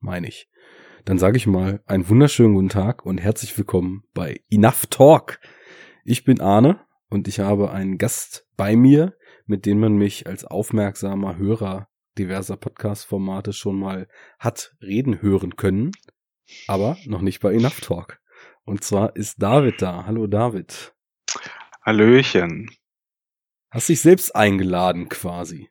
meine ich. Dann sage ich mal einen wunderschönen guten Tag und herzlich willkommen bei Enough Talk. Ich bin Arne und ich habe einen Gast bei mir, mit dem man mich als aufmerksamer Hörer diverser Podcast-Formate schon mal hat reden hören können, aber noch nicht bei Enough Talk. Und zwar ist David da. Hallo David. Hallöchen. Hast dich selbst eingeladen quasi.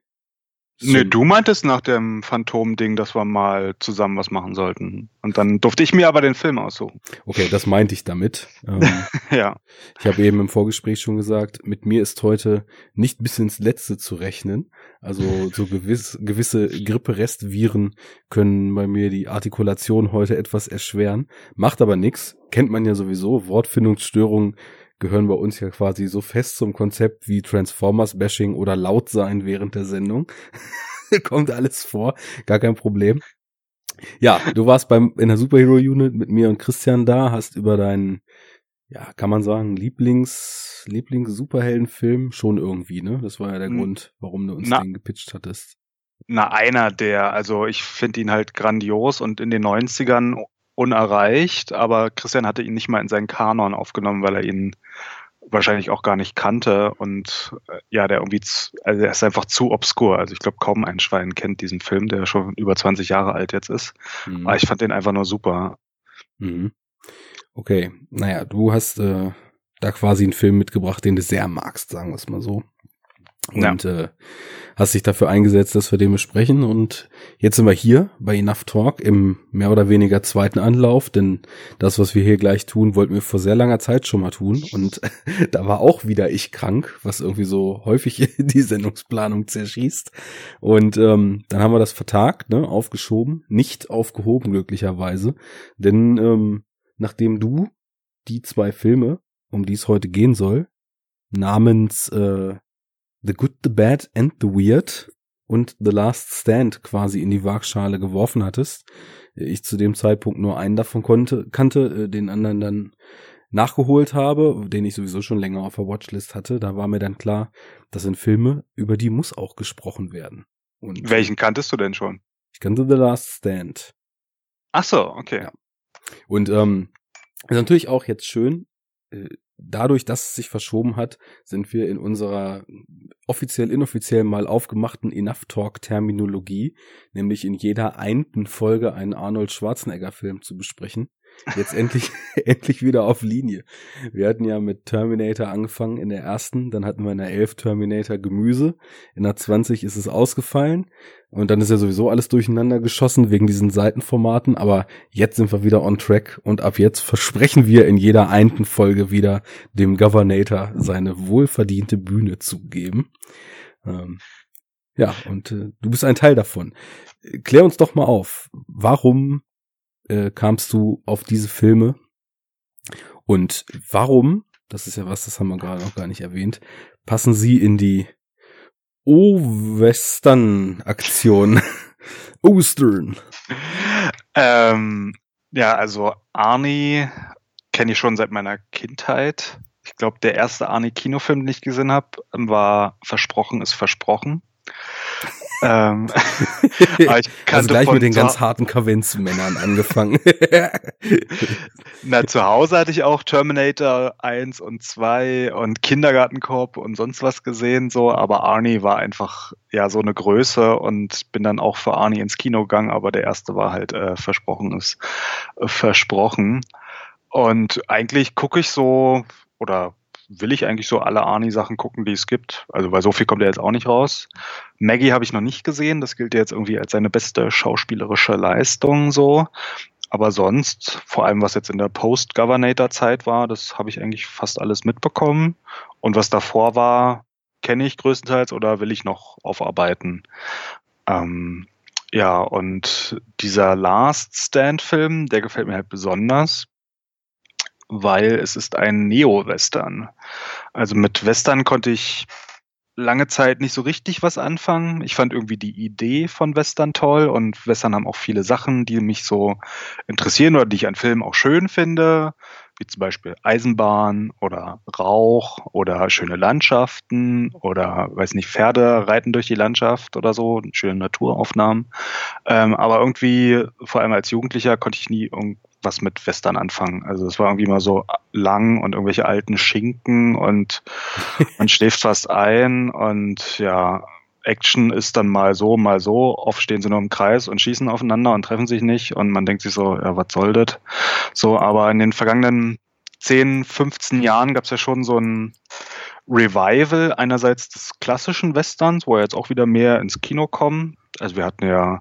Nö, du meintest nach dem Phantom-Ding, dass wir mal zusammen was machen sollten. Und dann durfte ich mir aber den Film aussuchen. Okay, das meinte ich damit. Ähm, ja. Ich habe eben im Vorgespräch schon gesagt, mit mir ist heute nicht bis ins Letzte zu rechnen. Also so gewiss, gewisse Gripperestviren können bei mir die Artikulation heute etwas erschweren. Macht aber nichts. Kennt man ja sowieso. Wortfindungsstörungen gehören bei uns ja quasi so fest zum Konzept wie Transformers-Bashing oder laut sein während der Sendung. Kommt alles vor, gar kein Problem. Ja, du warst beim in der Superhero Unit mit mir und Christian da, hast über deinen, ja, kann man sagen, Lieblings, Lieblings Superheldenfilm schon irgendwie, ne? Das war ja der hm. Grund, warum du uns Na, den gepitcht hattest. Na, einer der, also ich finde ihn halt grandios und in den 90ern unerreicht, aber Christian hatte ihn nicht mal in seinen Kanon aufgenommen, weil er ihn wahrscheinlich auch gar nicht kannte und äh, ja, der irgendwie, zu, also er ist einfach zu obskur. Also ich glaube, kaum ein Schwein kennt diesen Film, der schon über 20 Jahre alt jetzt ist. Mhm. Aber ich fand den einfach nur super. Mhm. Okay, naja, du hast äh, da quasi einen Film mitgebracht, den du sehr magst, sagen wir es mal so und ja. äh, hast dich dafür eingesetzt, dass wir den besprechen. Und jetzt sind wir hier bei Enough Talk im mehr oder weniger zweiten Anlauf, denn das, was wir hier gleich tun, wollten wir vor sehr langer Zeit schon mal tun. Und da war auch wieder ich krank, was irgendwie so häufig die Sendungsplanung zerschießt. Und ähm, dann haben wir das vertagt, ne, aufgeschoben, nicht aufgehoben glücklicherweise, denn ähm, nachdem du die zwei Filme, um die es heute gehen soll, namens äh, The Good, The Bad and The Weird und The Last Stand quasi in die Waagschale geworfen hattest. Ich zu dem Zeitpunkt nur einen davon konnte, kannte, äh, den anderen dann nachgeholt habe, den ich sowieso schon länger auf der Watchlist hatte. Da war mir dann klar, das sind Filme, über die muss auch gesprochen werden. Und Welchen kanntest du denn schon? Ich kannte The Last Stand. Ach so, okay. Ja. Und ähm, ist natürlich auch jetzt schön, äh, dadurch, dass es sich verschoben hat, sind wir in unserer offiziell, inoffiziell mal aufgemachten Enough Talk Terminologie, nämlich in jeder einten Folge einen Arnold Schwarzenegger Film zu besprechen jetzt endlich, endlich wieder auf Linie. Wir hatten ja mit Terminator angefangen in der ersten, dann hatten wir in der 11 Terminator Gemüse, in der 20 ist es ausgefallen und dann ist ja sowieso alles durcheinander geschossen wegen diesen Seitenformaten, aber jetzt sind wir wieder on track und ab jetzt versprechen wir in jeder einten Folge wieder dem Governator seine wohlverdiente Bühne zu geben. Ähm, ja, und äh, du bist ein Teil davon. Klär uns doch mal auf, warum äh, kamst du auf diese Filme? Und warum, das ist ja was, das haben wir gerade noch gar nicht erwähnt, passen sie in die O-Western-Aktion? Ostern. Ähm, ja, also Arnie kenne ich schon seit meiner Kindheit. Ich glaube, der erste Arnie-Kinofilm, den ich gesehen habe, war Versprochen ist versprochen ähm, also gleich mit den ganz harten Kavenz-Männern angefangen. Na, zu Hause hatte ich auch Terminator 1 und 2 und Kindergartenkorb und sonst was gesehen, so, aber Arnie war einfach ja so eine Größe und bin dann auch für Arnie ins Kino gegangen, aber der erste war halt äh, versprochen ist äh, versprochen. Und eigentlich gucke ich so oder will ich eigentlich so alle Arnie-Sachen gucken, die es gibt. Also weil so viel kommt ja jetzt auch nicht raus. Maggie habe ich noch nicht gesehen. Das gilt jetzt irgendwie als seine beste schauspielerische Leistung so. Aber sonst, vor allem was jetzt in der Post-Governator-Zeit war, das habe ich eigentlich fast alles mitbekommen. Und was davor war, kenne ich größtenteils oder will ich noch aufarbeiten. Ähm, ja, und dieser Last Stand-Film, der gefällt mir halt besonders weil es ist ein Neo-Western. Also mit Western konnte ich lange Zeit nicht so richtig was anfangen. Ich fand irgendwie die Idee von Western toll und Western haben auch viele Sachen, die mich so interessieren oder die ich an Filmen auch schön finde. wie zum Beispiel Eisenbahn oder Rauch oder schöne Landschaften oder, weiß nicht, Pferde reiten durch die Landschaft oder so, schöne Naturaufnahmen. Ähm, aber irgendwie, vor allem als Jugendlicher, konnte ich nie irgendwas mit Western anfangen. Also es war irgendwie mal so lang und irgendwelche alten Schinken und man schläft fast ein und ja, Action ist dann mal so, mal so. Oft stehen sie nur im Kreis und schießen aufeinander und treffen sich nicht. Und man denkt sich so, ja, was soll das? So, aber in den vergangenen 10, 15 Jahren gab es ja schon so ein Revival einerseits des klassischen Westerns, wo er jetzt auch wieder mehr ins Kino kommen. Also wir hatten ja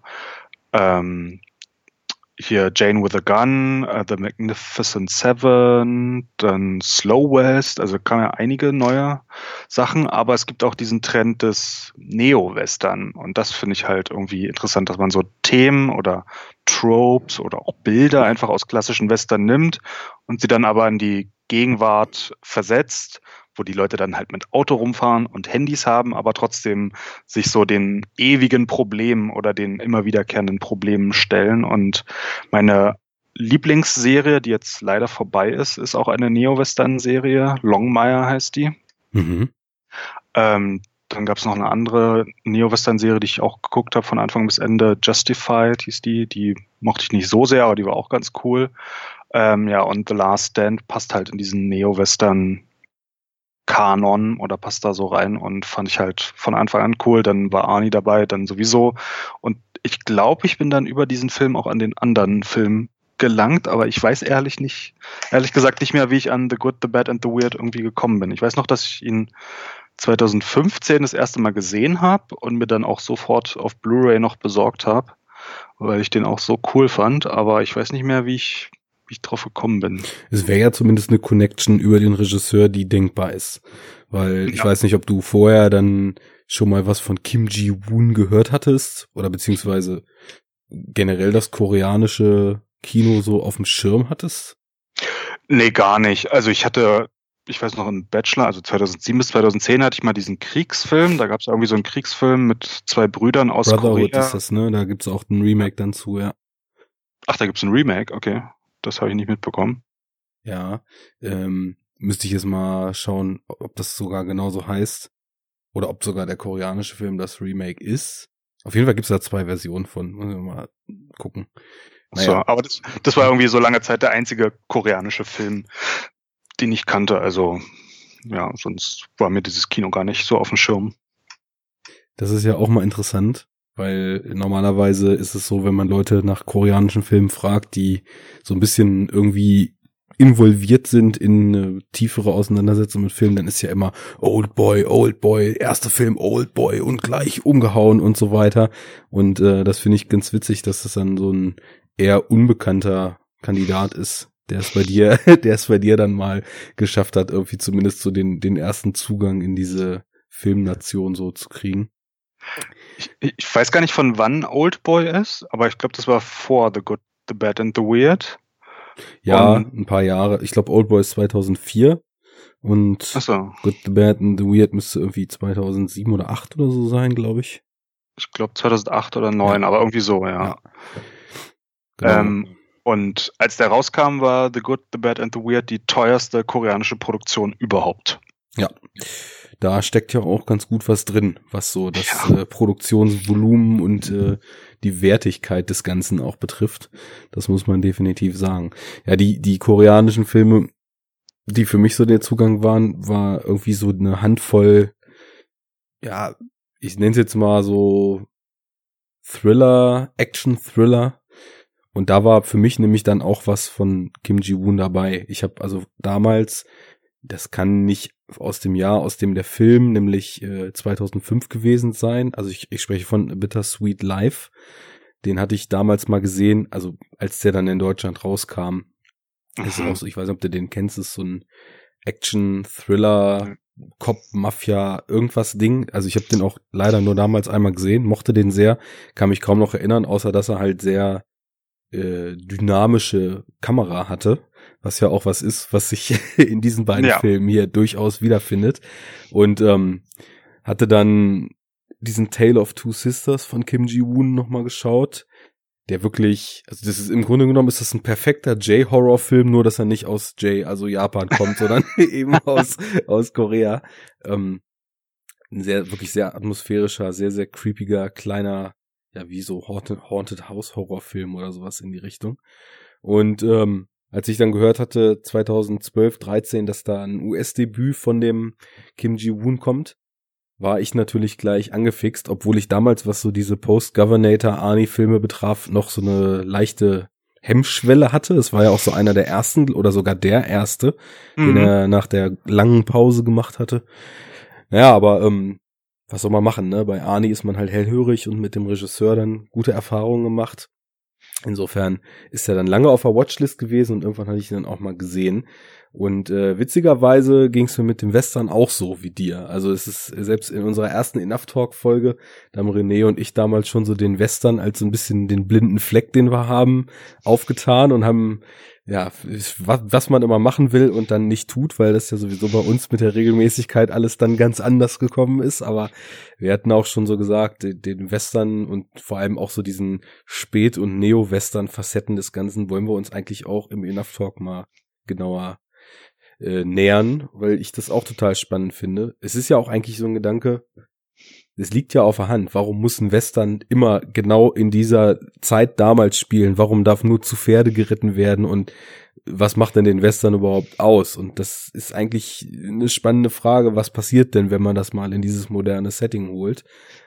ähm, hier Jane with a Gun, uh, The Magnificent Seven, dann Slow West, also kamen ja einige neue Sachen, aber es gibt auch diesen Trend des Neo-Western und das finde ich halt irgendwie interessant, dass man so Themen oder Tropes oder auch Bilder einfach aus klassischen Western nimmt und sie dann aber in die Gegenwart versetzt wo die Leute dann halt mit Auto rumfahren und Handys haben, aber trotzdem sich so den ewigen Problemen oder den immer wiederkehrenden Problemen stellen. Und meine Lieblingsserie, die jetzt leider vorbei ist, ist auch eine Neo-Western-Serie. Longmire heißt die. Mhm. Ähm, dann gab es noch eine andere Neo-Western-Serie, die ich auch geguckt habe von Anfang bis Ende. Justified hieß die. Die mochte ich nicht so sehr, aber die war auch ganz cool. Ähm, ja, und The Last Stand passt halt in diesen Neo-Western Kanon oder passt da so rein und fand ich halt von Anfang an cool. Dann war Arnie dabei, dann sowieso. Und ich glaube, ich bin dann über diesen Film auch an den anderen Film gelangt, aber ich weiß ehrlich nicht, ehrlich gesagt nicht mehr, wie ich an The Good, The Bad and The Weird irgendwie gekommen bin. Ich weiß noch, dass ich ihn 2015 das erste Mal gesehen habe und mir dann auch sofort auf Blu-ray noch besorgt habe, weil ich den auch so cool fand, aber ich weiß nicht mehr, wie ich ich drauf gekommen bin. Es wäre ja zumindest eine Connection über den Regisseur, die denkbar ist. Weil ich weiß nicht, ob du vorher dann schon mal was von Kim Ji-woon gehört hattest oder beziehungsweise generell das koreanische Kino so auf dem Schirm hattest? Nee, gar nicht. Also ich hatte, ich weiß noch, im Bachelor, also 2007 bis 2010 hatte ich mal diesen Kriegsfilm. Da gab es irgendwie so einen Kriegsfilm mit zwei Brüdern aus Brotherhood Korea. ist das, ne? Da gibt's auch einen Remake dann zu, ja. Ach, da gibt's einen Remake, okay. Das habe ich nicht mitbekommen. Ja, ähm, müsste ich jetzt mal schauen, ob das sogar genauso heißt. Oder ob sogar der koreanische Film das Remake ist. Auf jeden Fall gibt es da zwei Versionen von. Müssen wir mal gucken. Naja. So, aber das, das war irgendwie so lange Zeit der einzige koreanische Film, den ich kannte. Also, ja, sonst war mir dieses Kino gar nicht so auf dem Schirm. Das ist ja auch mal interessant. Weil normalerweise ist es so, wenn man Leute nach koreanischen Filmen fragt, die so ein bisschen irgendwie involviert sind in eine tiefere Auseinandersetzung mit Filmen, dann ist ja immer Old Boy, Old Boy, erster Film Old Boy und gleich umgehauen und so weiter. Und äh, das finde ich ganz witzig, dass das dann so ein eher unbekannter Kandidat ist, der es bei dir, der es bei dir dann mal geschafft hat, irgendwie zumindest so den, den ersten Zugang in diese Filmnation so zu kriegen. Ich, ich weiß gar nicht, von wann Old Boy ist, aber ich glaube, das war vor The Good, The Bad and The Weird. Ja, und, ein paar Jahre. Ich glaube, Old Boy ist 2004 und so. Good, The Bad and The Weird müsste irgendwie 2007 oder 8 oder so sein, glaube ich. Ich glaube 2008 oder 9, ja. aber irgendwie so, ja. ja. Genau. Ähm, und als der rauskam, war The Good, The Bad and The Weird die teuerste koreanische Produktion überhaupt. Ja da steckt ja auch ganz gut was drin, was so das ja. äh, Produktionsvolumen und äh, die Wertigkeit des Ganzen auch betrifft. Das muss man definitiv sagen. Ja, die, die koreanischen Filme, die für mich so der Zugang waren, war irgendwie so eine Handvoll, ja, ich nenne es jetzt mal so Thriller, Action-Thriller. Und da war für mich nämlich dann auch was von Kim Ji-woon dabei. Ich habe also damals das kann nicht aus dem Jahr, aus dem der Film, nämlich äh, 2005 gewesen sein. Also ich, ich spreche von Bittersweet Life. Den hatte ich damals mal gesehen, also als der dann in Deutschland rauskam. Ist auch so, ich weiß nicht, ob du den kennst, ist so ein Action, Thriller, Cop, Mafia, irgendwas Ding. Also ich habe den auch leider nur damals einmal gesehen, mochte den sehr, kann mich kaum noch erinnern, außer dass er halt sehr äh, dynamische Kamera hatte was ja auch was ist, was sich in diesen beiden ja. Filmen hier durchaus wiederfindet. Und ähm, hatte dann diesen Tale of Two Sisters von Kim Ji-woon nochmal geschaut. der wirklich, also das ist im Grunde genommen ist das ein perfekter J-Horror-Film, nur dass er nicht aus J, also Japan kommt, sondern eben aus, aus Korea. Ähm, ein sehr, wirklich sehr atmosphärischer, sehr, sehr creepiger, kleiner, ja, wie so Haunted, Haunted House Horrorfilm oder sowas in die Richtung. Und ähm, als ich dann gehört hatte, 2012, 13, dass da ein US-Debüt von dem Kim Ji-woon kommt, war ich natürlich gleich angefixt, obwohl ich damals, was so diese Post-Governator-Arnie-Filme betraf, noch so eine leichte Hemmschwelle hatte. Es war ja auch so einer der ersten oder sogar der erste, mhm. den er nach der langen Pause gemacht hatte. Ja, aber ähm, was soll man machen, ne? Bei Arnie ist man halt hellhörig und mit dem Regisseur dann gute Erfahrungen gemacht. Insofern ist er dann lange auf der Watchlist gewesen und irgendwann hatte ich ihn dann auch mal gesehen. Und äh, witzigerweise ging es mir mit dem Western auch so wie dir. Also es ist selbst in unserer ersten Enough Talk Folge, da haben René und ich damals schon so den Western als so ein bisschen den blinden Fleck, den wir haben, aufgetan und haben ja, was, was man immer machen will und dann nicht tut, weil das ja sowieso bei uns mit der Regelmäßigkeit alles dann ganz anders gekommen ist. Aber wir hatten auch schon so gesagt, den Western und vor allem auch so diesen Spät- und Neo-Western-Facetten des Ganzen wollen wir uns eigentlich auch im Enough Talk mal genauer äh, nähern, weil ich das auch total spannend finde. Es ist ja auch eigentlich so ein Gedanke, es liegt ja auf der Hand. Warum muss ein Western immer genau in dieser Zeit damals spielen? Warum darf nur zu Pferde geritten werden? Und was macht denn den Western überhaupt aus? Und das ist eigentlich eine spannende Frage. Was passiert denn, wenn man das mal in dieses moderne Setting holt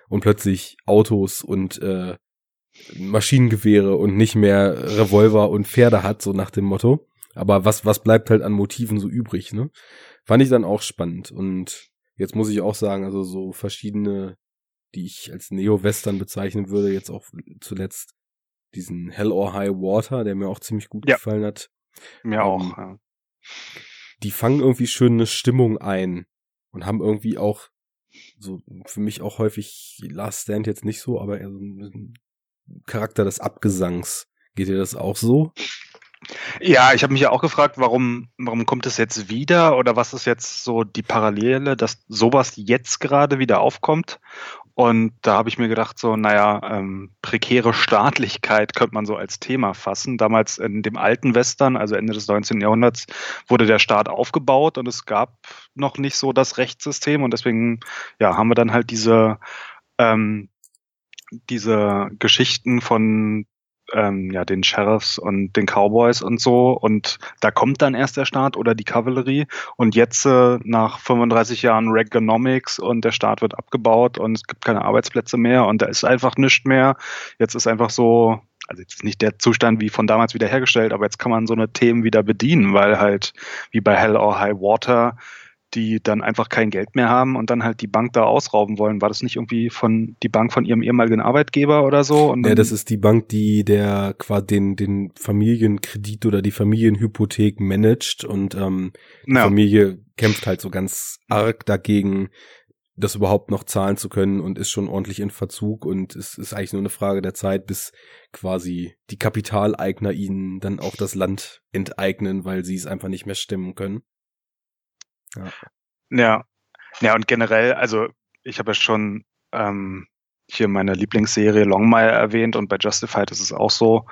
und plötzlich Autos und äh, Maschinengewehre und nicht mehr Revolver und Pferde hat, so nach dem Motto. Aber was, was bleibt halt an Motiven so übrig, ne? Fand ich dann auch spannend. Und jetzt muss ich auch sagen, also so verschiedene die ich als Neo-Western bezeichnen würde, jetzt auch zuletzt diesen Hell or High Water, der mir auch ziemlich gut ja. gefallen hat. Mir ähm, auch, ja. Die fangen irgendwie schön eine Stimmung ein und haben irgendwie auch so für mich auch häufig Last Stand jetzt nicht so, aber eher so ein Charakter des Abgesangs. Geht dir das auch so? Ja, ich habe mich ja auch gefragt, warum, warum kommt es jetzt wieder oder was ist jetzt so die Parallele, dass sowas jetzt gerade wieder aufkommt und da habe ich mir gedacht, so, naja, ähm, prekäre Staatlichkeit könnte man so als Thema fassen. Damals in dem alten Western, also Ende des 19. Jahrhunderts, wurde der Staat aufgebaut und es gab noch nicht so das Rechtssystem und deswegen ja, haben wir dann halt diese, ähm, diese Geschichten von ähm, ja, den Sheriffs und den Cowboys und so. Und da kommt dann erst der Staat oder die Kavallerie. Und jetzt äh, nach 35 Jahren Reaganomics und der Staat wird abgebaut und es gibt keine Arbeitsplätze mehr und da ist einfach nichts mehr. Jetzt ist einfach so, also jetzt ist nicht der Zustand wie von damals wiederhergestellt, aber jetzt kann man so eine Themen wieder bedienen, weil halt wie bei Hell or High Water die dann einfach kein Geld mehr haben und dann halt die Bank da ausrauben wollen. War das nicht irgendwie von die Bank von ihrem ehemaligen Arbeitgeber oder so? ja, das ist die Bank, die der quasi den, den Familienkredit oder die Familienhypothek managt und ähm, die ja. Familie kämpft halt so ganz arg dagegen, das überhaupt noch zahlen zu können und ist schon ordentlich in Verzug und es ist eigentlich nur eine Frage der Zeit, bis quasi die Kapitaleigner ihnen dann auch das Land enteignen, weil sie es einfach nicht mehr stemmen können. Ja. Ja, ja und generell, also ich habe ja schon ähm, hier meine Lieblingsserie Longmire erwähnt und bei Justified ist es auch so,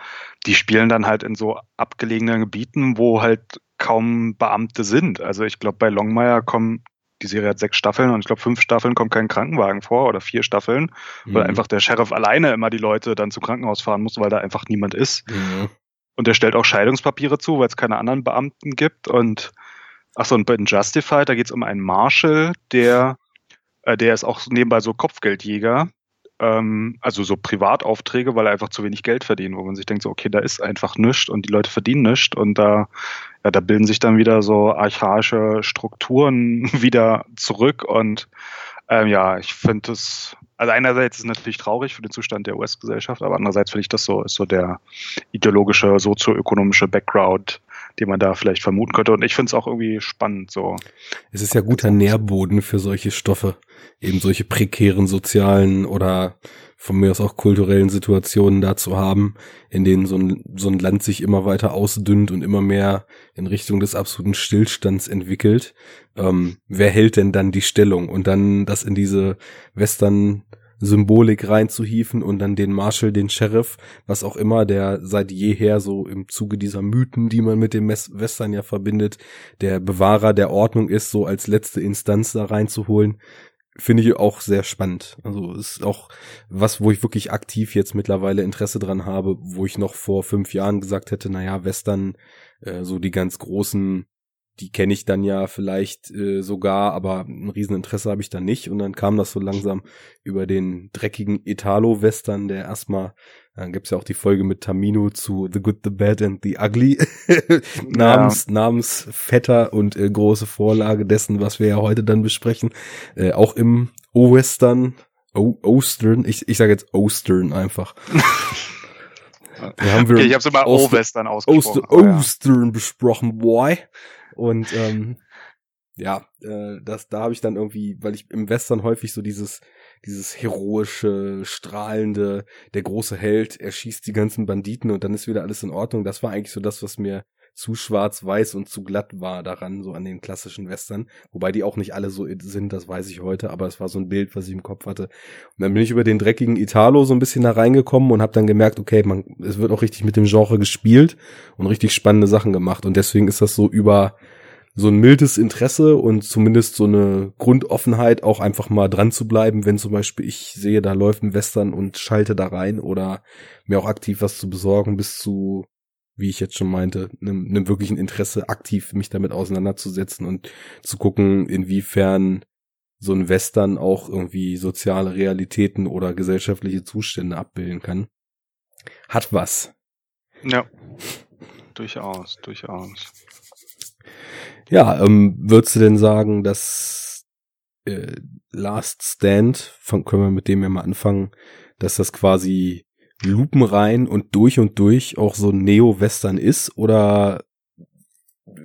die spielen dann halt in so abgelegenen Gebieten, wo halt kaum Beamte sind. Also ich glaube, bei Longmire kommen, die Serie hat sechs Staffeln und ich glaube, fünf Staffeln kommt kein Krankenwagen vor oder vier Staffeln, mhm. weil einfach der Sheriff alleine immer die Leute dann zum Krankenhaus fahren muss, weil da einfach niemand ist. Mhm. Und der stellt auch Scheidungspapiere zu, weil es keine anderen Beamten gibt und Achso, und bei Justified, da geht es um einen Marshall, der, äh, der ist auch nebenbei so Kopfgeldjäger, ähm, also so Privataufträge, weil er einfach zu wenig Geld verdient, wo man sich denkt, so, okay, da ist einfach nichts und die Leute verdienen nichts und da, ja, da bilden sich dann wieder so archaische Strukturen wieder zurück und ähm, ja, ich finde das, also einerseits ist es natürlich traurig für den Zustand der US-Gesellschaft, aber andererseits finde ich das so, ist so der ideologische, sozioökonomische Background, den man da vielleicht vermuten könnte. Und ich finde es auch irgendwie spannend so. Es ist ja guter Nährboden für solche Stoffe, eben solche prekären sozialen oder von mir aus auch kulturellen Situationen da zu haben, in denen so ein, so ein Land sich immer weiter ausdünnt und immer mehr in Richtung des absoluten Stillstands entwickelt. Ähm, wer hält denn dann die Stellung? Und dann das in diese Western Symbolik reinzuhieven und dann den Marshall, den Sheriff, was auch immer, der seit jeher so im Zuge dieser Mythen, die man mit dem Western ja verbindet, der Bewahrer der Ordnung ist, so als letzte Instanz da reinzuholen, finde ich auch sehr spannend. Also ist auch was, wo ich wirklich aktiv jetzt mittlerweile Interesse dran habe, wo ich noch vor fünf Jahren gesagt hätte, naja, Western, äh, so die ganz großen die kenne ich dann ja vielleicht äh, sogar, aber ein Rieseninteresse habe ich da nicht. Und dann kam das so langsam über den dreckigen Italo-Western, der erstmal, dann gibt's ja auch die Folge mit Tamino zu The Good, The Bad and The Ugly. namens, ja. namens Vetter und äh, große Vorlage dessen, was wir ja heute dann besprechen. Äh, auch im O-Western, O-Ostern, ich, ich sage jetzt Ostern einfach. Haben wir okay, ich habe immer O-Western ausgesprochen. Oster, Ostern ja. besprochen, boy. Und ähm, ja, äh, das, da habe ich dann irgendwie, weil ich im Western häufig so dieses, dieses heroische, strahlende, der große Held, er schießt die ganzen Banditen und dann ist wieder alles in Ordnung. Das war eigentlich so das, was mir zu schwarz-weiß und zu glatt war daran, so an den klassischen Western. Wobei die auch nicht alle so sind, das weiß ich heute, aber es war so ein Bild, was ich im Kopf hatte. Und dann bin ich über den dreckigen Italo so ein bisschen da reingekommen und habe dann gemerkt, okay, man, es wird auch richtig mit dem Genre gespielt und richtig spannende Sachen gemacht. Und deswegen ist das so über so ein mildes Interesse und zumindest so eine Grundoffenheit, auch einfach mal dran zu bleiben, wenn zum Beispiel ich sehe, da läuft ein Western und schalte da rein oder mir auch aktiv was zu besorgen, bis zu wie ich jetzt schon meinte, einem, einem wirklichen Interesse, aktiv mich damit auseinanderzusetzen und zu gucken, inwiefern so ein Western auch irgendwie soziale Realitäten oder gesellschaftliche Zustände abbilden kann. Hat was. Ja. durchaus, durchaus. Ja, ähm, würdest du denn sagen, dass äh, Last Stand, von, können wir mit dem ja mal anfangen, dass das quasi lupenrein und durch und durch auch so Neo-Western ist oder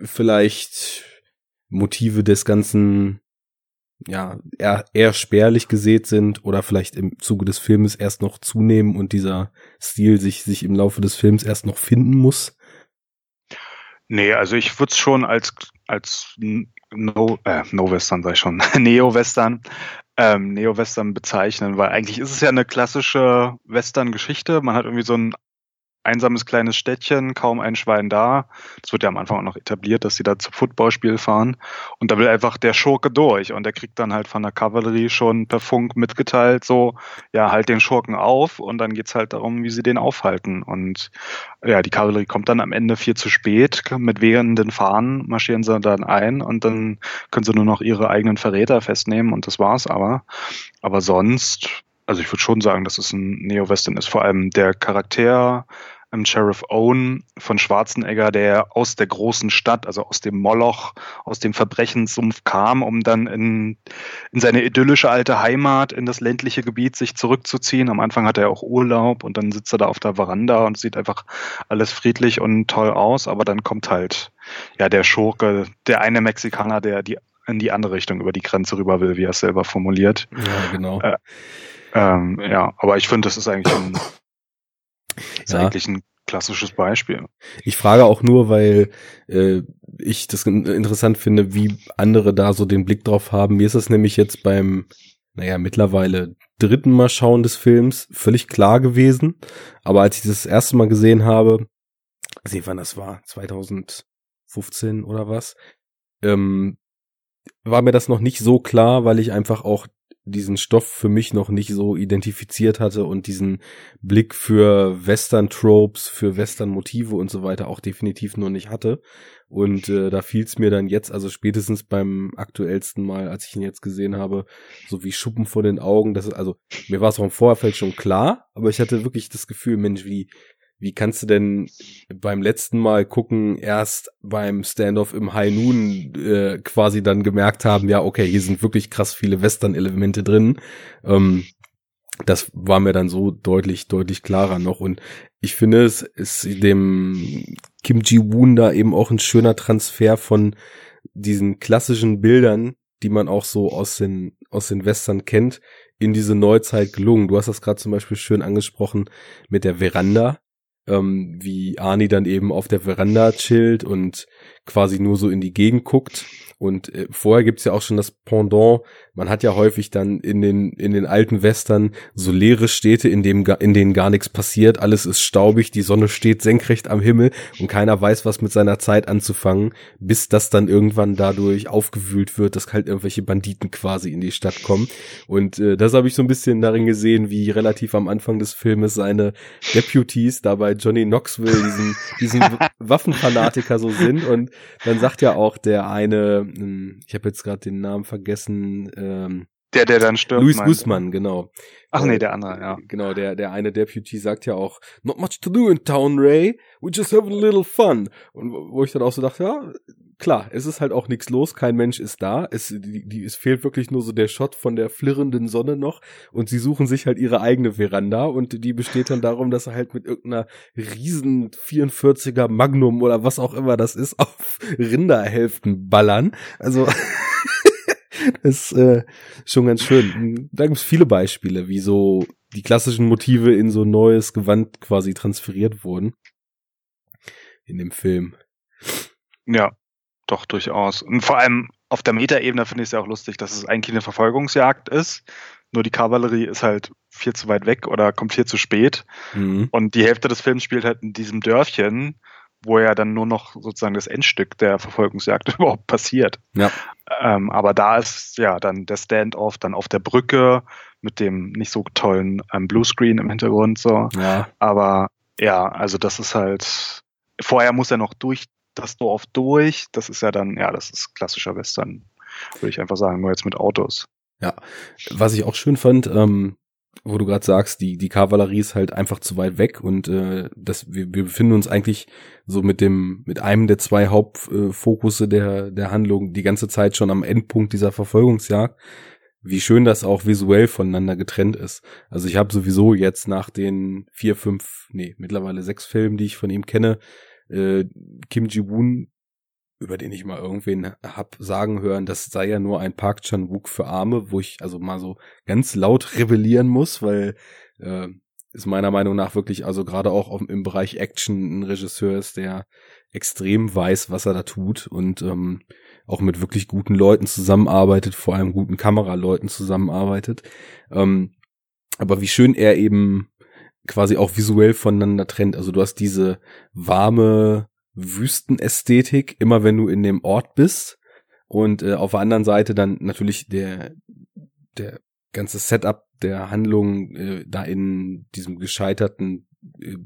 vielleicht Motive des Ganzen ja eher, eher spärlich gesät sind oder vielleicht im Zuge des Filmes erst noch zunehmen und dieser Stil sich, sich im Laufe des Films erst noch finden muss? Nee, also ich würde es schon als, als No, äh, No-Western, sag ich schon, Neo-Western ähm, Neo-Western bezeichnen, weil eigentlich ist es ja eine klassische Western-Geschichte. Man hat irgendwie so ein einsames kleines Städtchen, kaum ein Schwein da. Das wird ja am Anfang auch noch etabliert, dass sie da zum Footballspiel fahren. Und da will einfach der Schurke durch. Und der kriegt dann halt von der Kavallerie schon per Funk mitgeteilt, so, ja, halt den Schurken auf. Und dann geht's halt darum, wie sie den aufhalten. Und ja, die Kavallerie kommt dann am Ende viel zu spät. Mit wehenden Fahnen marschieren sie dann ein und dann können sie nur noch ihre eigenen Verräter festnehmen und das war's aber. Aber sonst also ich würde schon sagen, dass es ein Neo-Western ist. Vor allem der Charakter ähm, Sheriff Owen von Schwarzenegger, der aus der großen Stadt, also aus dem Moloch, aus dem Verbrechenssumpf kam, um dann in, in seine idyllische alte Heimat, in das ländliche Gebiet sich zurückzuziehen. Am Anfang hat er auch Urlaub und dann sitzt er da auf der Veranda und sieht einfach alles friedlich und toll aus, aber dann kommt halt ja der Schurke, der eine Mexikaner, der die in die andere Richtung über die Grenze rüber will, wie er es selber formuliert. Ja, genau. Äh, ähm, ja, aber ich finde, das ist eigentlich ein ist ja. eigentlich ein klassisches Beispiel. Ich frage auch nur, weil äh, ich das interessant finde, wie andere da so den Blick drauf haben. Mir ist das nämlich jetzt beim, naja, mittlerweile dritten Mal schauen des Films völlig klar gewesen. Aber als ich das, erste Mal gesehen habe, sehen wann das war, 2015 oder was, ähm, war mir das noch nicht so klar, weil ich einfach auch diesen Stoff für mich noch nicht so identifiziert hatte und diesen Blick für Western-Tropes, für Western-Motive und so weiter auch definitiv noch nicht hatte. Und äh, da fiel es mir dann jetzt, also spätestens beim aktuellsten Mal, als ich ihn jetzt gesehen habe, so wie Schuppen vor den Augen. Das also mir war es auch im Vorfeld schon klar, aber ich hatte wirklich das Gefühl, Mensch, wie wie kannst du denn beim letzten Mal gucken, erst beim Standoff im High Noon äh, quasi dann gemerkt haben, ja, okay, hier sind wirklich krass viele Western-Elemente drin. Ähm, das war mir dann so deutlich, deutlich klarer noch. Und ich finde, es ist dem Kim Ji-woon da eben auch ein schöner Transfer von diesen klassischen Bildern, die man auch so aus den, aus den Western kennt, in diese Neuzeit gelungen. Du hast das gerade zum Beispiel schön angesprochen mit der Veranda ähm, wie Arnie dann eben auf der Veranda chillt und quasi nur so in die Gegend guckt. Und äh, vorher gibt's ja auch schon das Pendant. Man hat ja häufig dann in den, in den alten Western so leere Städte, in, dem, in denen gar nichts passiert. Alles ist staubig, die Sonne steht senkrecht am Himmel und keiner weiß, was mit seiner Zeit anzufangen, bis das dann irgendwann dadurch aufgewühlt wird, dass halt irgendwelche Banditen quasi in die Stadt kommen. Und äh, das habe ich so ein bisschen darin gesehen, wie relativ am Anfang des Filmes seine Deputies dabei Johnny Knoxville, diesen, diesen Waffenfanatiker so sind. Und dann sagt ja auch der eine, hm, ich habe jetzt gerade den Namen vergessen, ähm, der, der dann stirbt. Luis Guzman, genau. Ach nee, der andere, ja. Genau, der, der eine Deputy sagt ja auch, not much to do in town, Ray. We just have a little fun. Und wo ich dann auch so dachte, ja, klar, es ist halt auch nichts los, kein Mensch ist da. Es, die, die, es fehlt wirklich nur so der Shot von der flirrenden Sonne noch. Und sie suchen sich halt ihre eigene Veranda und die besteht dann darum, dass sie halt mit irgendeiner riesen 44er Magnum oder was auch immer das ist, auf Rinderhälften ballern. Also Das ist äh, schon ganz schön. Da gibt es viele Beispiele, wie so die klassischen Motive in so neues Gewand quasi transferiert wurden. In dem Film. Ja, doch, durchaus. Und vor allem auf der Metaebene finde ich es ja auch lustig, dass es eigentlich eine Verfolgungsjagd ist. Nur die Kavallerie ist halt viel zu weit weg oder kommt viel zu spät. Mhm. Und die Hälfte des Films spielt halt in diesem Dörfchen, wo ja dann nur noch sozusagen das Endstück der Verfolgungsjagd überhaupt passiert. Ja. Ähm, aber da ist ja dann der Standoff dann auf der Brücke mit dem nicht so tollen ähm, Bluescreen im Hintergrund so. Ja. Aber ja, also das ist halt vorher muss er noch durch das Dorf durch. Das ist ja dann ja, das ist klassischer Western, würde ich einfach sagen, nur jetzt mit Autos. Ja, was ich auch schön fand, ähm, wo du gerade sagst, die, die Kavallerie ist halt einfach zu weit weg und äh, das, wir, wir befinden uns eigentlich so mit dem, mit einem der zwei Hauptfokusse äh, der, der Handlung die ganze Zeit schon am Endpunkt dieser Verfolgungsjagd. Wie schön das auch visuell voneinander getrennt ist. Also ich habe sowieso jetzt nach den vier, fünf, nee, mittlerweile sechs Filmen, die ich von ihm kenne, äh, Kim Ji-woon über den ich mal irgendwen hab sagen hören, das sei ja nur ein Park Chan-wook für Arme, wo ich also mal so ganz laut rebellieren muss, weil äh, ist meiner Meinung nach wirklich, also gerade auch auf, im Bereich Action ein Regisseur ist, der extrem weiß, was er da tut und ähm, auch mit wirklich guten Leuten zusammenarbeitet, vor allem guten Kameraleuten zusammenarbeitet. Ähm, aber wie schön er eben quasi auch visuell voneinander trennt. Also du hast diese warme, Wüstenästhetik, immer wenn du in dem Ort bist. Und äh, auf der anderen Seite dann natürlich der, der ganze Setup der Handlung äh, da in diesem gescheiterten äh,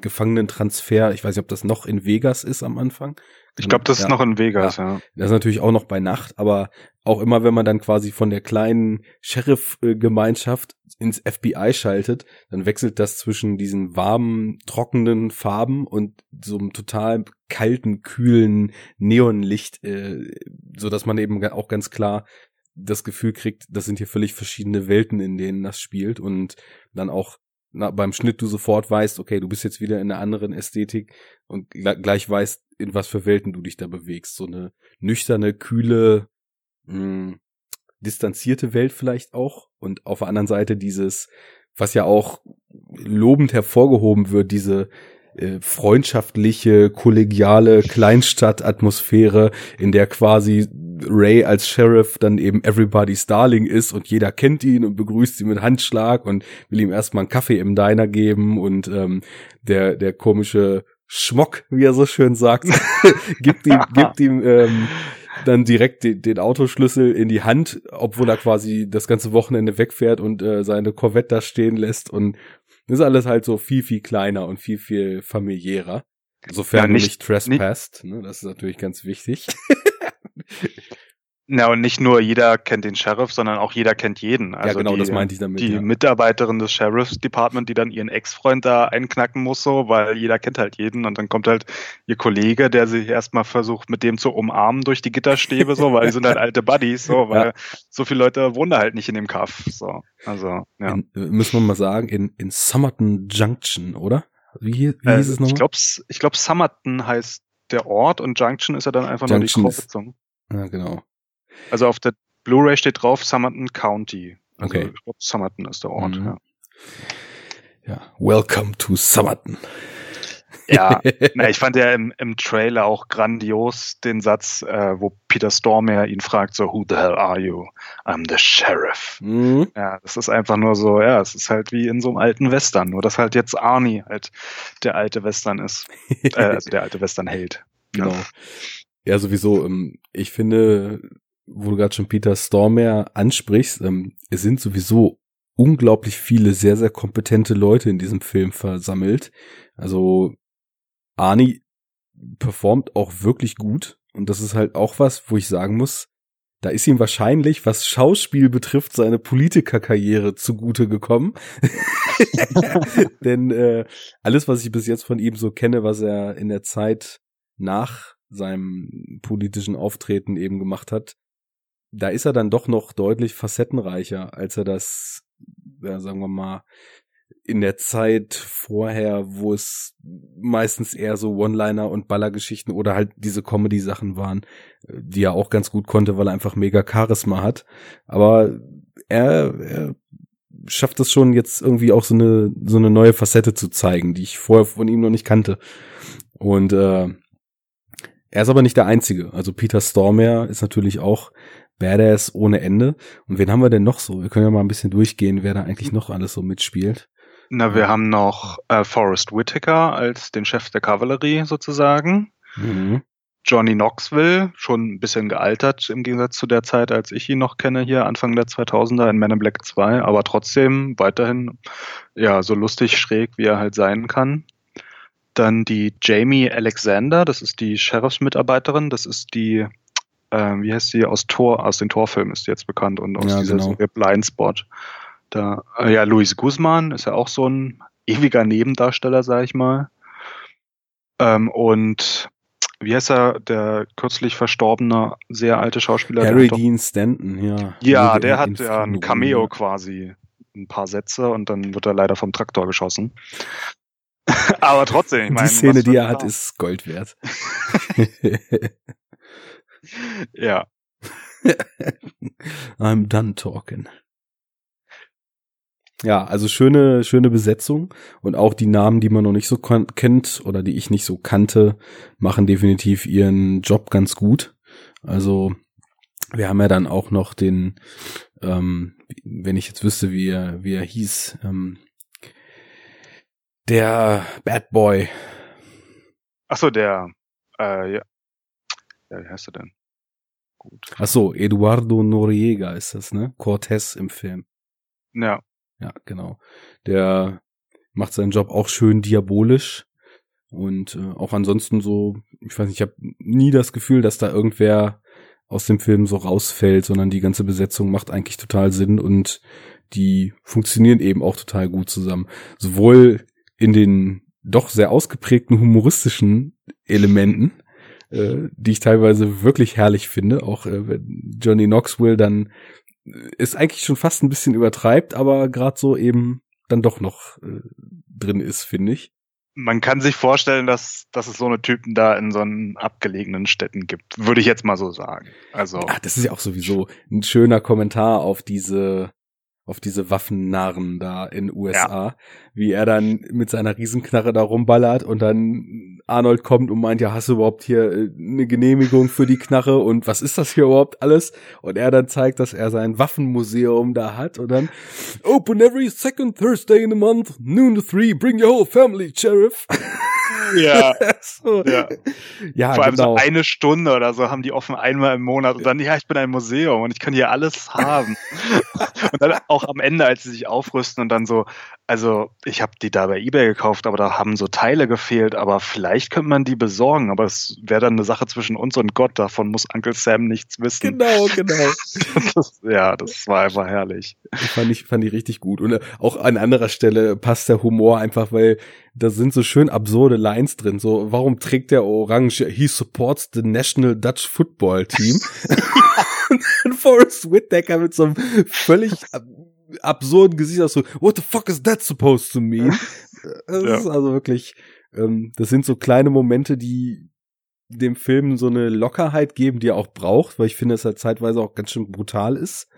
Gefangenentransfer. Ich weiß nicht, ob das noch in Vegas ist am Anfang. Ich glaube, das ja. ist noch in Vegas, ja. ja. Das ist natürlich auch noch bei Nacht, aber auch immer, wenn man dann quasi von der kleinen Sheriff-Gemeinschaft ins FBI schaltet, dann wechselt das zwischen diesen warmen, trockenen Farben und so einem total kalten, kühlen Neonlicht, äh, so dass man eben auch ganz klar das Gefühl kriegt, das sind hier völlig verschiedene Welten, in denen das spielt und dann auch na, beim Schnitt du sofort weißt, okay, du bist jetzt wieder in einer anderen Ästhetik und gleich weißt, in was für Welten du dich da bewegst. So eine nüchterne, kühle, mh, hm, distanzierte Welt vielleicht auch. Und auf der anderen Seite dieses, was ja auch lobend hervorgehoben wird, diese äh, freundschaftliche, kollegiale Kleinstadtatmosphäre, in der quasi Ray als Sheriff dann eben everybody's Darling ist und jeder kennt ihn und begrüßt ihn mit Handschlag und will ihm erstmal einen Kaffee im Diner geben und ähm, der der komische Schmock, wie er so schön sagt, gibt ihm gibt ihm ähm, dann direkt den, den Autoschlüssel in die Hand, obwohl er quasi das ganze Wochenende wegfährt und äh, seine Corvette da stehen lässt und das ist alles halt so viel, viel kleiner und viel, viel familiärer. Sofern ja, nicht, du nicht trespassed, ne? das ist natürlich ganz wichtig. Ja, und nicht nur jeder kennt den Sheriff, sondern auch jeder kennt jeden. Also ja, genau, die, das meinte ich damit. Die ja. Mitarbeiterin des Sheriff's Department, die dann ihren Ex-Freund da einknacken muss, so, weil jeder kennt halt jeden. Und dann kommt halt ihr Kollege, der sich erstmal versucht, mit dem zu umarmen durch die Gitterstäbe, so, weil die sind halt alte Buddies, so, weil ja. so viele Leute wohnen da halt nicht in dem Kaff, so. Also, ja. In, müssen wir mal sagen, in, in Somerton Junction, oder? Wie, wie äh, hieß es nochmal? Ich glaube, ich glaub, Somerton heißt der Ort und Junction ist ja dann einfach Junction nur die Kreuzung. Ja, genau. Also auf der Blu-ray steht drauf Somerton County. Also okay. Ich glaube, Somerton ist der Ort, mhm. ja. Ja, welcome to Somerton. Ja, na, ich fand ja im, im Trailer auch grandios den Satz, äh, wo Peter Stormare ihn fragt, so, who the hell are you? I'm the sheriff. Mhm. Ja, das ist einfach nur so, ja, es ist halt wie in so einem alten Western, nur dass halt jetzt Arnie halt der alte Western ist. äh, also der alte Western-Held. Genau. Ja. ja, sowieso, ähm, ich finde, wo du gerade schon Peter Stormare ansprichst, ähm, es sind sowieso unglaublich viele sehr, sehr kompetente Leute in diesem Film versammelt. Also Arnie performt auch wirklich gut. Und das ist halt auch was, wo ich sagen muss, da ist ihm wahrscheinlich, was Schauspiel betrifft, seine Politikerkarriere zugute gekommen. Denn äh, alles, was ich bis jetzt von ihm so kenne, was er in der Zeit nach seinem politischen Auftreten eben gemacht hat, da ist er dann doch noch deutlich facettenreicher, als er das, ja, sagen wir mal, in der Zeit vorher, wo es meistens eher so One-Liner und Ballergeschichten oder halt diese Comedy-Sachen waren, die er auch ganz gut konnte, weil er einfach mega Charisma hat. Aber er, er schafft es schon jetzt irgendwie auch so eine so eine neue Facette zu zeigen, die ich vorher von ihm noch nicht kannte. Und äh, er ist aber nicht der einzige. Also Peter Stormare ist natürlich auch Badass ohne Ende. Und wen haben wir denn noch so? Wir können ja mal ein bisschen durchgehen, wer da eigentlich noch alles so mitspielt. Na, wir haben noch äh, Forrest Whitaker als den Chef der Kavallerie sozusagen. Mhm. Johnny Knoxville, schon ein bisschen gealtert im Gegensatz zu der Zeit, als ich ihn noch kenne, hier Anfang der 2000er in Men in Black 2, aber trotzdem weiterhin ja so lustig schräg, wie er halt sein kann. Dann die Jamie Alexander, das ist die Sheriffsmitarbeiterin, das ist die, äh, wie heißt sie, aus Tor, aus den Torfilmen ist jetzt bekannt und aus ja, dieser genau. Serie Blindspot. Da, äh, ja, Luis Guzman ist ja auch so ein ewiger Nebendarsteller, sag ich mal. Ähm, und wie heißt er, der kürzlich verstorbene, sehr alte Schauspieler? Harry Dean Stanton, ja. Ja, der hat ja ein Cameo quasi, ein paar Sätze und dann wird er leider vom Traktor geschossen. Aber trotzdem, ich meine. Die Szene, die er hat, ist Gold wert. ja. I'm done talking. Ja, also schöne, schöne Besetzung und auch die Namen, die man noch nicht so kennt oder die ich nicht so kannte, machen definitiv ihren Job ganz gut. Also wir haben ja dann auch noch den, ähm, wenn ich jetzt wüsste, wie er, wie er hieß, ähm, der Bad Boy. Ach so, der, äh, ja. Ja, wie heißt er denn? Gut. Ach so, Eduardo Noriega ist das, ne? Cortez im Film. Ja. Ja, genau. Der macht seinen Job auch schön diabolisch und äh, auch ansonsten so, ich weiß nicht, ich habe nie das Gefühl, dass da irgendwer aus dem Film so rausfällt, sondern die ganze Besetzung macht eigentlich total Sinn und die funktionieren eben auch total gut zusammen. Sowohl in den doch sehr ausgeprägten humoristischen Elementen, äh, die ich teilweise wirklich herrlich finde, auch äh, wenn Johnny Knoxville dann ist eigentlich schon fast ein bisschen übertreibt, aber gerade so eben dann doch noch äh, drin ist, finde ich. Man kann sich vorstellen, dass, dass es so eine Typen da in so einen abgelegenen Städten gibt, würde ich jetzt mal so sagen. Also. Ach, das ist ja auch sowieso ein schöner Kommentar auf diese auf diese Waffennarren da in USA, ja. wie er dann mit seiner Riesenknarre da rumballert und dann Arnold kommt und meint, ja, hast du überhaupt hier äh, eine Genehmigung für die Knarre und was ist das hier überhaupt alles? Und er dann zeigt, dass er sein Waffenmuseum da hat und dann Open every second Thursday in the month, noon to three, bring your whole family, Sheriff. Ja. so. ja. ja. Vor allem genau. so eine Stunde oder so haben die offen einmal im Monat und dann, ja, ich bin ein Museum und ich kann hier alles haben. und dann auch am Ende, als sie sich aufrüsten und dann so, also ich habe die da bei eBay gekauft, aber da haben so Teile gefehlt, aber vielleicht könnte man die besorgen, aber es wäre dann eine Sache zwischen uns und Gott, davon muss Uncle Sam nichts wissen. Genau, genau. das, ja, das war einfach herrlich. Fand ich, fand ich richtig gut. Und auch an anderer Stelle passt der Humor einfach, weil da sind so schön absurde Lines drin. So, warum trägt der Orange? He supports the National Dutch Football Team. und Forrest Whitaker mit so einem völlig absurden Gesicht aus so, what the fuck is that supposed to mean? Das ja. ist also wirklich, ähm, das sind so kleine Momente, die dem Film so eine Lockerheit geben, die er auch braucht, weil ich finde, dass er zeitweise auch ganz schön brutal ist,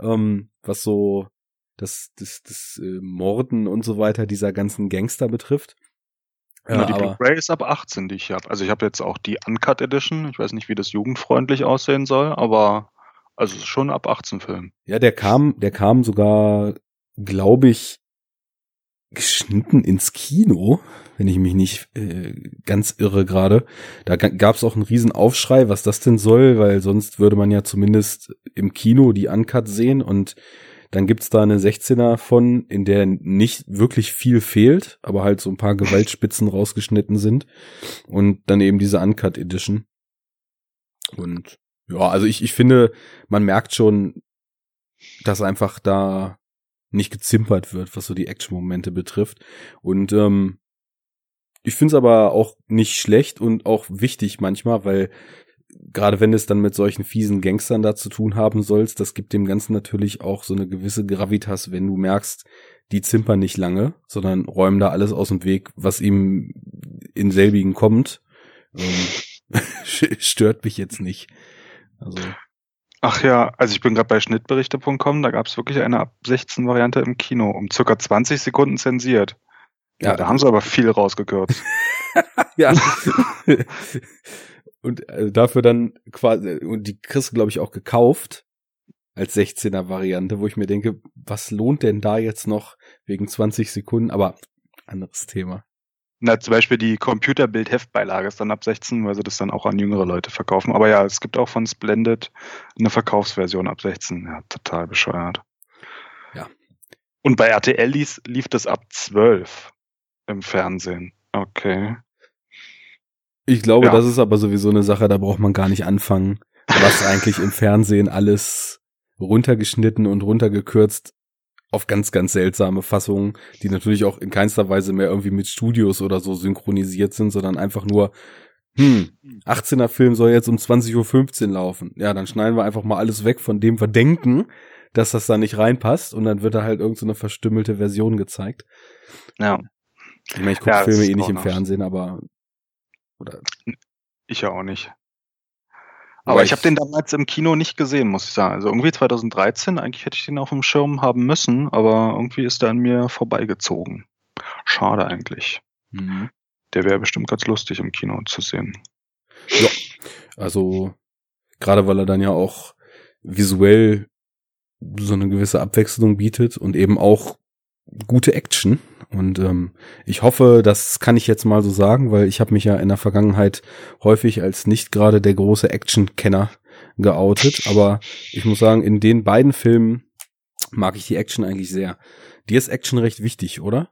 ähm, was so das, das, das äh, Morden und so weiter dieser ganzen Gangster betrifft. Ja, Na, die Blu-ray ist ab 18, die ich habe. Also ich habe jetzt auch die Uncut Edition. Ich weiß nicht, wie das jugendfreundlich aussehen soll, aber also schon ab 18 Film. Ja, der kam, der kam sogar, glaube ich, geschnitten ins Kino, wenn ich mich nicht äh, ganz irre gerade. Da gab es auch einen riesen Aufschrei, was das denn soll, weil sonst würde man ja zumindest im Kino die Uncut sehen und dann gibt's da eine 16er von, in der nicht wirklich viel fehlt, aber halt so ein paar Gewaltspitzen rausgeschnitten sind. Und dann eben diese Uncut Edition. Und ja, also ich, ich finde, man merkt schon, dass einfach da nicht gezimpert wird, was so die Action-Momente betrifft. Und ähm, ich finde es aber auch nicht schlecht und auch wichtig manchmal, weil gerade wenn es dann mit solchen fiesen Gangstern da zu tun haben sollst, das gibt dem Ganzen natürlich auch so eine gewisse Gravitas, wenn du merkst, die zimpern nicht lange, sondern räumen da alles aus dem Weg, was ihm in selbigen kommt. Ähm, stört mich jetzt nicht. Also. Ach ja, also ich bin gerade bei Schnittberichte.com, da gab es wirklich eine ab 16 Variante im Kino, um circa 20 Sekunden zensiert. Ja, ja da haben sie aber viel rausgekürzt. ja. und äh, dafür dann quasi, und die kriegst du, glaube ich, auch gekauft als 16er Variante, wo ich mir denke, was lohnt denn da jetzt noch wegen 20 Sekunden? Aber anderes Thema. Na, zum Beispiel die Computerbild-Heftbeilage ist dann ab 16, weil sie das dann auch an jüngere Leute verkaufen. Aber ja, es gibt auch von Splendid eine Verkaufsversion ab 16. Ja, total bescheuert. Ja. Und bei RTL lief, lief das ab 12 im Fernsehen. Okay. Ich glaube, ja. das ist aber sowieso eine Sache, da braucht man gar nicht anfangen, was eigentlich im Fernsehen alles runtergeschnitten und runtergekürzt auf ganz, ganz seltsame Fassungen, die natürlich auch in keinster Weise mehr irgendwie mit Studios oder so synchronisiert sind, sondern einfach nur, hm, 18er Film soll jetzt um 20.15 Uhr laufen. Ja, dann schneiden wir einfach mal alles weg, von dem wir denken, dass das da nicht reinpasst und dann wird da halt irgendeine so verstümmelte Version gezeigt. Ja. Ich meine, ich gucke ja, Filme eh nicht im Fernsehen, aber oder? Ich ja auch nicht. Aber, Aber ich, ich habe den damals im Kino nicht gesehen, muss ich sagen. Also irgendwie 2013, eigentlich hätte ich den auf dem Schirm haben müssen, aber irgendwie ist er an mir vorbeigezogen. Schade eigentlich. Mhm. Der wäre bestimmt ganz lustig im Kino zu sehen. Ja, also gerade weil er dann ja auch visuell so eine gewisse Abwechslung bietet und eben auch gute Action. Und ähm, ich hoffe, das kann ich jetzt mal so sagen, weil ich habe mich ja in der Vergangenheit häufig als nicht gerade der große Action-Kenner geoutet. Aber ich muss sagen, in den beiden Filmen mag ich die Action eigentlich sehr. Dir ist Action recht wichtig, oder?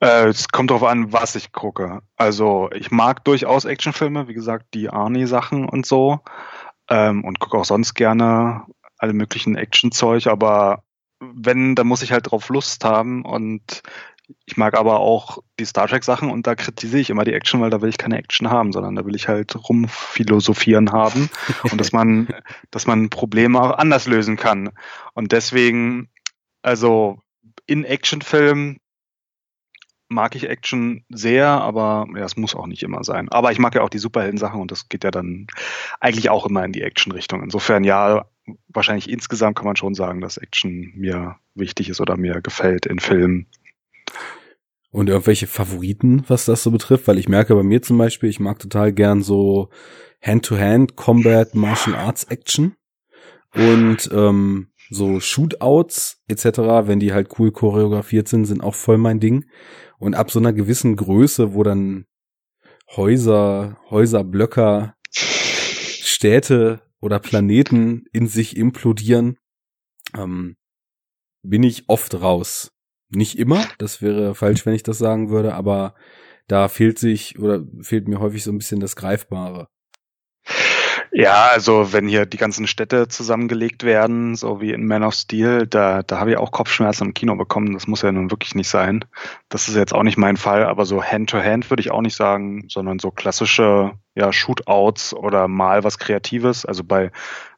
Äh, es kommt darauf an, was ich gucke. Also ich mag durchaus Actionfilme, wie gesagt, die Arnie-Sachen und so. Ähm, und gucke auch sonst gerne alle möglichen Action-Zeug, aber wenn, dann muss ich halt drauf Lust haben und ich mag aber auch die Star Trek Sachen und da kritisiere ich immer die Action, weil da will ich keine Action haben, sondern da will ich halt rumphilosophieren haben und dass man, dass man Probleme auch anders lösen kann. Und deswegen, also in Actionfilmen mag ich Action sehr, aber ja, es muss auch nicht immer sein. Aber ich mag ja auch die Superhelden-Sachen und das geht ja dann eigentlich auch immer in die Action-Richtung. Insofern ja, wahrscheinlich insgesamt kann man schon sagen, dass Action mir wichtig ist oder mir gefällt in Filmen. Und irgendwelche Favoriten, was das so betrifft? Weil ich merke bei mir zum Beispiel, ich mag total gern so Hand-to-Hand Combat Martial Arts Action und ähm, so Shootouts etc., wenn die halt cool choreografiert sind, sind auch voll mein Ding. Und ab so einer gewissen Größe, wo dann Häuser, Häuserblöcker, Städte oder Planeten in sich implodieren, ähm, bin ich oft raus. Nicht immer, das wäre falsch, wenn ich das sagen würde, aber da fehlt sich oder fehlt mir häufig so ein bisschen das Greifbare. Ja, also wenn hier die ganzen Städte zusammengelegt werden, so wie in Man of Steel, da, da habe ich auch Kopfschmerzen im Kino bekommen. Das muss ja nun wirklich nicht sein. Das ist jetzt auch nicht mein Fall, aber so Hand-to-Hand -hand würde ich auch nicht sagen, sondern so klassische ja, Shootouts oder mal was Kreatives. Also bei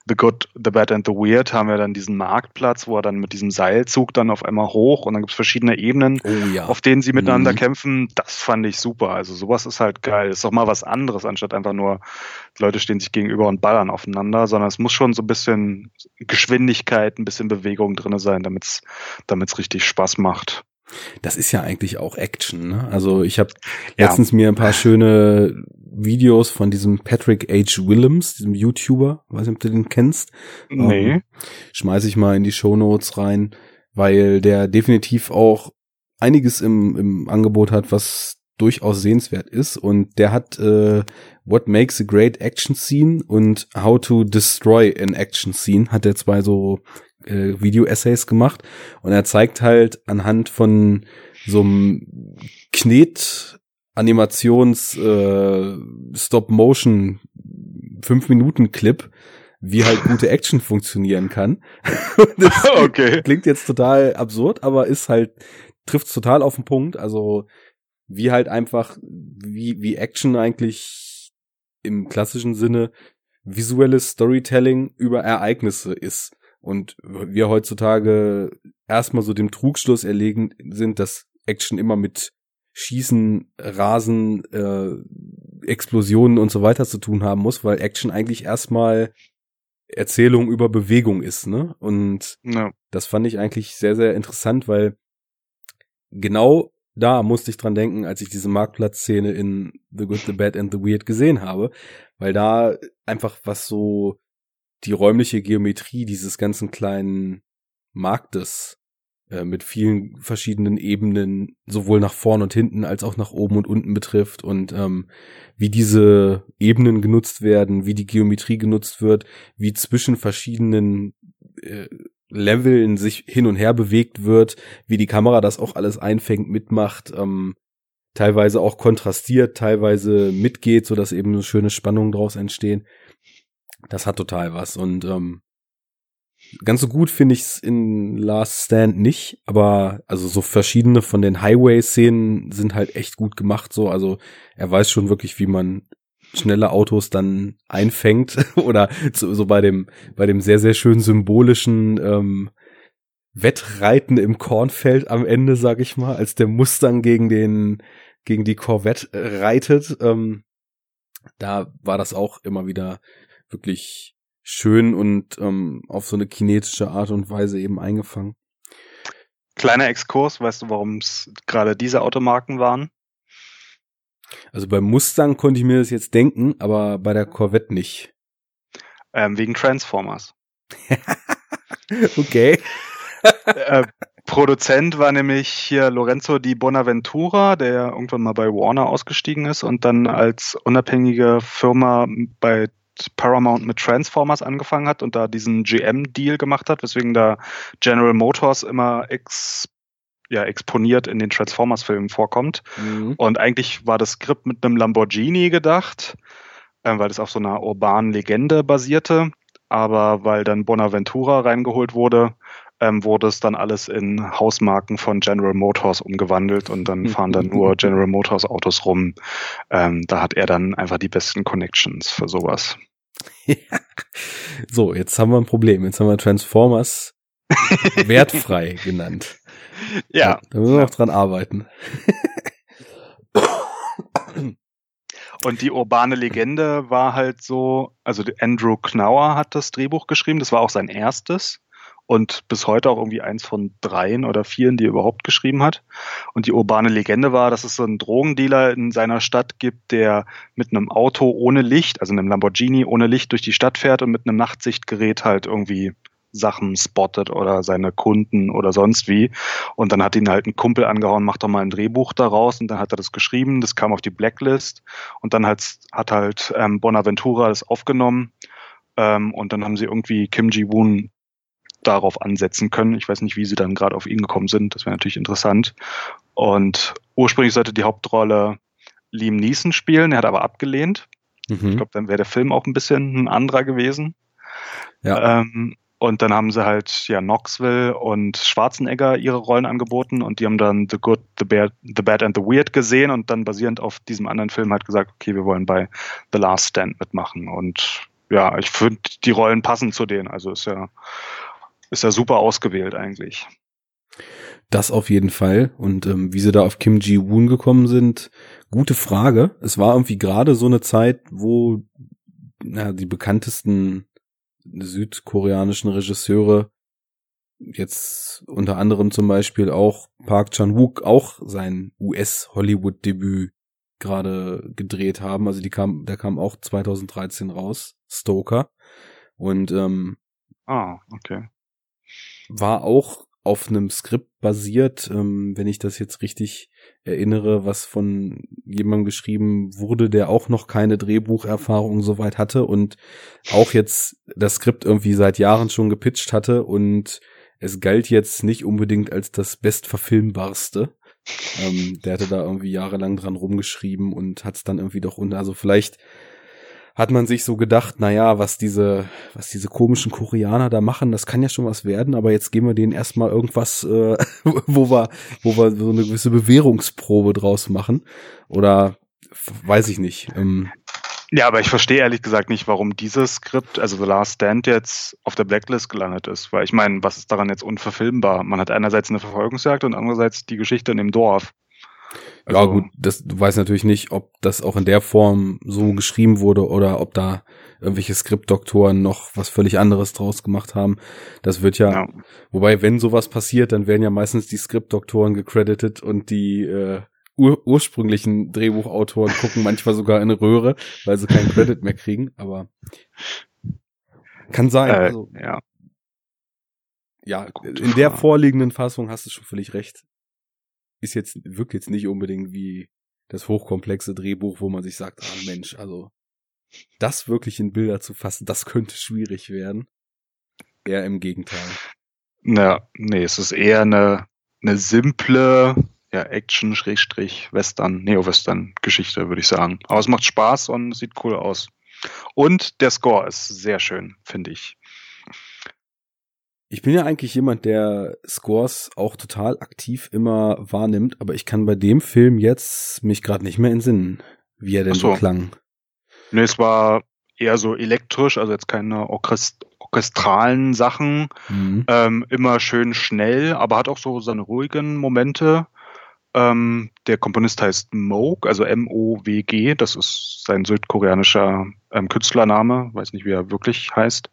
The Good, The Bad and the Weird haben wir dann diesen Marktplatz, wo er dann mit diesem Seilzug dann auf einmal hoch und dann gibt es verschiedene Ebenen, oh, ja. auf denen sie miteinander mhm. kämpfen. Das fand ich super. Also sowas ist halt geil. Ist doch mal was anderes, anstatt einfach nur Leute stehen sich gegenüber und ballern aufeinander, sondern es muss schon so ein bisschen Geschwindigkeit, ein bisschen Bewegung drin sein, damit es richtig Spaß macht. Das ist ja eigentlich auch Action, ne? Also ich habe ja. letztens mir ein paar schöne Videos von diesem Patrick H. Willems, diesem YouTuber, weiß nicht, ob du den kennst. Nee. Ähm, schmeiß ich mal in die Show Notes rein, weil der definitiv auch einiges im, im Angebot hat, was durchaus sehenswert ist. Und der hat äh, What Makes a Great Action Scene und How to Destroy an Action Scene, hat er zwei so äh, Video-Essays gemacht. Und er zeigt halt anhand von so einem Knet Animations äh, Stop Motion 5 Minuten Clip, wie halt gute Action funktionieren kann. okay. Klingt jetzt total absurd, aber ist halt trifft total auf den Punkt. Also wie halt einfach wie wie Action eigentlich im klassischen Sinne visuelles Storytelling über Ereignisse ist und wir heutzutage erstmal so dem Trugschluss erlegen sind, dass Action immer mit Schießen, Rasen, äh, Explosionen und so weiter zu tun haben muss, weil Action eigentlich erstmal Erzählung über Bewegung ist, ne? Und ja. das fand ich eigentlich sehr, sehr interessant, weil genau da musste ich dran denken, als ich diese Marktplatzszene in The Good, The Bad and The Weird gesehen habe, weil da einfach was so die räumliche Geometrie dieses ganzen kleinen Marktes äh, mit vielen verschiedenen Ebenen sowohl nach vorn und hinten als auch nach oben und unten betrifft und ähm, wie diese Ebenen genutzt werden, wie die Geometrie genutzt wird, wie zwischen verschiedenen äh, Leveln sich hin und her bewegt wird, wie die Kamera das auch alles einfängt, mitmacht, ähm, teilweise auch kontrastiert, teilweise mitgeht, so dass eben so schöne Spannungen draus entstehen. Das hat total was und ähm, ganz so gut finde ich es in Last Stand nicht, aber also so verschiedene von den Highway-Szenen sind halt echt gut gemacht. So, also er weiß schon wirklich, wie man schnelle Autos dann einfängt oder so, so bei dem bei dem sehr sehr schön symbolischen ähm, Wettreiten im Kornfeld am Ende, sag ich mal, als der Mustang gegen den gegen die Corvette reitet. Ähm, da war das auch immer wieder wirklich schön und ähm, auf so eine kinetische Art und Weise eben eingefangen. Kleiner Exkurs, weißt du, warum es gerade diese Automarken waren? Also beim Mustang konnte ich mir das jetzt denken, aber bei der Corvette nicht. Ähm, wegen Transformers. okay. äh, Produzent war nämlich hier Lorenzo di Bonaventura, der irgendwann mal bei Warner ausgestiegen ist und dann als unabhängige Firma bei Paramount mit Transformers angefangen hat und da diesen GM-Deal gemacht hat, weswegen da General Motors immer ex, ja, exponiert in den Transformers-Filmen vorkommt. Mhm. Und eigentlich war das Skript mit einem Lamborghini gedacht, äh, weil es auf so einer urbanen Legende basierte. Aber weil dann Bonaventura reingeholt wurde, ähm, wurde es dann alles in Hausmarken von General Motors umgewandelt und dann fahren dann nur General Motors Autos rum. Ähm, da hat er dann einfach die besten Connections für sowas. so, jetzt haben wir ein Problem. Jetzt haben wir Transformers wertfrei genannt. Ja. Da müssen wir noch dran arbeiten. Und die urbane Legende war halt so, also Andrew Knauer hat das Drehbuch geschrieben, das war auch sein erstes und bis heute auch irgendwie eins von dreien oder vieren, die er überhaupt geschrieben hat. Und die urbane Legende war, dass es so einen Drogendealer in seiner Stadt gibt, der mit einem Auto ohne Licht, also einem Lamborghini ohne Licht durch die Stadt fährt und mit einem Nachtsichtgerät halt irgendwie Sachen spottet oder seine Kunden oder sonst wie. Und dann hat ihn halt ein Kumpel angehauen, macht doch mal ein Drehbuch daraus und dann hat er das geschrieben, das kam auf die Blacklist und dann hat, hat halt ähm, Bonaventura das aufgenommen ähm, und dann haben sie irgendwie Kim Ji-woon darauf ansetzen können. Ich weiß nicht, wie sie dann gerade auf ihn gekommen sind. Das wäre natürlich interessant. Und ursprünglich sollte die Hauptrolle Liam Neeson spielen. Er hat aber abgelehnt. Mhm. Ich glaube, dann wäre der Film auch ein bisschen ein anderer gewesen. Ja. Ähm, und dann haben sie halt ja Knoxville und Schwarzenegger ihre Rollen angeboten und die haben dann The Good, The Bad, The Bad and The Weird gesehen und dann basierend auf diesem anderen Film halt gesagt, okay, wir wollen bei The Last Stand mitmachen. Und ja, ich finde, die Rollen passen zu denen. Also ist ja ist ja super ausgewählt eigentlich. Das auf jeden Fall. Und ähm, wie sie da auf Kim Ji-woon gekommen sind, gute Frage. Es war irgendwie gerade so eine Zeit, wo na, die bekanntesten südkoreanischen Regisseure jetzt unter anderem zum Beispiel auch Park Chan-wook auch sein US-Hollywood-Debüt gerade gedreht haben. Also die kam, der kam auch 2013 raus, Stoker. Und ähm, ah, okay. War auch auf einem Skript basiert, ähm, wenn ich das jetzt richtig erinnere, was von jemandem geschrieben wurde, der auch noch keine Drehbucherfahrung soweit hatte und auch jetzt das Skript irgendwie seit Jahren schon gepitcht hatte und es galt jetzt nicht unbedingt als das bestverfilmbarste. Ähm, der hatte da irgendwie jahrelang dran rumgeschrieben und hat es dann irgendwie doch unter, also vielleicht hat man sich so gedacht, na ja, was diese, was diese komischen Koreaner da machen, das kann ja schon was werden, aber jetzt geben wir denen erstmal irgendwas, äh, wo wir, wo wir so eine gewisse Bewährungsprobe draus machen. Oder weiß ich nicht. Ähm, ja, aber ich verstehe ehrlich gesagt nicht, warum dieses Skript, also The Last Stand, jetzt auf der Blacklist gelandet ist. Weil ich meine, was ist daran jetzt unverfilmbar? Man hat einerseits eine Verfolgungsjagd und andererseits die Geschichte in dem Dorf. Also, ja, gut, das, du weißt natürlich nicht, ob das auch in der Form so geschrieben wurde oder ob da irgendwelche Skriptdoktoren noch was völlig anderes draus gemacht haben. Das wird ja, ja. wobei, wenn sowas passiert, dann werden ja meistens die Skriptdoktoren gecredited und die äh, ur ursprünglichen Drehbuchautoren gucken manchmal sogar in eine Röhre, weil sie keinen Credit mehr kriegen, aber kann sein. Äh, also, ja. Ja, in der vorliegenden Fassung hast du schon völlig recht ist jetzt, wirkt jetzt nicht unbedingt wie das hochkomplexe Drehbuch, wo man sich sagt, ah Mensch, also das wirklich in Bilder zu fassen, das könnte schwierig werden. Eher im Gegenteil. Na, nee, es ist eher eine, eine simple ja, Action, Schrägstrich, Western, Neo-Western-Geschichte, würde ich sagen. Aber es macht Spaß und sieht cool aus. Und der Score ist sehr schön, finde ich. Ich bin ja eigentlich jemand, der Scores auch total aktiv immer wahrnimmt, aber ich kann bei dem Film jetzt mich gerade nicht mehr entsinnen, wie er denn so. so klang. Nee, es war eher so elektrisch, also jetzt keine Orchest orchestralen Sachen, mhm. ähm, immer schön schnell, aber hat auch so seine ruhigen Momente. Ähm, der Komponist heißt Moog, also M-O-W-G, das ist sein südkoreanischer ähm, Künstlername, weiß nicht, wie er wirklich heißt.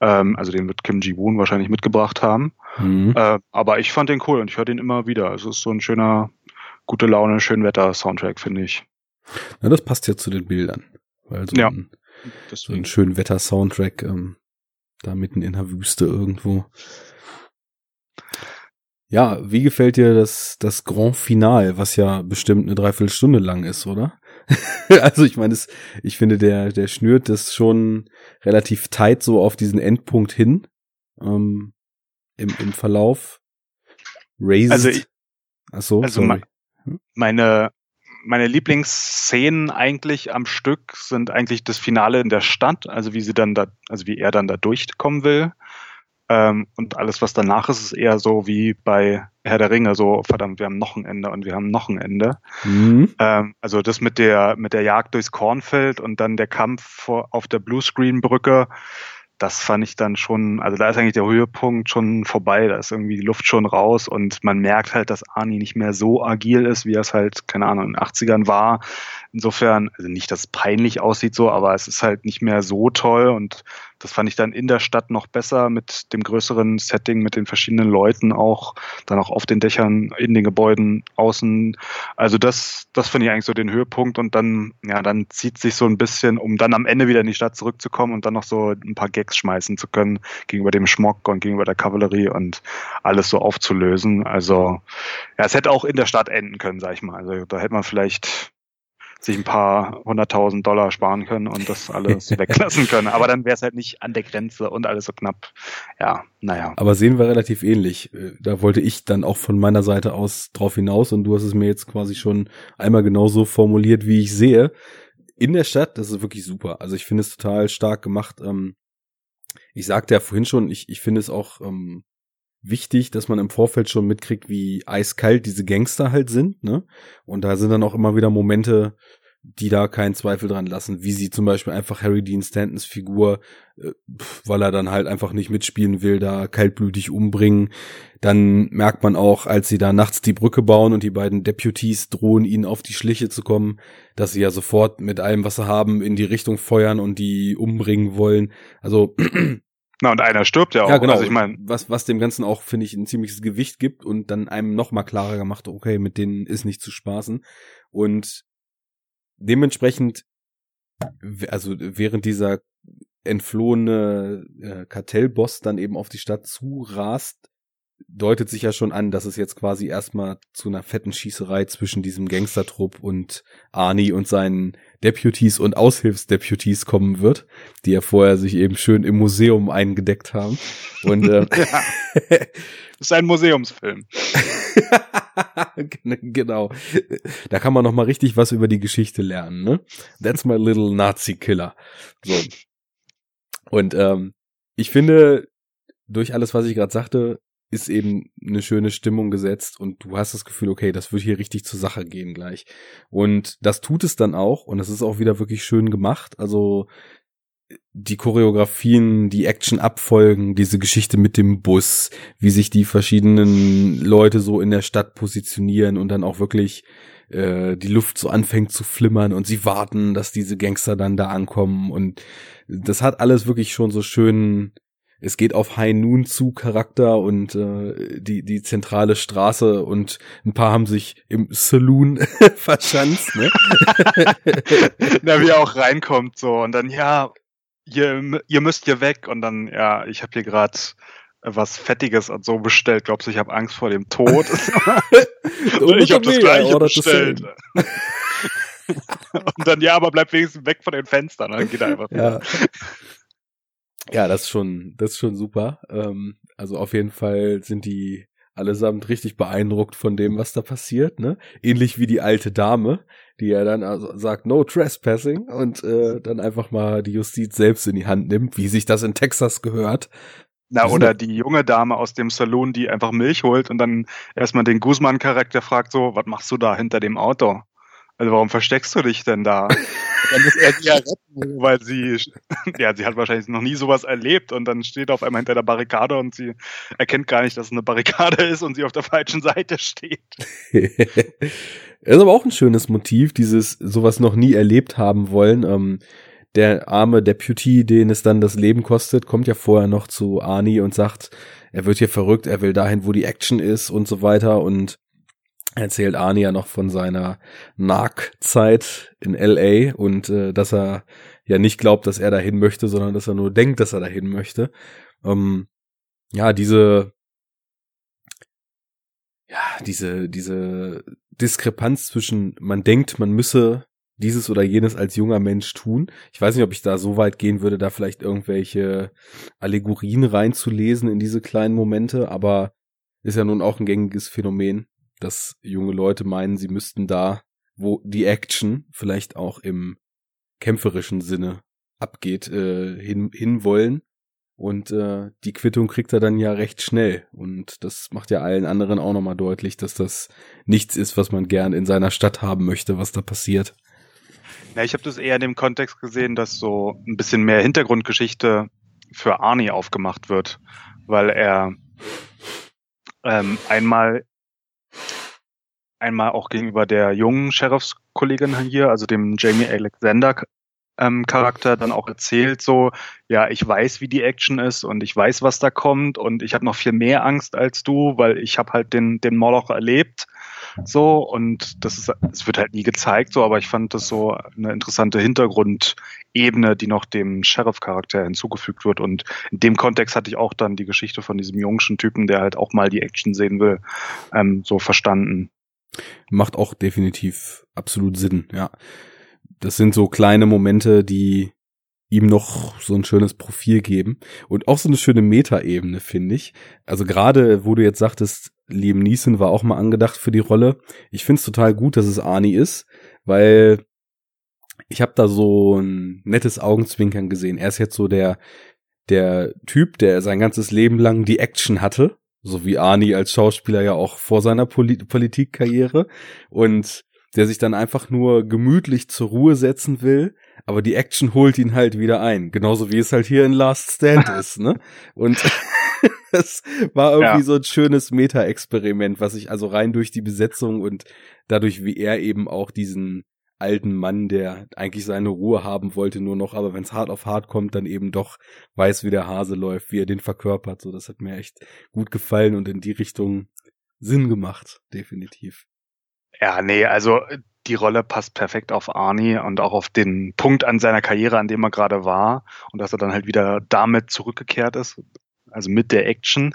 Ähm, also den wird Kim Ji-woon wahrscheinlich mitgebracht haben. Mhm. Äh, aber ich fand den cool und ich höre den immer wieder. Also es ist so ein schöner, gute Laune, schön Wetter-Soundtrack, finde ich. Na, das passt ja zu den Bildern. Weil so, ja, ein, so ein schön Wetter-Soundtrack ähm, da mitten in der Wüste irgendwo. Ja, wie gefällt dir das, das Grand Final, was ja bestimmt eine Dreiviertelstunde lang ist, oder? also ich meine, ich finde, der, der schnürt das schon relativ tight so auf diesen Endpunkt hin ähm, im, im Verlauf. Raised. Also, ich, Ach so, also sorry. Meine, meine Lieblingsszenen eigentlich am Stück sind eigentlich das Finale in der Stadt, also wie sie dann da, also wie er dann da durchkommen will. Ähm, und alles, was danach ist, ist eher so wie bei Herr der Ringe, so verdammt, wir haben noch ein Ende und wir haben noch ein Ende. Mhm. Ähm, also das mit der mit der Jagd durchs Kornfeld und dann der Kampf vor, auf der Bluescreen-Brücke, das fand ich dann schon, also da ist eigentlich der Höhepunkt schon vorbei, da ist irgendwie die Luft schon raus und man merkt halt, dass Arnie nicht mehr so agil ist, wie er es halt, keine Ahnung, in den 80ern war. Insofern, also nicht, dass es peinlich aussieht so, aber es ist halt nicht mehr so toll und das fand ich dann in der Stadt noch besser mit dem größeren Setting, mit den verschiedenen Leuten auch, dann auch auf den Dächern, in den Gebäuden, außen. Also das, das finde ich eigentlich so den Höhepunkt und dann, ja, dann zieht sich so ein bisschen, um dann am Ende wieder in die Stadt zurückzukommen und dann noch so ein paar Gags schmeißen zu können gegenüber dem Schmock und gegenüber der Kavallerie und alles so aufzulösen. Also, ja, es hätte auch in der Stadt enden können, sag ich mal. Also da hätte man vielleicht sich ein paar hunderttausend Dollar sparen können und das alles weglassen können. Aber dann wäre es halt nicht an der Grenze und alles so knapp. Ja, naja. Aber sehen wir relativ ähnlich. Äh, da wollte ich dann auch von meiner Seite aus drauf hinaus und du hast es mir jetzt quasi schon einmal genauso formuliert, wie ich sehe. In der Stadt, das ist wirklich super. Also ich finde es total stark gemacht. Ähm, ich sagte ja vorhin schon, ich, ich finde es auch ähm, wichtig, dass man im Vorfeld schon mitkriegt, wie eiskalt diese Gangster halt sind, ne? Und da sind dann auch immer wieder Momente, die da keinen Zweifel dran lassen, wie sie zum Beispiel einfach Harry Dean Stantons Figur, äh, weil er dann halt einfach nicht mitspielen will, da kaltblütig umbringen. Dann merkt man auch, als sie da nachts die Brücke bauen und die beiden Deputies drohen, ihnen auf die Schliche zu kommen, dass sie ja sofort mit allem, was sie haben, in die Richtung feuern und die umbringen wollen. Also Na, und einer stirbt ja auch. Ja, genau. Also ich meine, was, was dem Ganzen auch, finde ich, ein ziemliches Gewicht gibt und dann einem noch mal klarer gemacht, okay, mit denen ist nicht zu spaßen. Und dementsprechend, also während dieser entflohene äh, Kartellboss dann eben auf die Stadt zurast, deutet sich ja schon an, dass es jetzt quasi erstmal zu einer fetten Schießerei zwischen diesem Gangstertrupp und Arnie und seinen Deputies und Aushilfsdeputies kommen wird, die ja vorher sich eben schön im Museum eingedeckt haben. Und äh, ja. das ist ein Museumsfilm. genau. Da kann man noch mal richtig was über die Geschichte lernen, ne? That's my little Nazi Killer. So. Und ähm, ich finde, durch alles, was ich gerade sagte, ist eben eine schöne Stimmung gesetzt und du hast das Gefühl, okay, das wird hier richtig zur Sache gehen gleich. Und das tut es dann auch und das ist auch wieder wirklich schön gemacht. Also die Choreografien, die Action-Abfolgen, diese Geschichte mit dem Bus, wie sich die verschiedenen Leute so in der Stadt positionieren und dann auch wirklich äh, die Luft so anfängt zu flimmern und sie warten, dass diese Gangster dann da ankommen und das hat alles wirklich schon so schön es geht auf High Noon zu Charakter und äh, die die zentrale Straße und ein paar haben sich im Saloon verschanzt, ne? Na, wie er auch reinkommt so und dann ja, ihr, ihr müsst hier weg und dann ja, ich habe hier gerade was Fettiges und so bestellt. Glaubst du, ich habe Angst vor dem Tod? und ich habe das gleiche bestellt. und dann ja, aber bleib wenigstens weg von den Fenstern. Dann geht er einfach ja. Ja, das ist schon, das ist schon super. Ähm, also auf jeden Fall sind die allesamt richtig beeindruckt von dem, was da passiert, ne? Ähnlich wie die alte Dame, die ja dann also sagt, no trespassing und äh, dann einfach mal die Justiz selbst in die Hand nimmt, wie sich das in Texas gehört. Na, oder die junge Dame aus dem Saloon, die einfach Milch holt und dann erstmal den Guzman-Charakter fragt so, was machst du da hinter dem Auto? Also warum versteckst du dich denn da? dann muss er sie ja retten, weil sie, ja, sie hat wahrscheinlich noch nie sowas erlebt und dann steht er auf einmal hinter der Barrikade und sie erkennt gar nicht, dass es eine Barrikade ist und sie auf der falschen Seite steht. ist aber auch ein schönes Motiv, dieses sowas noch nie erlebt haben wollen. Ähm, der arme Deputy, den es dann das Leben kostet, kommt ja vorher noch zu Arnie und sagt, er wird hier verrückt, er will dahin, wo die Action ist und so weiter und erzählt Arnie ja noch von seiner Narc-Zeit in LA und äh, dass er ja nicht glaubt, dass er dahin möchte, sondern dass er nur denkt, dass er dahin möchte. Ähm, ja, diese ja, diese diese Diskrepanz zwischen man denkt, man müsse dieses oder jenes als junger Mensch tun. Ich weiß nicht, ob ich da so weit gehen würde, da vielleicht irgendwelche Allegorien reinzulesen in diese kleinen Momente, aber ist ja nun auch ein gängiges Phänomen, dass junge Leute meinen, sie müssten da, wo die Action vielleicht auch im kämpferischen Sinne abgeht, äh, hin, hin wollen. Und äh, die Quittung kriegt er dann ja recht schnell. Und das macht ja allen anderen auch nochmal deutlich, dass das nichts ist, was man gern in seiner Stadt haben möchte, was da passiert. Ja, ich habe das eher in dem Kontext gesehen, dass so ein bisschen mehr Hintergrundgeschichte für Arnie aufgemacht wird, weil er ähm, einmal einmal auch gegenüber der jungen Sheriffskollegin hier, also dem Jamie Alexander ähm, Charakter dann auch erzählt, so, ja, ich weiß, wie die Action ist und ich weiß, was da kommt und ich habe noch viel mehr Angst als du, weil ich habe halt den, den Moloch erlebt. So, und das ist, es wird halt nie gezeigt, so, aber ich fand das so eine interessante Hintergrundebene, die noch dem Sheriff-Charakter hinzugefügt wird. Und in dem Kontext hatte ich auch dann die Geschichte von diesem jungschen Typen, der halt auch mal die Action sehen will, ähm, so verstanden. Macht auch definitiv absolut Sinn, ja. Das sind so kleine Momente, die ihm noch so ein schönes Profil geben und auch so eine schöne Metaebene, finde ich. Also gerade, wo du jetzt sagtest, Liam Neeson war auch mal angedacht für die Rolle. Ich finde es total gut, dass es Arnie ist, weil ich habe da so ein nettes Augenzwinkern gesehen. Er ist jetzt so der der Typ, der sein ganzes Leben lang die Action hatte so wie Arnie als Schauspieler ja auch vor seiner Polit Politikkarriere und der sich dann einfach nur gemütlich zur Ruhe setzen will, aber die Action holt ihn halt wieder ein, genauso wie es halt hier in Last Stand ist, ne? Und es war irgendwie ja. so ein schönes Meta-Experiment, was ich also rein durch die Besetzung und dadurch, wie er eben auch diesen alten Mann, der eigentlich seine Ruhe haben wollte nur noch, aber wenn es hart auf hart kommt, dann eben doch weiß, wie der Hase läuft, wie er den verkörpert. So, das hat mir echt gut gefallen und in die Richtung Sinn gemacht, definitiv. Ja, nee, also die Rolle passt perfekt auf Arnie und auch auf den Punkt an seiner Karriere, an dem er gerade war und dass er dann halt wieder damit zurückgekehrt ist, also mit der Action.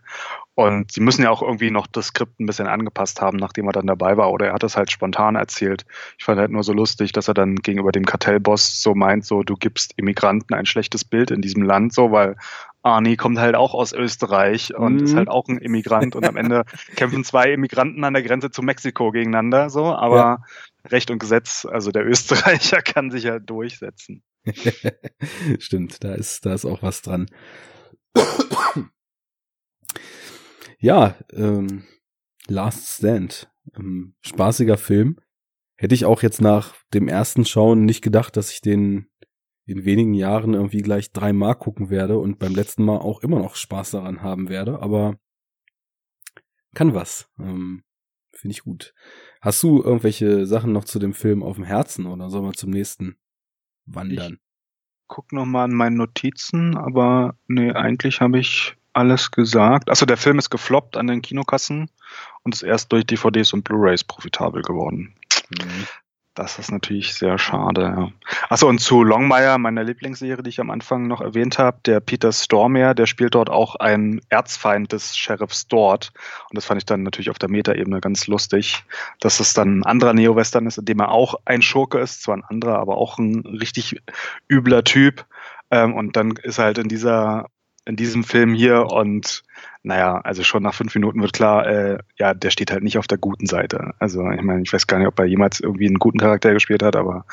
Und sie müssen ja auch irgendwie noch das Skript ein bisschen angepasst haben, nachdem er dann dabei war. Oder er hat es halt spontan erzählt. Ich fand halt nur so lustig, dass er dann gegenüber dem Kartellboss so meint, so du gibst Immigranten ein schlechtes Bild in diesem Land, so weil Arnie kommt halt auch aus Österreich und mhm. ist halt auch ein Immigrant und am Ende kämpfen zwei Immigranten an der Grenze zu Mexiko gegeneinander, so, aber ja. Recht und Gesetz, also der Österreicher kann sich ja durchsetzen. Stimmt, da ist, da ist auch was dran. Ja, ähm, Last Stand. Ähm, spaßiger Film. Hätte ich auch jetzt nach dem ersten Schauen nicht gedacht, dass ich den in wenigen Jahren irgendwie gleich dreimal gucken werde und beim letzten Mal auch immer noch Spaß daran haben werde, aber kann was. Ähm, Finde ich gut. Hast du irgendwelche Sachen noch zu dem Film auf dem Herzen oder sollen wir zum nächsten wandern? Ich guck noch mal an meinen Notizen, aber nee, eigentlich habe ich alles gesagt. Also der Film ist gefloppt an den Kinokassen und ist erst durch DVDs und Blu-rays profitabel geworden. Mhm. Das ist natürlich sehr schade. Ja. Achso, und zu Longmire, meiner Lieblingsserie, die ich am Anfang noch erwähnt habe, der Peter Stormare, der spielt dort auch einen Erzfeind des Sheriffs dort. Und das fand ich dann natürlich auf der Metaebene ganz lustig, dass es dann ein anderer Neo-Western ist, in dem er auch ein Schurke ist, zwar ein anderer, aber auch ein richtig übler Typ. Ähm, und dann ist er halt in dieser in diesem Film hier und naja, also schon nach fünf Minuten wird klar, äh, ja, der steht halt nicht auf der guten Seite. Also ich meine, ich weiß gar nicht, ob er jemals irgendwie einen guten Charakter gespielt hat, aber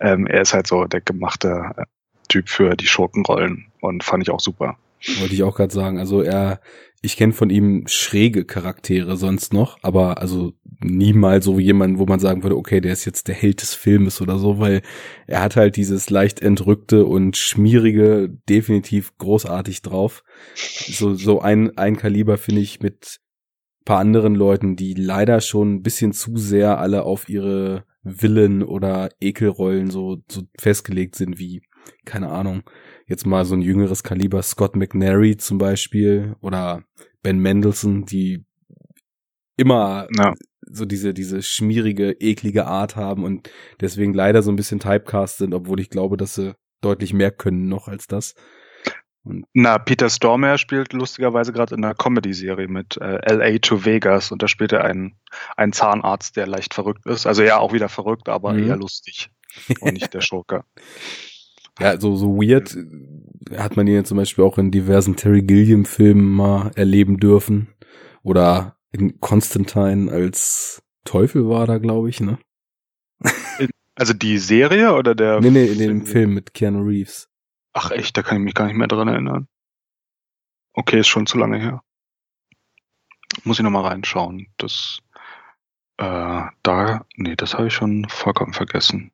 ähm, er ist halt so der gemachte äh, Typ für die Schurkenrollen und fand ich auch super. Wollte ich auch gerade sagen. Also er, ich kenne von ihm schräge Charaktere sonst noch, aber also niemals so wie jemand, wo man sagen würde, okay, der ist jetzt der Held des Filmes oder so, weil er hat halt dieses leicht entrückte und schmierige definitiv großartig drauf. So, so ein, ein Kaliber finde ich mit paar anderen Leuten, die leider schon ein bisschen zu sehr alle auf ihre Willen oder Ekelrollen so, so festgelegt sind wie, keine Ahnung, jetzt mal so ein jüngeres Kaliber, Scott McNary zum Beispiel oder Ben Mendelssohn, die immer ja. so diese, diese schmierige, eklige Art haben und deswegen leider so ein bisschen typecast sind, obwohl ich glaube, dass sie deutlich mehr können noch als das. Und Na, Peter Stormare spielt lustigerweise gerade in einer Comedy-Serie mit äh, LA to Vegas und da spielt er einen, einen Zahnarzt, der leicht verrückt ist. Also ja, auch wieder verrückt, aber mhm. eher lustig und nicht der Schurke. Ja, so, so weird hat man ihn ja zum Beispiel auch in diversen Terry Gilliam-Filmen mal erleben dürfen. Oder in Constantine als Teufel war da, glaube ich, ne? Also die Serie oder der? Nee, nee, in dem Film mit Keanu Reeves. Ach echt, da kann ich mich gar nicht mehr dran erinnern. Okay, ist schon zu lange her. Muss ich nochmal reinschauen. Das, äh, da, nee, das habe ich schon vollkommen vergessen.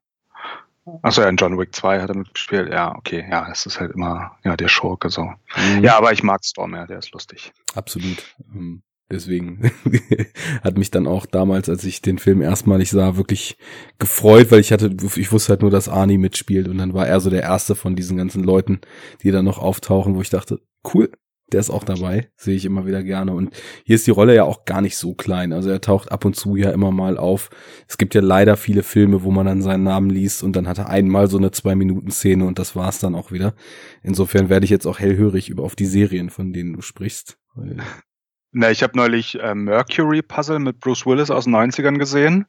Achso, ja, in John Wick 2 hat er mitgespielt. Ja, okay, ja, es ist halt immer, ja, der Schurke so. Mhm. Ja, aber ich mag Storm, ja, der ist lustig. Absolut. Ähm, deswegen hat mich dann auch damals, als ich den Film erstmalig sah, wirklich gefreut, weil ich hatte, ich wusste halt nur, dass Arnie mitspielt und dann war er so der erste von diesen ganzen Leuten, die dann noch auftauchen, wo ich dachte, cool, der ist auch dabei, sehe ich immer wieder gerne. Und hier ist die Rolle ja auch gar nicht so klein. Also er taucht ab und zu ja immer mal auf. Es gibt ja leider viele Filme, wo man dann seinen Namen liest und dann hat er einmal so eine Zwei-Minuten-Szene und das war's dann auch wieder. Insofern werde ich jetzt auch hellhörig über auf die Serien, von denen du sprichst. Na, ich habe neulich äh, Mercury Puzzle mit Bruce Willis aus den 90ern gesehen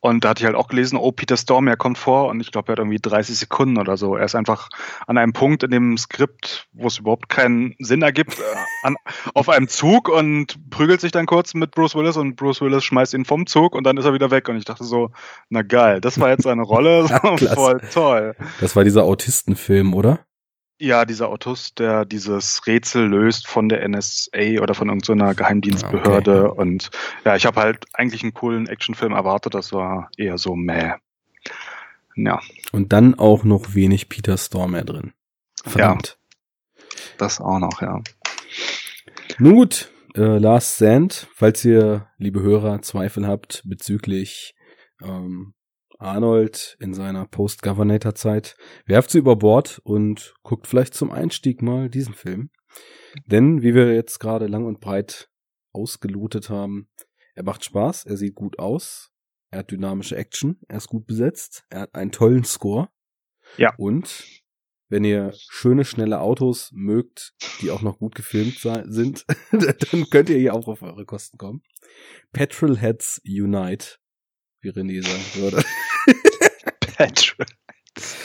und da hatte ich halt auch gelesen, oh, Peter Storm, er kommt vor und ich glaube, er hat irgendwie 30 Sekunden oder so. Er ist einfach an einem Punkt in dem Skript, wo es überhaupt keinen Sinn ergibt, äh, an, auf einem Zug und prügelt sich dann kurz mit Bruce Willis und Bruce Willis schmeißt ihn vom Zug und dann ist er wieder weg. Und ich dachte so, na geil, das war jetzt seine Rolle, so, voll toll. Das war dieser Autistenfilm, oder? Ja, dieser Autist, der dieses Rätsel löst von der NSA oder von irgendeiner Geheimdienstbehörde. Okay. Und ja, ich habe halt eigentlich einen coolen Actionfilm erwartet. Das war eher so meh. Ja. Und dann auch noch wenig Peter Stormare drin. Verdammt. Ja, das auch noch, ja. Nun gut, äh, Last Sand, falls ihr, liebe Hörer, Zweifel habt bezüglich ähm, Arnold in seiner Post-Governator-Zeit, werft sie über Bord und guckt vielleicht zum Einstieg mal diesen Film. Denn, wie wir jetzt gerade lang und breit ausgelotet haben, er macht Spaß, er sieht gut aus, er hat dynamische Action, er ist gut besetzt, er hat einen tollen Score. Ja. Und wenn ihr schöne, schnelle Autos mögt, die auch noch gut gefilmt sind, dann könnt ihr hier auch auf eure Kosten kommen. Petrolheads Unite, wie René sagen würde. Petrolheads.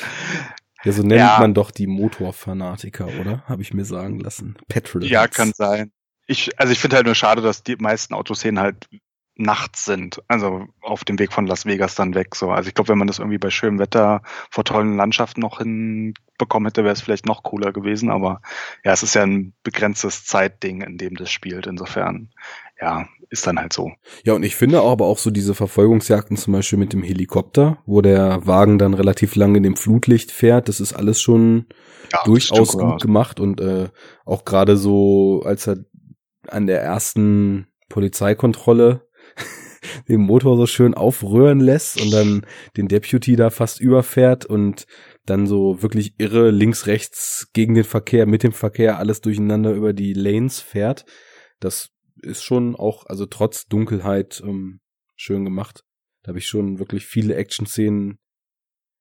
Ja, so nennt ja. man doch die Motorfanatiker, oder? Habe ich mir sagen lassen. Petrolheads. Ja, kann sein. Ich, also ich finde halt nur schade, dass die meisten Autoszenen halt nachts sind. Also auf dem Weg von Las Vegas dann weg. So. Also ich glaube, wenn man das irgendwie bei schönem Wetter vor tollen Landschaften noch hinbekommen hätte, wäre es vielleicht noch cooler gewesen. Aber ja, es ist ja ein begrenztes Zeitding, in dem das spielt. Insofern, ja, ist dann halt so. Ja, und ich finde aber auch so diese Verfolgungsjagden zum Beispiel mit dem Helikopter, wo der Wagen dann relativ lange in dem Flutlicht fährt, das ist alles schon ja, durchaus gut gemacht und äh, auch gerade so, als er an der ersten Polizeikontrolle den Motor so schön aufrühren lässt und dann den Deputy da fast überfährt und dann so wirklich irre links, rechts gegen den Verkehr, mit dem Verkehr alles durcheinander über die Lanes fährt. Das ist schon auch, also trotz Dunkelheit ähm, schön gemacht. Da habe ich schon wirklich viele Action-Szenen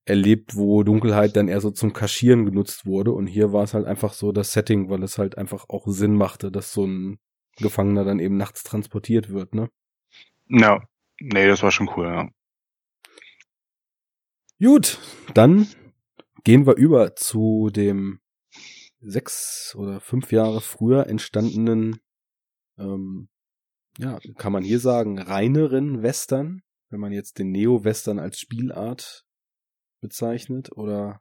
erlebt, wo Dunkelheit dann eher so zum Kaschieren genutzt wurde. Und hier war es halt einfach so das Setting, weil es halt einfach auch Sinn machte, dass so ein Gefangener dann eben nachts transportiert wird, ne? Ja, nee, das war schon cool, ja. Gut, dann gehen wir über zu dem sechs oder fünf Jahre früher entstandenen, ähm, ja, kann man hier sagen, reineren Western, wenn man jetzt den Neo-Western als Spielart bezeichnet, oder?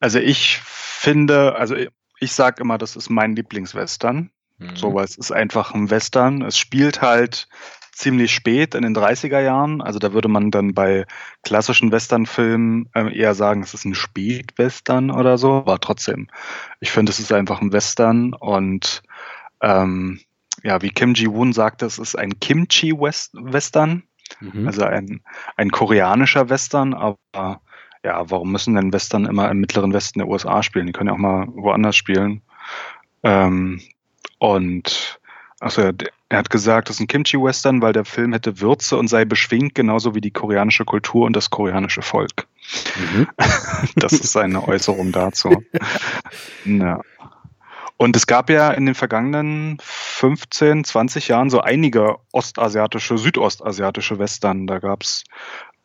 Also ich finde, also ich sag immer, das ist mein Lieblingswestern. Mhm. So, weil es ist einfach ein Western. Es spielt halt ziemlich spät in den 30er Jahren. Also da würde man dann bei klassischen Western-Filmen äh, eher sagen, es ist ein Spätwestern oder so. Aber trotzdem, ich finde, es ist einfach ein Western und ähm, ja, wie Kim Ji-woon sagt, es ist ein Kimchi-Western. Mhm. Also ein, ein koreanischer Western, aber ja, warum müssen denn Western immer im mittleren Westen der USA spielen? Die können ja auch mal woanders spielen. Ähm, und also er hat gesagt, das ist ein Kimchi-Western, weil der Film hätte Würze und sei beschwingt, genauso wie die koreanische Kultur und das koreanische Volk. Mhm. Das ist seine Äußerung dazu. ja. Und es gab ja in den vergangenen 15, 20 Jahren so einige ostasiatische, südostasiatische Western. Da gab's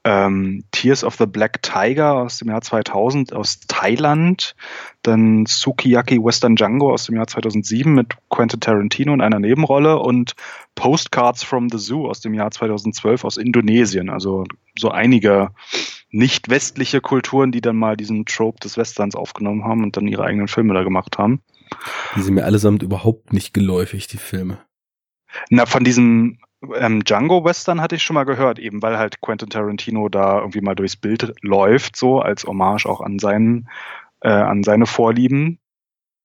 ähm, Tears of the Black Tiger aus dem Jahr 2000 aus Thailand, dann Sukiyaki Western Django aus dem Jahr 2007 mit Quentin Tarantino in einer Nebenrolle und Postcards from the Zoo aus dem Jahr 2012 aus Indonesien. Also so einige nicht westliche Kulturen, die dann mal diesen Trope des Westerns aufgenommen haben und dann ihre eigenen Filme da gemacht haben. Die sind mir allesamt überhaupt nicht geläufig, die Filme. Na, von diesem ähm, Django Western hatte ich schon mal gehört, eben weil halt Quentin Tarantino da irgendwie mal durchs Bild läuft, so als Hommage auch an seinen, äh, an seine Vorlieben.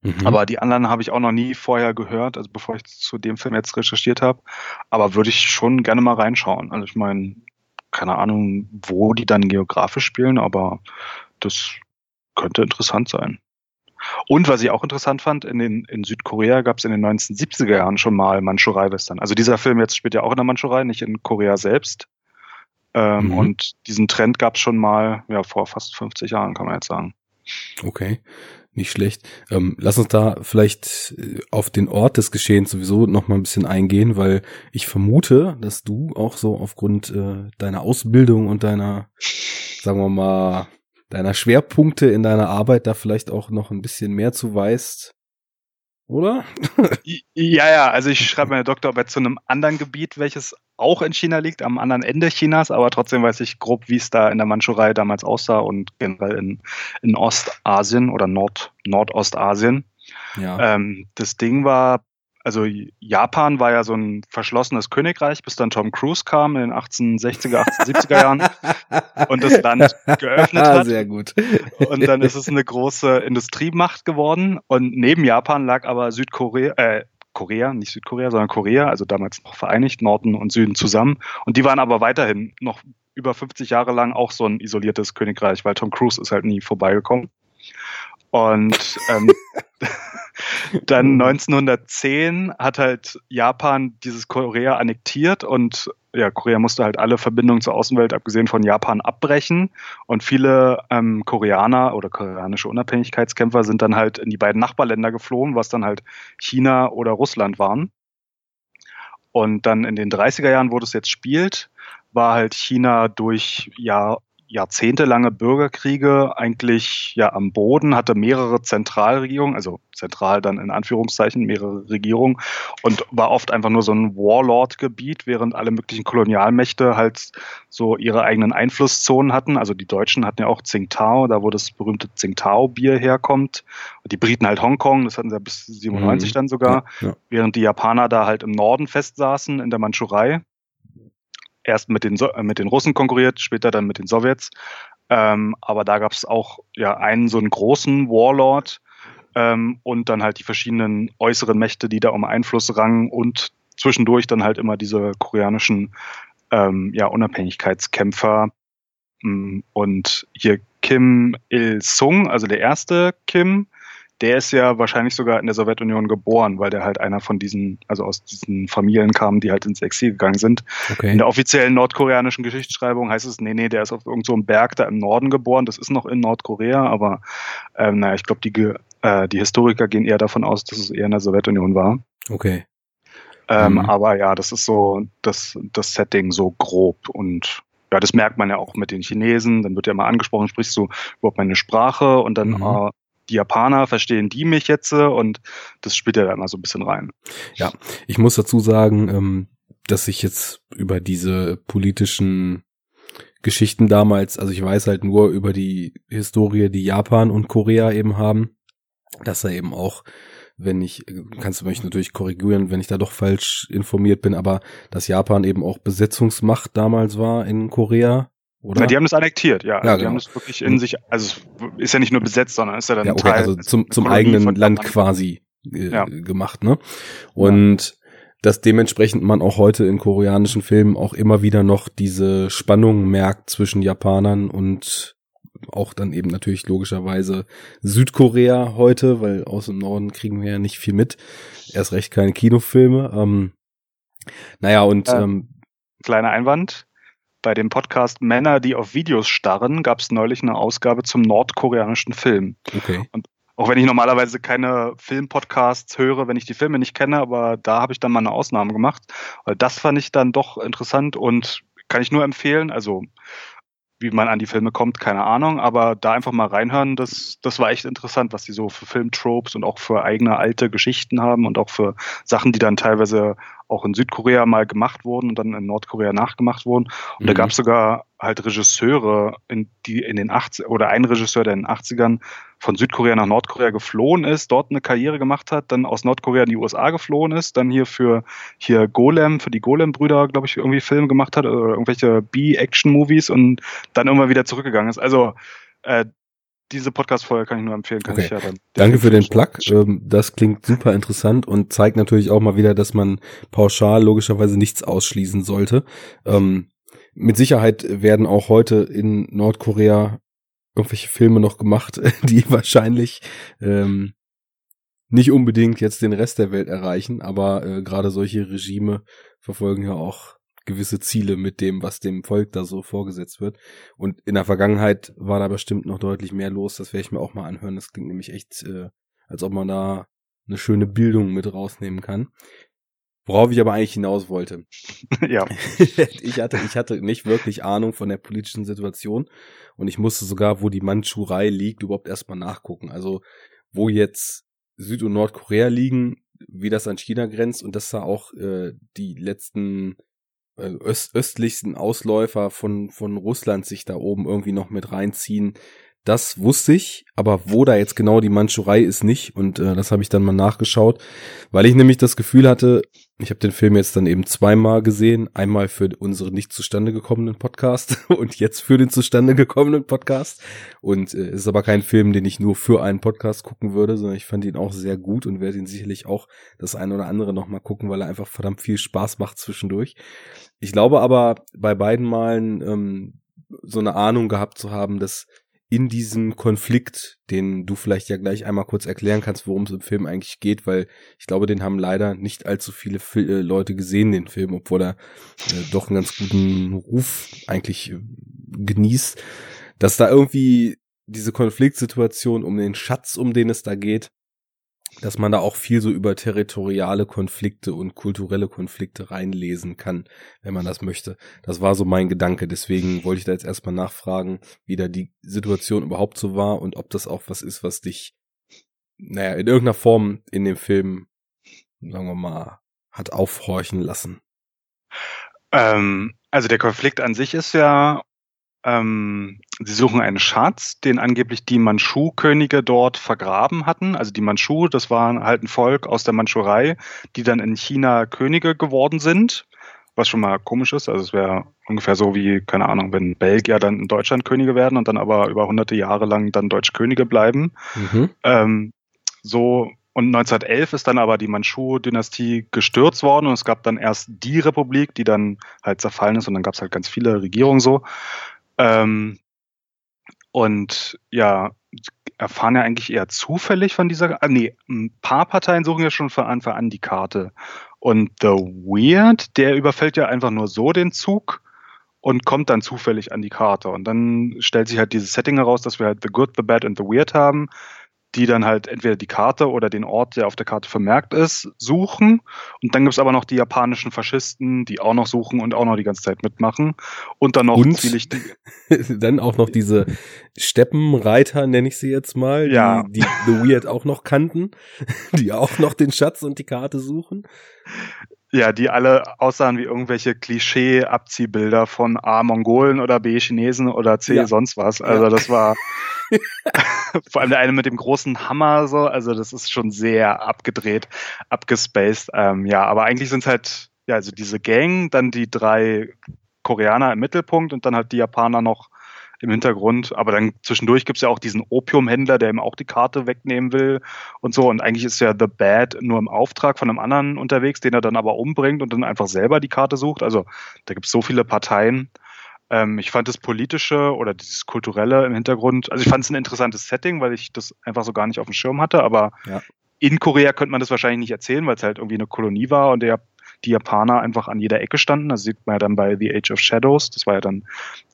Mhm. Aber die anderen habe ich auch noch nie vorher gehört, also bevor ich zu dem Film jetzt recherchiert habe. Aber würde ich schon gerne mal reinschauen. Also ich meine, keine Ahnung, wo die dann geografisch spielen, aber das könnte interessant sein. Und was ich auch interessant fand, in, den, in Südkorea gab es in den 1970er Jahren schon mal Mandschurei-Western. Also dieser Film jetzt spielt ja auch in der Mandschurei, nicht in Korea selbst. Ähm, mhm. Und diesen Trend gab es schon mal ja, vor fast 50 Jahren, kann man jetzt sagen. Okay, nicht schlecht. Ähm, lass uns da vielleicht äh, auf den Ort des Geschehens sowieso noch mal ein bisschen eingehen, weil ich vermute, dass du auch so aufgrund äh, deiner Ausbildung und deiner, sagen wir mal, deiner Schwerpunkte in deiner Arbeit da vielleicht auch noch ein bisschen mehr zu weißt. Oder? ja, ja, also ich schreibe meine Doktorarbeit zu einem anderen Gebiet, welches auch in China liegt, am anderen Ende Chinas, aber trotzdem weiß ich grob, wie es da in der Mandschurei damals aussah und generell in, in Ostasien oder Nord, Nordostasien. Ja. Ähm, das Ding war also Japan war ja so ein verschlossenes Königreich, bis dann Tom Cruise kam in den 1860er, 1870er Jahren und das Land geöffnet hat. Sehr gut. Und dann ist es eine große Industriemacht geworden und neben Japan lag aber Südkorea, äh, Korea, nicht Südkorea, sondern Korea, also damals noch vereinigt, Norden und Süden zusammen. Und die waren aber weiterhin noch über 50 Jahre lang auch so ein isoliertes Königreich, weil Tom Cruise ist halt nie vorbeigekommen. Und ähm, dann 1910 hat halt Japan dieses Korea annektiert und ja, Korea musste halt alle Verbindungen zur Außenwelt, abgesehen von Japan, abbrechen. Und viele ähm, Koreaner oder koreanische Unabhängigkeitskämpfer sind dann halt in die beiden Nachbarländer geflohen, was dann halt China oder Russland waren. Und dann in den 30er Jahren, wo das jetzt spielt, war halt China durch ja jahrzehntelange Bürgerkriege eigentlich ja am Boden, hatte mehrere Zentralregierungen, also zentral dann in Anführungszeichen mehrere Regierungen und war oft einfach nur so ein Warlord-Gebiet, während alle möglichen Kolonialmächte halt so ihre eigenen Einflusszonen hatten. Also die Deutschen hatten ja auch Tsingtao, da wo das berühmte Tsingtao-Bier herkommt. Die Briten halt Hongkong, das hatten sie ja bis 97 mhm. dann sogar, ja, ja. während die Japaner da halt im Norden festsaßen in der Mandschurei erst mit den, so äh, mit den Russen konkurriert, später dann mit den Sowjets. Ähm, aber da gab es auch ja einen so einen großen Warlord ähm, und dann halt die verschiedenen äußeren Mächte, die da um Einfluss rangen und zwischendurch dann halt immer diese koreanischen ähm, ja, Unabhängigkeitskämpfer. Mm, und hier Kim Il-sung, also der erste Kim, der ist ja wahrscheinlich sogar in der Sowjetunion geboren, weil der halt einer von diesen, also aus diesen Familien kam, die halt ins Exil gegangen sind. Okay. In der offiziellen nordkoreanischen Geschichtsschreibung heißt es, nee, nee, der ist auf irgendeinem so Berg da im Norden geboren, das ist noch in Nordkorea, aber ähm, naja, ich glaube, die, äh, die Historiker gehen eher davon aus, dass es eher in der Sowjetunion war. Okay. Ähm, mhm. Aber ja, das ist so das, das Setting so grob und ja, das merkt man ja auch mit den Chinesen. Dann wird ja mal angesprochen, sprichst du überhaupt meine Sprache und dann mhm. äh, die Japaner, verstehen die mich jetzt und das spielt ja da immer so ein bisschen rein. Ja, ich muss dazu sagen, ähm, dass ich jetzt über diese politischen Geschichten damals, also ich weiß halt nur über die Historie, die Japan und Korea eben haben, dass da eben auch, wenn ich, kannst du mich natürlich korrigieren, wenn ich da doch falsch informiert bin, aber dass Japan eben auch Besetzungsmacht damals war in Korea oder? Na, die haben das annektiert, ja. ja also genau. Die haben das wirklich in sich, also ist ja nicht nur besetzt, sondern ist ja dann ja, okay, Teil also zum, zum eigenen Land quasi äh, ja. gemacht, ne? Und dass dementsprechend man auch heute in koreanischen Filmen auch immer wieder noch diese Spannung merkt zwischen Japanern und auch dann eben natürlich logischerweise Südkorea heute, weil aus dem Norden kriegen wir ja nicht viel mit. Erst recht keine Kinofilme. Ähm, naja, und äh, ähm, kleiner Einwand bei dem Podcast Männer, die auf Videos starren, gab es neulich eine Ausgabe zum nordkoreanischen Film. Okay. Und auch wenn ich normalerweise keine Filmpodcasts höre, wenn ich die Filme nicht kenne, aber da habe ich dann mal eine Ausnahme gemacht. Das fand ich dann doch interessant und kann ich nur empfehlen. Also wie man an die Filme kommt, keine Ahnung, aber da einfach mal reinhören, das, das war echt interessant, was die so für Filmtropes und auch für eigene alte Geschichten haben und auch für Sachen, die dann teilweise auch in Südkorea mal gemacht wurden und dann in Nordkorea nachgemacht wurden. Und mhm. da gab es sogar halt Regisseure, in, die in den 80 oder ein Regisseur, der in den 80ern von Südkorea nach Nordkorea geflohen ist, dort eine Karriere gemacht hat, dann aus Nordkorea in die USA geflohen ist, dann hier für hier Golem, für die Golem-Brüder, glaube ich, irgendwie Filme gemacht hat oder irgendwelche B-Action-Movies und dann irgendwann wieder zurückgegangen ist. Also äh, diese Podcast-Folge kann ich nur empfehlen. Kann okay. ich ja dann Danke für den Plug. Ähm, das klingt super interessant und zeigt natürlich auch mal wieder, dass man pauschal logischerweise nichts ausschließen sollte. Ähm, mit Sicherheit werden auch heute in Nordkorea irgendwelche Filme noch gemacht, die wahrscheinlich ähm, nicht unbedingt jetzt den Rest der Welt erreichen, aber äh, gerade solche Regime verfolgen ja auch gewisse Ziele mit dem, was dem Volk da so vorgesetzt wird. Und in der Vergangenheit war da bestimmt noch deutlich mehr los. Das werde ich mir auch mal anhören. Das klingt nämlich echt, äh, als ob man da eine schöne Bildung mit rausnehmen kann. Worauf ich aber eigentlich hinaus wollte. ja. ich hatte, ich hatte nicht wirklich Ahnung von der politischen Situation und ich musste sogar, wo die Mandschurei liegt, überhaupt erstmal nachgucken. Also, wo jetzt Süd- und Nordkorea liegen, wie das an China grenzt und dass da auch äh, die letzten öst östlichsten Ausläufer von, von Russland sich da oben irgendwie noch mit reinziehen. Das wusste ich, aber wo da jetzt genau die Mandschurei ist nicht und äh, das habe ich dann mal nachgeschaut, weil ich nämlich das Gefühl hatte, ich habe den Film jetzt dann eben zweimal gesehen. Einmal für unseren nicht zustande gekommenen Podcast und jetzt für den zustande gekommenen Podcast. Und äh, ist aber kein Film, den ich nur für einen Podcast gucken würde, sondern ich fand ihn auch sehr gut und werde ihn sicherlich auch das eine oder andere nochmal gucken, weil er einfach verdammt viel Spaß macht zwischendurch. Ich glaube aber bei beiden Malen ähm, so eine Ahnung gehabt zu haben, dass in diesem Konflikt, den du vielleicht ja gleich einmal kurz erklären kannst, worum es im Film eigentlich geht, weil ich glaube, den haben leider nicht allzu viele äh, Leute gesehen, den Film, obwohl er äh, doch einen ganz guten Ruf eigentlich äh, genießt, dass da irgendwie diese Konfliktsituation um den Schatz, um den es da geht, dass man da auch viel so über territoriale Konflikte und kulturelle Konflikte reinlesen kann, wenn man das möchte. Das war so mein Gedanke. Deswegen wollte ich da jetzt erstmal nachfragen, wie da die Situation überhaupt so war und ob das auch was ist, was dich, naja, in irgendeiner Form in dem Film, sagen wir mal, hat aufhorchen lassen. Ähm, also der Konflikt an sich ist ja ähm, sie suchen einen Schatz, den angeblich die Mandschu-Könige dort vergraben hatten. Also die Mandschu, das waren halt ein Volk aus der Mandschurei, die dann in China Könige geworden sind. Was schon mal komisch ist. Also es wäre ungefähr so wie, keine Ahnung, wenn Belgier dann in Deutschland Könige werden und dann aber über hunderte Jahre lang dann deutsche Könige bleiben. Mhm. Ähm, so und 1911 ist dann aber die Mandschu-Dynastie gestürzt worden und es gab dann erst die Republik, die dann halt zerfallen ist und dann gab es halt ganz viele Regierungen so. Ähm, und ja, erfahren ja eigentlich eher zufällig von dieser, ah, nee, ein paar Parteien suchen ja schon von Anfang an die Karte. Und The Weird, der überfällt ja einfach nur so den Zug und kommt dann zufällig an die Karte. Und dann stellt sich halt dieses Setting heraus, dass wir halt The Good, The Bad and The Weird haben die dann halt entweder die Karte oder den Ort, der auf der Karte vermerkt ist, suchen. Und dann gibt's aber noch die japanischen Faschisten, die auch noch suchen und auch noch die ganze Zeit mitmachen. Und dann noch und dann auch noch diese Steppenreiter, nenne ich sie jetzt mal, ja. die, die The Weird auch noch kannten, die auch noch den Schatz und die Karte suchen. Ja, die alle aussahen wie irgendwelche Klischee-Abziehbilder von A, Mongolen oder B, Chinesen oder C, ja. sonst was. Also ja. das war vor allem der eine mit dem großen Hammer so, also das ist schon sehr abgedreht, abgespaced. Ähm, ja, aber eigentlich sind es halt, ja, also diese Gang, dann die drei Koreaner im Mittelpunkt und dann halt die Japaner noch im Hintergrund. Aber dann zwischendurch gibt's ja auch diesen Opiumhändler, der ihm auch die Karte wegnehmen will und so. Und eigentlich ist ja The Bad nur im Auftrag von einem anderen unterwegs, den er dann aber umbringt und dann einfach selber die Karte sucht. Also da gibt's so viele Parteien. Ähm, ich fand das Politische oder dieses Kulturelle im Hintergrund, also ich fand es ein interessantes Setting, weil ich das einfach so gar nicht auf dem Schirm hatte, aber ja. in Korea könnte man das wahrscheinlich nicht erzählen, weil es halt irgendwie eine Kolonie war und der die Japaner einfach an jeder Ecke standen. Das sieht man ja dann bei The Age of Shadows. Das war ja dann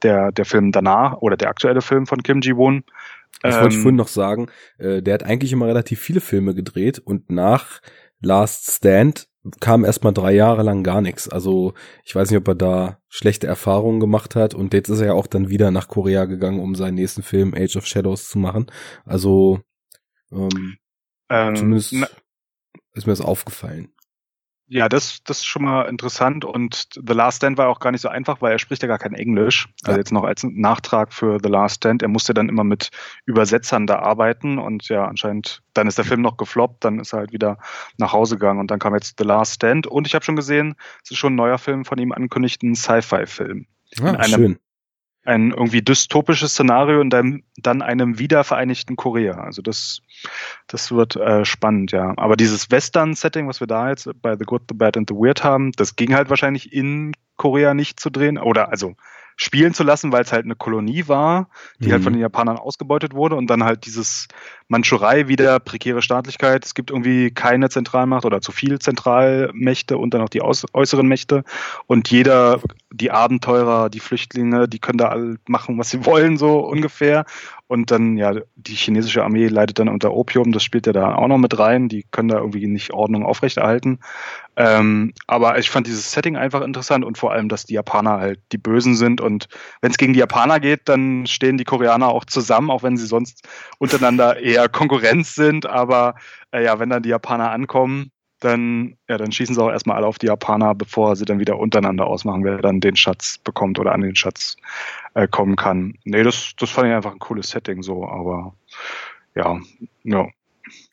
der, der Film danach oder der aktuelle Film von Kim Ji-won. Das ähm, wollte ich ähm, vorhin noch sagen. Äh, der hat eigentlich immer relativ viele Filme gedreht und nach Last Stand kam erstmal drei Jahre lang gar nichts. Also ich weiß nicht, ob er da schlechte Erfahrungen gemacht hat und jetzt ist er ja auch dann wieder nach Korea gegangen, um seinen nächsten Film Age of Shadows zu machen. Also ähm, ähm, zumindest na, ist mir das aufgefallen. Ja, das, das ist schon mal interessant und The Last Stand war auch gar nicht so einfach, weil er spricht ja gar kein Englisch. Also ja. jetzt noch als Nachtrag für The Last Stand. Er musste dann immer mit Übersetzern da arbeiten und ja, anscheinend, dann ist der Film noch gefloppt, dann ist er halt wieder nach Hause gegangen und dann kam jetzt The Last Stand und ich habe schon gesehen, es ist schon ein neuer Film von ihm angekündigt, ein Sci-Fi-Film. Ah, schön ein irgendwie dystopisches Szenario und dann, dann einem wiedervereinigten Korea. Also das, das wird äh, spannend, ja. Aber dieses Western-Setting, was wir da jetzt bei The Good, The Bad and The Weird haben, das ging halt wahrscheinlich in Korea nicht zu drehen. Oder also spielen zu lassen, weil es halt eine Kolonie war, die mhm. halt von den Japanern ausgebeutet wurde und dann halt dieses Mandschurei wieder prekäre Staatlichkeit. Es gibt irgendwie keine Zentralmacht oder zu viel Zentralmächte und dann auch die äußeren Mächte und jeder, die Abenteurer, die Flüchtlinge, die können da alle machen, was sie wollen, so ungefähr. Und dann, ja, die chinesische Armee leidet dann unter Opium, das spielt ja da auch noch mit rein. Die können da irgendwie nicht Ordnung aufrechterhalten. Ähm, aber ich fand dieses Setting einfach interessant und vor allem, dass die Japaner halt die Bösen sind. Und wenn es gegen die Japaner geht, dann stehen die Koreaner auch zusammen, auch wenn sie sonst untereinander eher Konkurrenz sind. Aber äh, ja, wenn dann die Japaner ankommen, dann, ja, dann schießen sie auch erstmal alle auf die Japaner, bevor sie dann wieder untereinander ausmachen, wer dann den Schatz bekommt oder an den Schatz äh, kommen kann. Nee, das, das fand ich einfach ein cooles Setting so, aber ja, ja.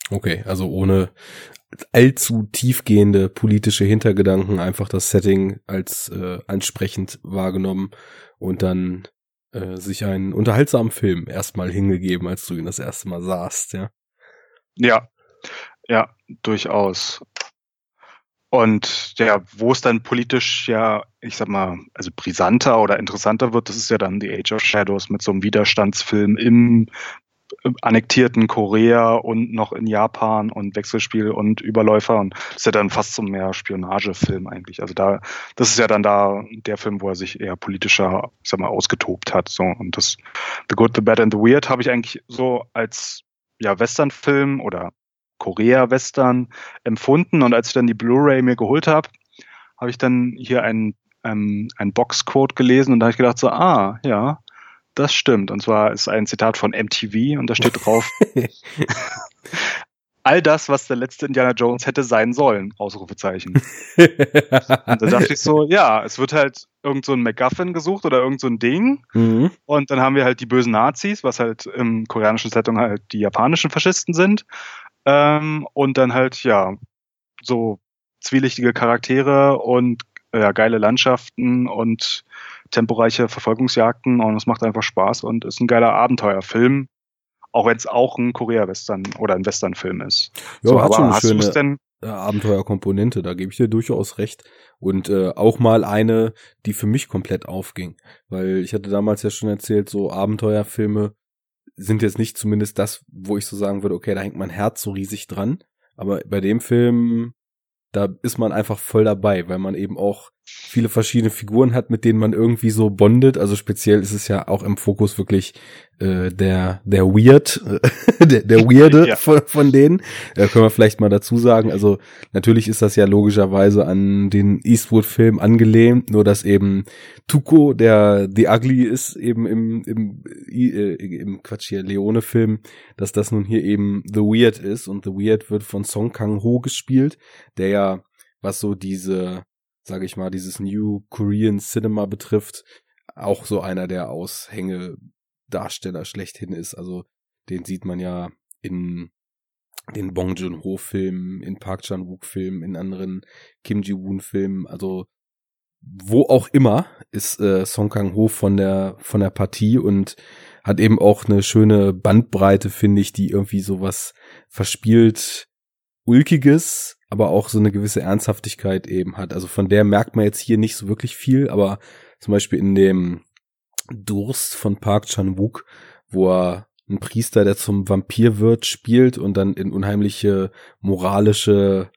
Okay, also ohne allzu tiefgehende politische Hintergedanken, einfach das Setting als äh, ansprechend wahrgenommen und dann äh, sich einen unterhaltsamen Film erstmal hingegeben, als du ihn das erste Mal sahst, ja. Ja, ja, durchaus. Und ja, wo es dann politisch ja, ich sag mal, also brisanter oder interessanter wird, das ist ja dann The Age of Shadows mit so einem Widerstandsfilm im annektierten Korea und noch in Japan und Wechselspiel und Überläufer und das ist ja dann fast so mehr Spionagefilm eigentlich. Also da, das ist ja dann da der Film, wo er sich eher politischer, ich sag mal, ausgetobt hat. So und das The Good, The Bad and The Weird habe ich eigentlich so als ja Westernfilm oder Korea-Western empfunden und als ich dann die Blu-ray mir geholt habe, habe ich dann hier ein ähm, ein Boxquote gelesen und da habe ich gedacht so, ah, ja, das stimmt. Und zwar ist ein Zitat von MTV und da steht drauf, all das, was der letzte Indiana Jones hätte sein sollen, Ausrufezeichen. und da dachte ich so, ja, es wird halt irgend so ein MacGuffin gesucht oder irgend so ein Ding. Mhm. Und dann haben wir halt die bösen Nazis, was halt im koreanischen Setting halt die japanischen Faschisten sind. Ähm, und dann halt, ja, so zwielichtige Charaktere und ja, geile Landschaften und temporeiche Verfolgungsjagden und es macht einfach Spaß und ist ein geiler Abenteuerfilm, auch wenn es auch ein Korea-Western oder ein Western-Film ist. Ja, so, hat schon eine schöne denn Abenteuerkomponente, da gebe ich dir durchaus recht. Und äh, auch mal eine, die für mich komplett aufging. Weil ich hatte damals ja schon erzählt, so Abenteuerfilme sind jetzt nicht zumindest das, wo ich so sagen würde, okay, da hängt mein Herz so riesig dran. Aber bei dem Film da ist man einfach voll dabei, weil man eben auch viele verschiedene Figuren hat, mit denen man irgendwie so bondet. Also speziell ist es ja auch im Fokus wirklich äh, der der Weird, der, der Weirde ja. von, von denen. Äh, können wir vielleicht mal dazu sagen. Also natürlich ist das ja logischerweise an den Eastwood-Film angelehnt, nur dass eben Tuco, der The Ugly ist, eben im im äh, im Quatsch hier Leone-Film, dass das nun hier eben The Weird ist und The Weird wird von Song Kang Ho gespielt, der ja was so diese sage ich mal, dieses New Korean Cinema betrifft, auch so einer der Aushängedarsteller schlechthin ist. Also den sieht man ja in den Bong Joon-ho Filmen, in Park Chan-wook Filmen, in anderen Kim Ji-woon Filmen, also wo auch immer ist äh, Song Kang-ho von der von der Partie und hat eben auch eine schöne Bandbreite, finde ich, die irgendwie sowas verspielt ulkiges, aber auch so eine gewisse Ernsthaftigkeit eben hat. Also von der merkt man jetzt hier nicht so wirklich viel, aber zum Beispiel in dem Durst von Park Chan-wook, wo er ein Priester, der zum Vampir wird, spielt und dann in unheimliche moralische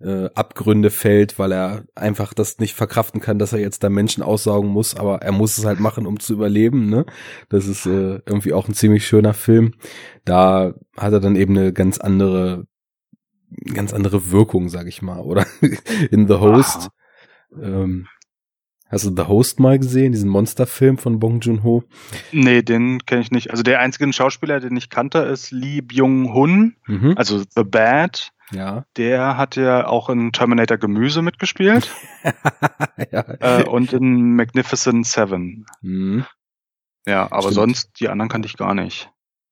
äh, Abgründe fällt, weil er einfach das nicht verkraften kann, dass er jetzt da Menschen aussaugen muss, aber er muss es halt machen, um zu überleben. Ne? Das ist äh, irgendwie auch ein ziemlich schöner Film. Da hat er dann eben eine ganz andere ganz andere Wirkung, sag ich mal, oder? In The Host. Ähm, hast du The Host mal gesehen, diesen Monsterfilm von Bong Joon-ho? Nee, den kenne ich nicht. Also der einzige Schauspieler, den ich kannte, ist Lee Byung-hun, mhm. also The Bad. Ja. Der hat ja auch in Terminator Gemüse mitgespielt. ja. Äh, und in Magnificent Seven. Mhm. Ja, aber Stimmt. sonst, die anderen kannte ich gar nicht.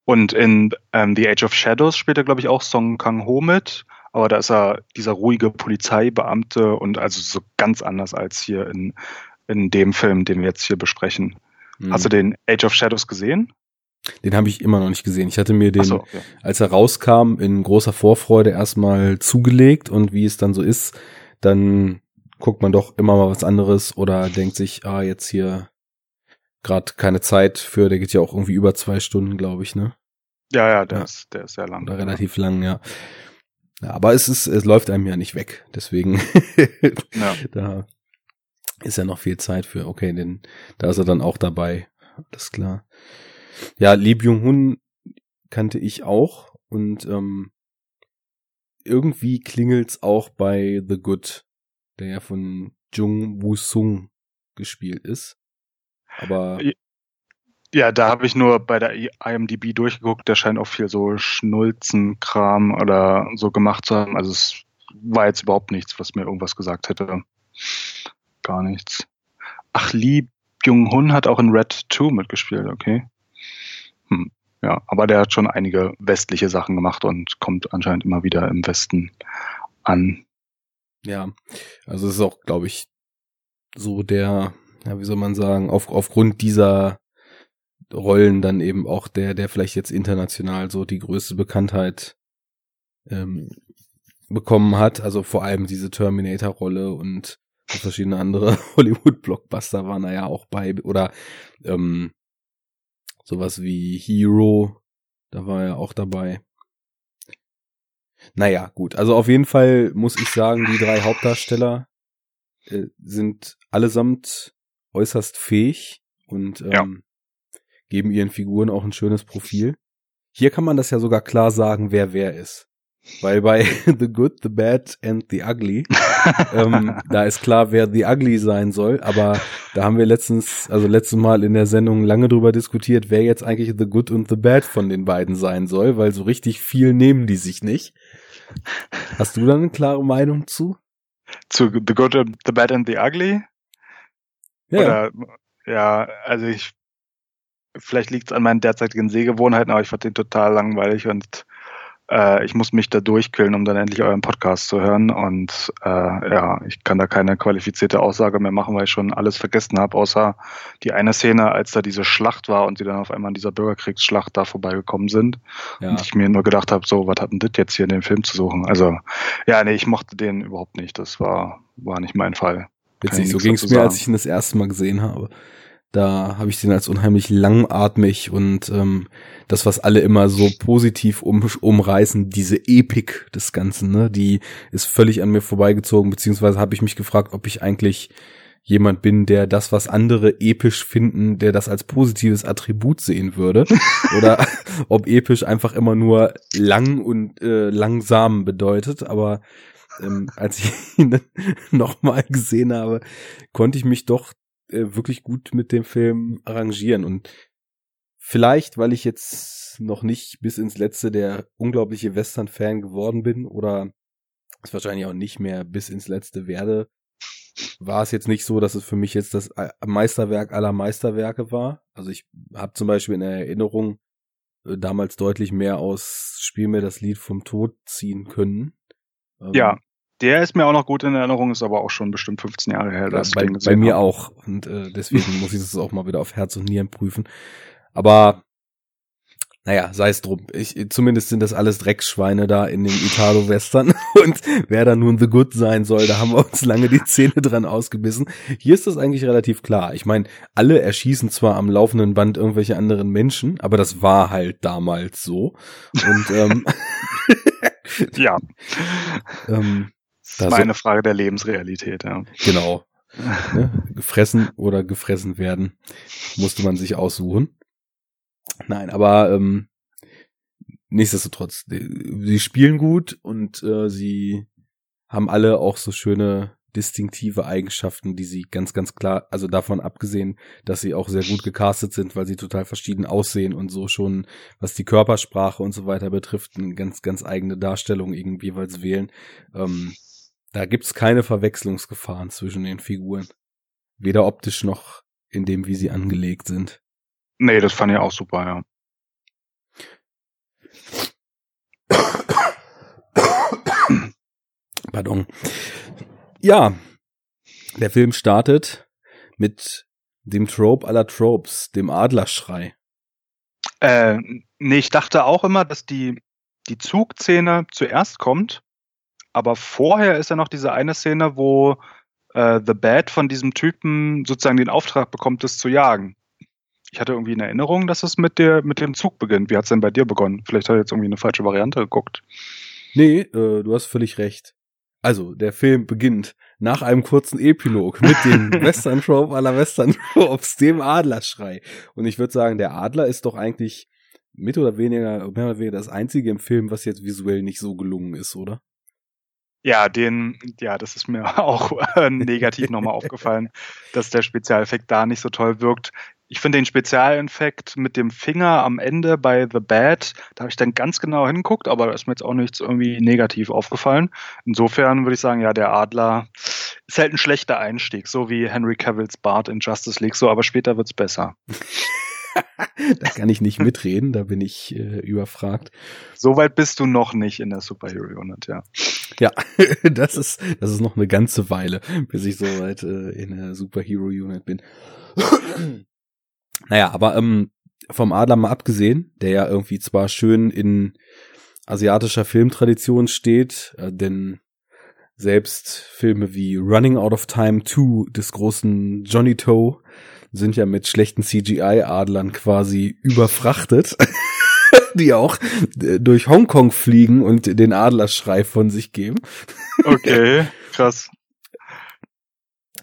Und in ähm, The Age of Shadows spielt er, glaube ich, auch Song Kang-ho mit. Aber da ist er dieser ruhige Polizeibeamte und also so ganz anders als hier in, in dem Film, den wir jetzt hier besprechen. Mhm. Hast du den Age of Shadows gesehen? Den habe ich immer noch nicht gesehen. Ich hatte mir den, so, okay. als er rauskam, in großer Vorfreude erstmal zugelegt und wie es dann so ist, dann guckt man doch immer mal was anderes oder denkt sich, ah, jetzt hier gerade keine Zeit für, der geht ja auch irgendwie über zwei Stunden, glaube ich, ne? Ja, ja, der, ja. Ist, der ist sehr lang. Oder relativ lang, ja. ja. Aber es ist, es läuft einem ja nicht weg, deswegen ja. da ist ja noch viel Zeit für, okay, denn da ist er dann auch dabei. Alles klar. Ja, Lee Byung-hun kannte ich auch und ähm, irgendwie klingelt's auch bei The Good, der ja von Jung Woo-sung gespielt ist. Aber ja, da habe ich nur bei der IMDb durchgeguckt. Der scheint auch viel so Schnulzenkram oder so gemacht zu haben. Also es war jetzt überhaupt nichts, was mir irgendwas gesagt hätte. Gar nichts. Ach, Lee Byung-hun hat auch in Red 2 mitgespielt, okay. Hm. Ja, aber der hat schon einige westliche Sachen gemacht und kommt anscheinend immer wieder im Westen an. Ja, also es ist auch, glaube ich, so der, ja, wie soll man sagen, auf, aufgrund dieser Rollen dann eben auch der, der vielleicht jetzt international so die größte Bekanntheit ähm, bekommen hat. Also vor allem diese Terminator-Rolle und verschiedene andere Hollywood-Blockbuster waren da ja auch bei. Oder ähm, sowas wie Hero, da war er auch dabei. Naja, gut. Also auf jeden Fall muss ich sagen, die drei Hauptdarsteller äh, sind allesamt äußerst fähig und ähm, ja. geben ihren Figuren auch ein schönes Profil. Hier kann man das ja sogar klar sagen, wer wer ist. Weil bei The Good, The Bad and The Ugly, ähm, da ist klar, wer The Ugly sein soll, aber da haben wir letztens, also letztes Mal in der Sendung lange drüber diskutiert, wer jetzt eigentlich The Good und The Bad von den beiden sein soll, weil so richtig viel nehmen die sich nicht. Hast du da eine klare Meinung zu? Zu The Good, The Bad and The Ugly? Ja. Oder, ja, also ich, vielleicht liegt es an meinen derzeitigen Sehgewohnheiten, aber ich fand den total langweilig und äh, ich muss mich da durchkillen, um dann endlich euren Podcast zu hören. Und äh, ja, ich kann da keine qualifizierte Aussage mehr machen, weil ich schon alles vergessen habe, außer die eine Szene, als da diese Schlacht war und die dann auf einmal an dieser Bürgerkriegsschlacht da vorbeigekommen sind. Ja. Und ich mir nur gedacht habe, so, was hat denn das jetzt hier in dem Film zu suchen? Also, ja, nee, ich mochte den überhaupt nicht. Das war, war nicht mein Fall. Witzig, so ging es mir, als ich ihn das erste Mal gesehen habe. Da habe ich den als unheimlich langatmig und ähm, das, was alle immer so positiv um, umreißen, diese Epik des Ganzen, ne, die ist völlig an mir vorbeigezogen, beziehungsweise habe ich mich gefragt, ob ich eigentlich jemand bin, der das, was andere episch finden, der das als positives Attribut sehen würde. Oder ob episch einfach immer nur lang und äh, langsam bedeutet. Aber ähm, als ich ihn nochmal gesehen habe, konnte ich mich doch äh, wirklich gut mit dem Film arrangieren. Und vielleicht, weil ich jetzt noch nicht bis ins Letzte der unglaubliche Western-Fan geworden bin oder es wahrscheinlich auch nicht mehr bis ins Letzte werde, war es jetzt nicht so, dass es für mich jetzt das äh, Meisterwerk aller Meisterwerke war. Also ich habe zum Beispiel in Erinnerung äh, damals deutlich mehr aus Spiel mir das Lied vom Tod ziehen können. Ähm, ja, der ist mir auch noch gut in Erinnerung, ist aber auch schon bestimmt 15 Jahre her. Ja, bei, bei mir habe. auch. Und äh, deswegen muss ich das auch mal wieder auf Herz und Nieren prüfen. Aber naja, sei es drum. Ich, zumindest sind das alles Drecksschweine da in den Italo-Western. Und wer da nun The Good sein soll, da haben wir uns lange die Zähne dran ausgebissen. Hier ist das eigentlich relativ klar. Ich meine, alle erschießen zwar am laufenden Band irgendwelche anderen Menschen, aber das war halt damals so. Und ähm, ja. ähm, das ist meine so, Frage der Lebensrealität, ja. Genau. ne? Gefressen oder gefressen werden, musste man sich aussuchen. Nein, aber ähm, nichtsdestotrotz, sie spielen gut und äh, sie haben alle auch so schöne distinktive Eigenschaften, die sie ganz, ganz klar, also davon abgesehen, dass sie auch sehr gut gecastet sind, weil sie total verschieden aussehen und so schon, was die Körpersprache und so weiter betrifft, eine ganz, ganz eigene Darstellung irgendwie jeweils wählen. Ähm, da gibt's keine Verwechslungsgefahren zwischen den Figuren. Weder optisch noch in dem, wie sie angelegt sind. Nee, das fand ich auch super, ja. Pardon. Ja, der Film startet mit dem Trope aller Tropes, dem Adlerschrei. Äh, nee, ich dachte auch immer, dass die, die Zugszene zuerst kommt aber vorher ist ja noch diese eine Szene, wo äh, The Bad von diesem Typen sozusagen den Auftrag bekommt, das zu jagen. Ich hatte irgendwie in Erinnerung, dass es mit, der, mit dem Zug beginnt. Wie hat es denn bei dir begonnen? Vielleicht hat er jetzt irgendwie eine falsche Variante geguckt. Nee, äh, du hast völlig recht. Also, der Film beginnt nach einem kurzen Epilog mit dem Western Trope aller Western Tropes, dem Adlerschrei. Und ich würde sagen, der Adler ist doch eigentlich mit oder weniger, mehr oder weniger das einzige im Film, was jetzt visuell nicht so gelungen ist, oder? Ja, den, ja, das ist mir auch äh, negativ nochmal aufgefallen, dass der Spezialeffekt da nicht so toll wirkt. Ich finde den Spezialeffekt mit dem Finger am Ende bei The Bad, da habe ich dann ganz genau hingeguckt, aber da ist mir jetzt auch nichts irgendwie negativ aufgefallen. Insofern würde ich sagen, ja, der Adler ist halt ein schlechter Einstieg, so wie Henry Cavills Bart in Justice League, so, aber später wird's besser. da kann ich nicht mitreden, da bin ich äh, überfragt. Soweit bist du noch nicht in der Superhero Unit, ja. Ja, das ist, das ist noch eine ganze Weile, bis ich soweit äh, in der Superhero Unit bin. naja, aber ähm, vom Adler mal abgesehen, der ja irgendwie zwar schön in asiatischer Filmtradition steht, äh, denn selbst Filme wie Running Out of Time 2 des großen Johnny Toe sind ja mit schlechten CGI-Adlern quasi überfrachtet, die auch äh, durch Hongkong fliegen und den Adlerschrei von sich geben. Okay, krass.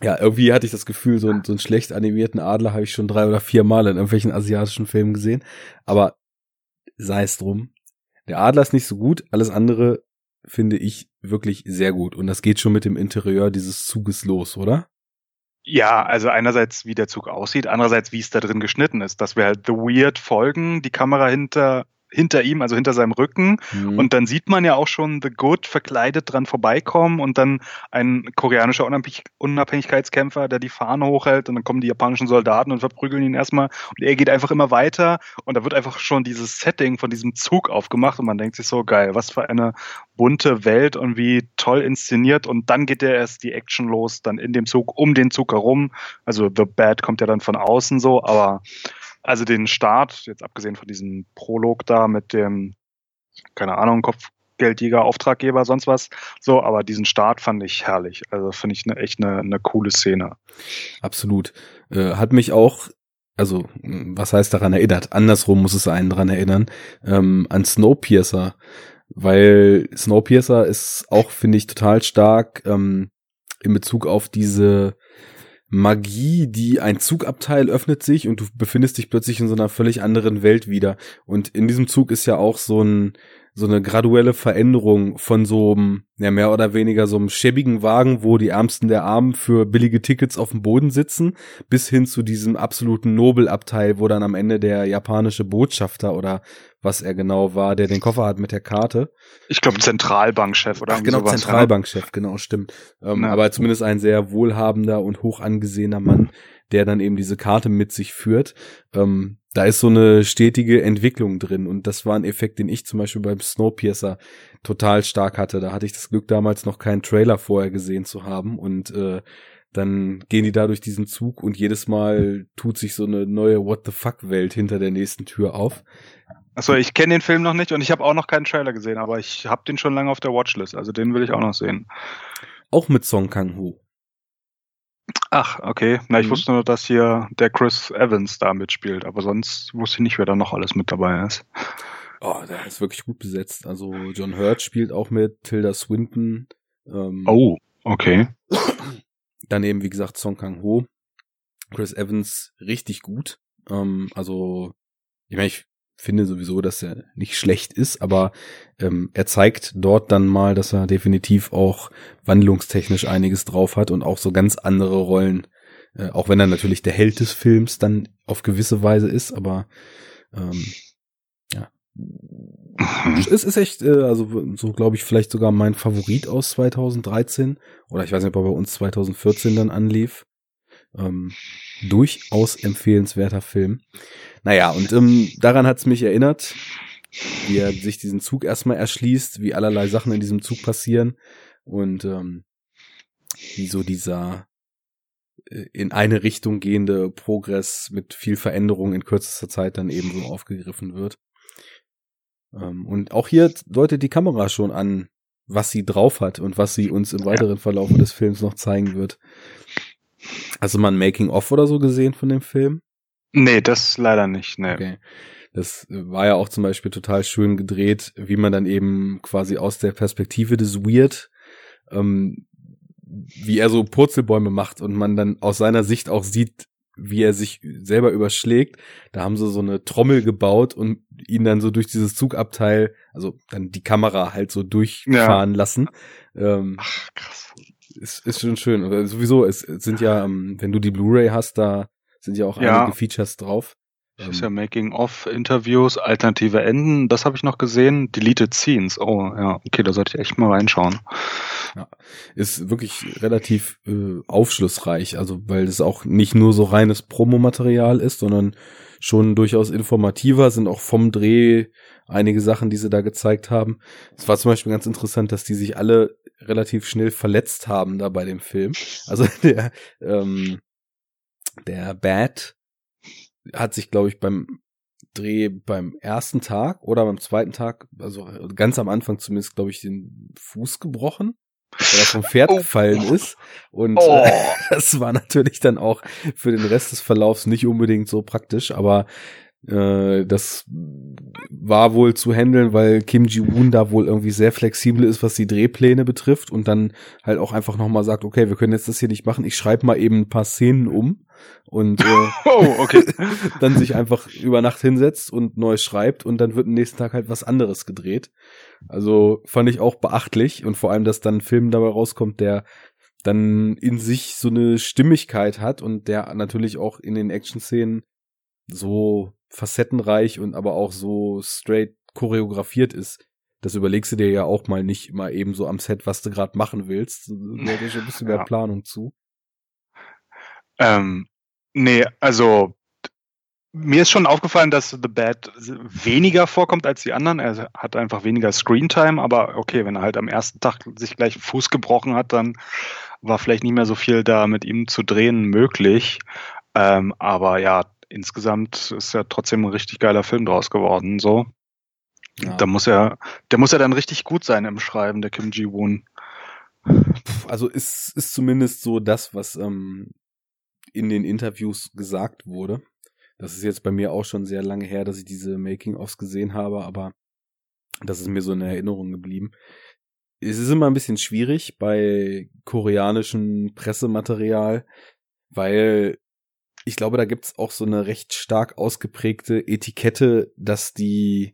Ja, irgendwie hatte ich das Gefühl, so, einen, so einen schlecht animierten Adler habe ich schon drei oder vier Mal in irgendwelchen asiatischen Filmen gesehen. Aber sei es drum. Der Adler ist nicht so gut, alles andere finde ich wirklich sehr gut. Und das geht schon mit dem Interieur dieses Zuges los, oder? Ja, also einerseits, wie der Zug aussieht, andererseits, wie es da drin geschnitten ist, dass wir halt The Weird folgen, die Kamera hinter hinter ihm, also hinter seinem Rücken. Mhm. Und dann sieht man ja auch schon The Good verkleidet dran vorbeikommen und dann ein koreanischer Unabhängig Unabhängigkeitskämpfer, der die Fahne hochhält und dann kommen die japanischen Soldaten und verprügeln ihn erstmal und er geht einfach immer weiter und da wird einfach schon dieses Setting von diesem Zug aufgemacht und man denkt sich so, geil, was für eine bunte Welt und wie toll inszeniert und dann geht ja erst die Action los, dann in dem Zug, um den Zug herum. Also The Bad kommt ja dann von außen so, aber also den Start, jetzt abgesehen von diesem Prolog da mit dem, keine Ahnung, Kopfgeldjäger, Auftraggeber, sonst was. So, aber diesen Start fand ich herrlich. Also finde ich eine, echt eine, eine coole Szene. Absolut. Äh, hat mich auch also was heißt daran erinnert? Andersrum muss es einen daran erinnern, ähm, an Snowpiercer, weil Snowpiercer ist auch, finde ich, total stark ähm, in Bezug auf diese Magie, die ein Zugabteil öffnet sich und du befindest dich plötzlich in so einer völlig anderen Welt wieder. Und in diesem Zug ist ja auch so ein so eine graduelle Veränderung von so einem, ja mehr oder weniger so einem schäbigen Wagen, wo die Ärmsten der Armen für billige Tickets auf dem Boden sitzen, bis hin zu diesem absoluten Nobelabteil, wo dann am Ende der japanische Botschafter oder was er genau war, der den Koffer hat mit der Karte. Ich glaube Zentralbankchef oder Ach, genau sowas, Zentralbankchef, genau stimmt. Ähm, ja. Aber zumindest ein sehr wohlhabender und hoch angesehener Mann, der dann eben diese Karte mit sich führt. Ähm, da ist so eine stetige Entwicklung drin und das war ein Effekt, den ich zum Beispiel beim Snowpiercer total stark hatte. Da hatte ich das Glück, damals noch keinen Trailer vorher gesehen zu haben und äh, dann gehen die da durch diesen Zug und jedes Mal tut sich so eine neue What the fuck Welt hinter der nächsten Tür auf. Achso, ich kenne den Film noch nicht und ich habe auch noch keinen Trailer gesehen, aber ich habe den schon lange auf der Watchlist, also den will ich auch noch sehen. Auch mit Song Kang-ho. Ach, okay. Na, ich mhm. wusste nur, dass hier der Chris Evans da mitspielt, aber sonst wusste ich nicht, wer da noch alles mit dabei ist. Oh, der ist wirklich gut besetzt. Also John Hurt spielt auch mit, Tilda Swinton. Ähm, oh, okay. Daneben, wie gesagt, Song Kang-ho. Chris Evans richtig gut. Ähm, also, ich meine, ich finde sowieso, dass er nicht schlecht ist, aber ähm, er zeigt dort dann mal, dass er definitiv auch wandlungstechnisch einiges drauf hat und auch so ganz andere Rollen, äh, auch wenn er natürlich der Held des Films dann auf gewisse Weise ist, aber ähm, ja. Es ist echt, äh, also so glaube ich, vielleicht sogar mein Favorit aus 2013 oder ich weiß nicht, ob er bei uns 2014 dann anlief. Ähm, durchaus empfehlenswerter Film. Naja, und ähm, daran hat's mich erinnert, wie er sich diesen Zug erstmal erschließt, wie allerlei Sachen in diesem Zug passieren und ähm, wie so dieser äh, in eine Richtung gehende Progress mit viel Veränderung in kürzester Zeit dann eben so aufgegriffen wird. Ähm, und auch hier deutet die Kamera schon an, was sie drauf hat und was sie uns im weiteren Verlauf des Films noch zeigen wird. Hast du mal ein Making-of oder so gesehen von dem Film? Nee, das leider nicht, nee. Okay. Das war ja auch zum Beispiel total schön gedreht, wie man dann eben quasi aus der Perspektive des Weird, ähm, wie er so Purzelbäume macht und man dann aus seiner Sicht auch sieht, wie er sich selber überschlägt. Da haben sie so eine Trommel gebaut und ihn dann so durch dieses Zugabteil, also dann die Kamera halt so durchfahren ja. lassen. Ähm, Ach, krass. Ist, ist schon schön. Sowieso, es sind ja, ähm, wenn du die Blu-ray hast, da sind ja auch ja. einige Features drauf. Das ist ja ähm, Making-of-Interviews, alternative Enden, das habe ich noch gesehen. Deleted Scenes. Oh, ja, okay, da sollte ich echt mal reinschauen. Ja, ist wirklich relativ äh, aufschlussreich, also weil es auch nicht nur so reines Promomaterial ist, sondern schon durchaus informativer, sind auch vom Dreh einige Sachen, die sie da gezeigt haben. Es war zum Beispiel ganz interessant, dass die sich alle relativ schnell verletzt haben da bei dem Film. Also der, ähm, der Bad hat sich, glaube ich, beim Dreh beim ersten Tag oder beim zweiten Tag, also ganz am Anfang zumindest, glaube ich, den Fuß gebrochen weil er vom Pferd oh. gefallen ist. Und oh. äh, das war natürlich dann auch für den Rest des Verlaufs nicht unbedingt so praktisch, aber äh, das war wohl zu handeln, weil Kim Ji-woon da wohl irgendwie sehr flexibel ist, was die Drehpläne betrifft und dann halt auch einfach nochmal sagt, okay, wir können jetzt das hier nicht machen, ich schreibe mal eben ein paar Szenen um und äh, oh, okay. dann sich einfach über Nacht hinsetzt und neu schreibt und dann wird am nächsten Tag halt was anderes gedreht. Also fand ich auch beachtlich und vor allem, dass dann ein Film dabei rauskommt, der dann in sich so eine Stimmigkeit hat und der natürlich auch in den Action-Szenen so facettenreich und aber auch so straight choreografiert ist. Das überlegst du dir ja auch mal nicht mal eben so am Set, was du gerade machen willst. Da gehört schon ein bisschen mehr ja. Planung zu. Ähm, nee, also mir ist schon aufgefallen, dass The Bad weniger vorkommt als die anderen. Er hat einfach weniger Screentime, aber okay, wenn er halt am ersten Tag sich gleich Fuß gebrochen hat, dann war vielleicht nicht mehr so viel da mit ihm zu drehen möglich. Ähm, aber ja, insgesamt ist ja trotzdem ein richtig geiler Film draus geworden. So, ja. da muss er, der muss ja dann richtig gut sein im Schreiben, der Kim Ji Woon. Also ist ist zumindest so das, was ähm, in den Interviews gesagt wurde. Das ist jetzt bei mir auch schon sehr lange her, dass ich diese Making-ofs gesehen habe, aber das ist mir so in Erinnerung geblieben. Es ist immer ein bisschen schwierig bei koreanischem Pressematerial, weil ich glaube, da gibt's auch so eine recht stark ausgeprägte Etikette, dass die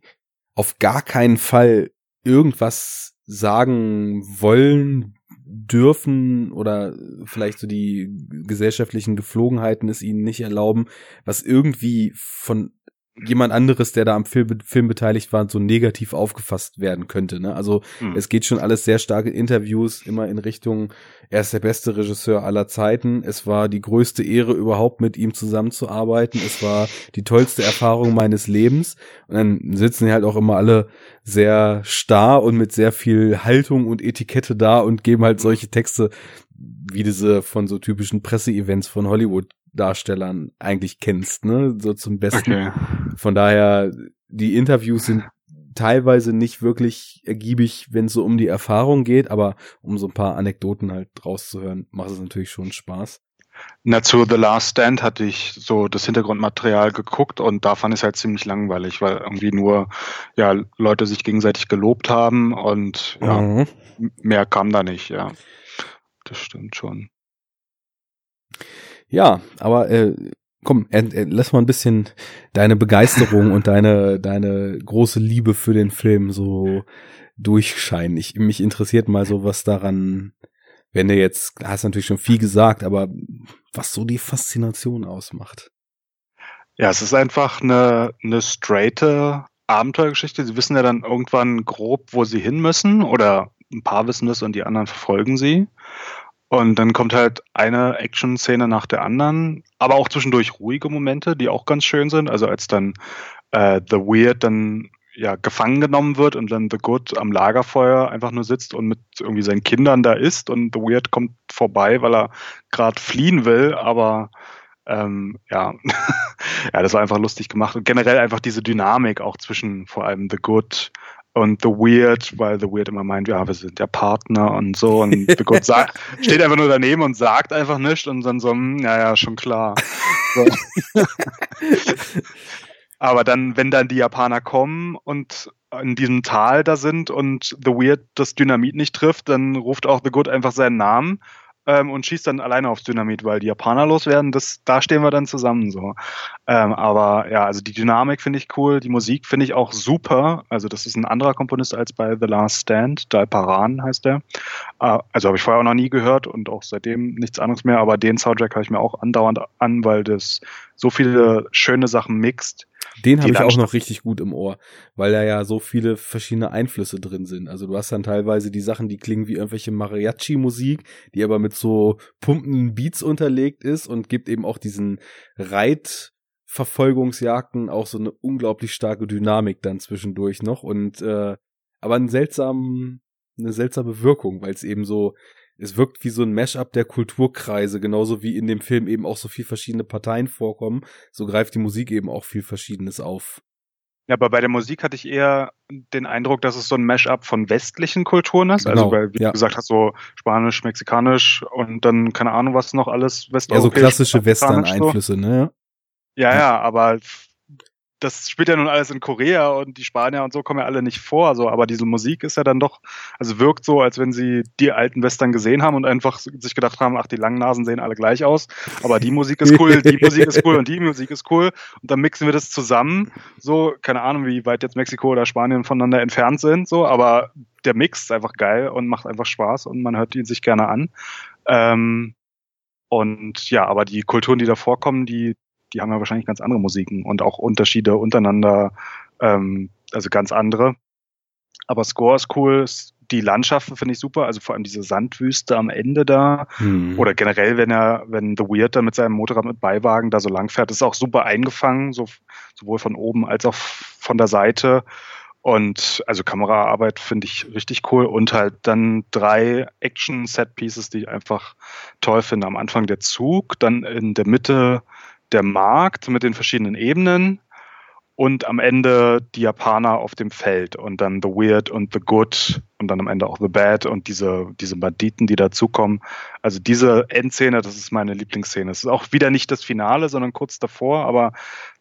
auf gar keinen Fall irgendwas sagen wollen, dürfen oder vielleicht so die gesellschaftlichen Geflogenheiten es ihnen nicht erlauben, was irgendwie von jemand anderes, der da am Film, Film beteiligt war, so negativ aufgefasst werden könnte. Ne? Also mhm. es geht schon alles sehr stark in Interviews immer in Richtung, er ist der beste Regisseur aller Zeiten. Es war die größte Ehre überhaupt mit ihm zusammenzuarbeiten. Es war die tollste Erfahrung meines Lebens. Und dann sitzen halt auch immer alle sehr starr und mit sehr viel Haltung und Etikette da und geben halt solche Texte wie diese von so typischen Presseevents von Hollywood Darstellern eigentlich kennst, ne? So zum Besten. Okay. Von daher, die Interviews sind teilweise nicht wirklich ergiebig, wenn es so um die Erfahrung geht, aber um so ein paar Anekdoten halt rauszuhören, macht es natürlich schon Spaß. Na, zu The Last Stand hatte ich so das Hintergrundmaterial geguckt und da fand ich es halt ziemlich langweilig, weil irgendwie nur ja Leute sich gegenseitig gelobt haben und ja, mhm. mehr kam da nicht, ja. Das stimmt schon. Ja, aber äh, komm, äh, äh, lass mal ein bisschen deine Begeisterung und deine deine große Liebe für den Film so durchscheinen. Ich, mich interessiert mal so, was daran, wenn du jetzt, hast natürlich schon viel gesagt, aber was so die Faszination ausmacht. Ja, es ist einfach eine, eine straighte Abenteuergeschichte. Sie wissen ja dann irgendwann grob, wo sie hin müssen oder ein paar wissen das und die anderen verfolgen sie. Und dann kommt halt eine Action-Szene nach der anderen, aber auch zwischendurch ruhige Momente, die auch ganz schön sind. Also als dann äh, The Weird dann ja gefangen genommen wird und dann The Good am Lagerfeuer einfach nur sitzt und mit irgendwie seinen Kindern da ist und The Weird kommt vorbei, weil er gerade fliehen will, aber ähm, ja, ja, das war einfach lustig gemacht. Und generell einfach diese Dynamik auch zwischen vor allem The Good und The Weird, weil The Weird immer meint, ja, wir sind ja Partner und so und The Good sagt, steht einfach nur daneben und sagt einfach nichts und dann so, hm, ja, ja, schon klar. So. Aber dann, wenn dann die Japaner kommen und in diesem Tal da sind und The Weird das Dynamit nicht trifft, dann ruft auch The Good einfach seinen Namen ähm, und schießt dann alleine aufs Dynamit, weil die Japaner loswerden. Das, da stehen wir dann zusammen so. Ähm, aber ja, also die Dynamik finde ich cool, die Musik finde ich auch super. Also das ist ein anderer Komponist als bei The Last Stand, Dal Paran heißt der. Äh, also habe ich vorher auch noch nie gehört und auch seitdem nichts anderes mehr. Aber den Soundtrack habe ich mir auch andauernd an, weil das so viele schöne Sachen mixt. Den habe ich auch noch richtig gut im Ohr, weil da ja so viele verschiedene Einflüsse drin sind. Also du hast dann teilweise die Sachen, die klingen wie irgendwelche Mariachi-Musik, die aber mit so pumpenden Beats unterlegt ist und gibt eben auch diesen Reitverfolgungsjagden auch so eine unglaublich starke Dynamik dann zwischendurch noch und äh, aber einen seltsamen, eine seltsame Wirkung, weil es eben so es wirkt wie so ein Mashup der Kulturkreise, genauso wie in dem Film eben auch so viel verschiedene Parteien vorkommen. So greift die Musik eben auch viel Verschiedenes auf. Ja, aber bei der Musik hatte ich eher den Eindruck, dass es so ein Mashup von westlichen Kulturen ist. Also, genau, also, weil, wie ja. du gesagt hast, so Spanisch, Mexikanisch und dann, keine Ahnung, was noch alles westeuropäisch. Ja, so klassische Western-Einflüsse, so. ne? Ja, ja, aber das spielt ja nun alles in Korea und die Spanier und so kommen ja alle nicht vor, so, aber diese Musik ist ja dann doch, also wirkt so, als wenn sie die alten Western gesehen haben und einfach sich gedacht haben, ach, die langen Nasen sehen alle gleich aus, aber die Musik ist cool, die Musik ist cool und die Musik ist cool und dann mixen wir das zusammen, so, keine Ahnung, wie weit jetzt Mexiko oder Spanien voneinander entfernt sind, so, aber der Mix ist einfach geil und macht einfach Spaß und man hört ihn sich gerne an. Ähm, und ja, aber die Kulturen, die da vorkommen, die, die haben ja wahrscheinlich ganz andere Musiken und auch Unterschiede untereinander, ähm, also ganz andere. Aber Score ist cool, die Landschaften finde ich super, also vor allem diese Sandwüste am Ende da hm. oder generell, wenn er, wenn The Weird da mit seinem Motorrad mit Beiwagen da so lang fährt, ist auch super eingefangen, so, sowohl von oben als auch von der Seite. Und also Kameraarbeit finde ich richtig cool und halt dann drei Action-Set-Pieces, die ich einfach toll finde. Am Anfang der Zug, dann in der Mitte der Markt mit den verschiedenen Ebenen und am Ende die Japaner auf dem Feld und dann The Weird und The Good und dann am Ende auch The Bad und diese, diese Banditen, die dazukommen. Also diese Endszene, das ist meine Lieblingsszene. Es ist auch wieder nicht das Finale, sondern kurz davor, aber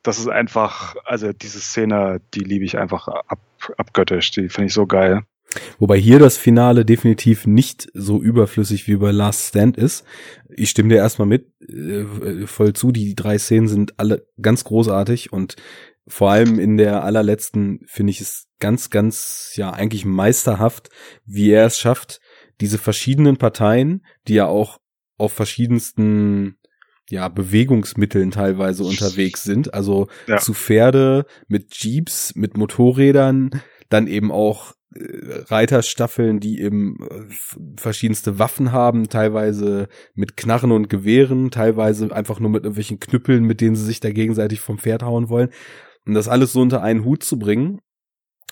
das ist einfach, also diese Szene, die liebe ich einfach ab, abgöttisch. Die finde ich so geil. Wobei hier das Finale definitiv nicht so überflüssig wie bei Last Stand ist. Ich stimme dir erstmal mit, äh, voll zu. Die drei Szenen sind alle ganz großartig und vor allem in der allerletzten finde ich es ganz, ganz, ja, eigentlich meisterhaft, wie er es schafft, diese verschiedenen Parteien, die ja auch auf verschiedensten ja, Bewegungsmitteln teilweise unterwegs sind. Also ja. zu Pferde, mit Jeeps, mit Motorrädern, dann eben auch Reiterstaffeln, die eben äh, verschiedenste Waffen haben, teilweise mit Knarren und Gewehren, teilweise einfach nur mit irgendwelchen Knüppeln, mit denen sie sich da gegenseitig vom Pferd hauen wollen. Und das alles so unter einen Hut zu bringen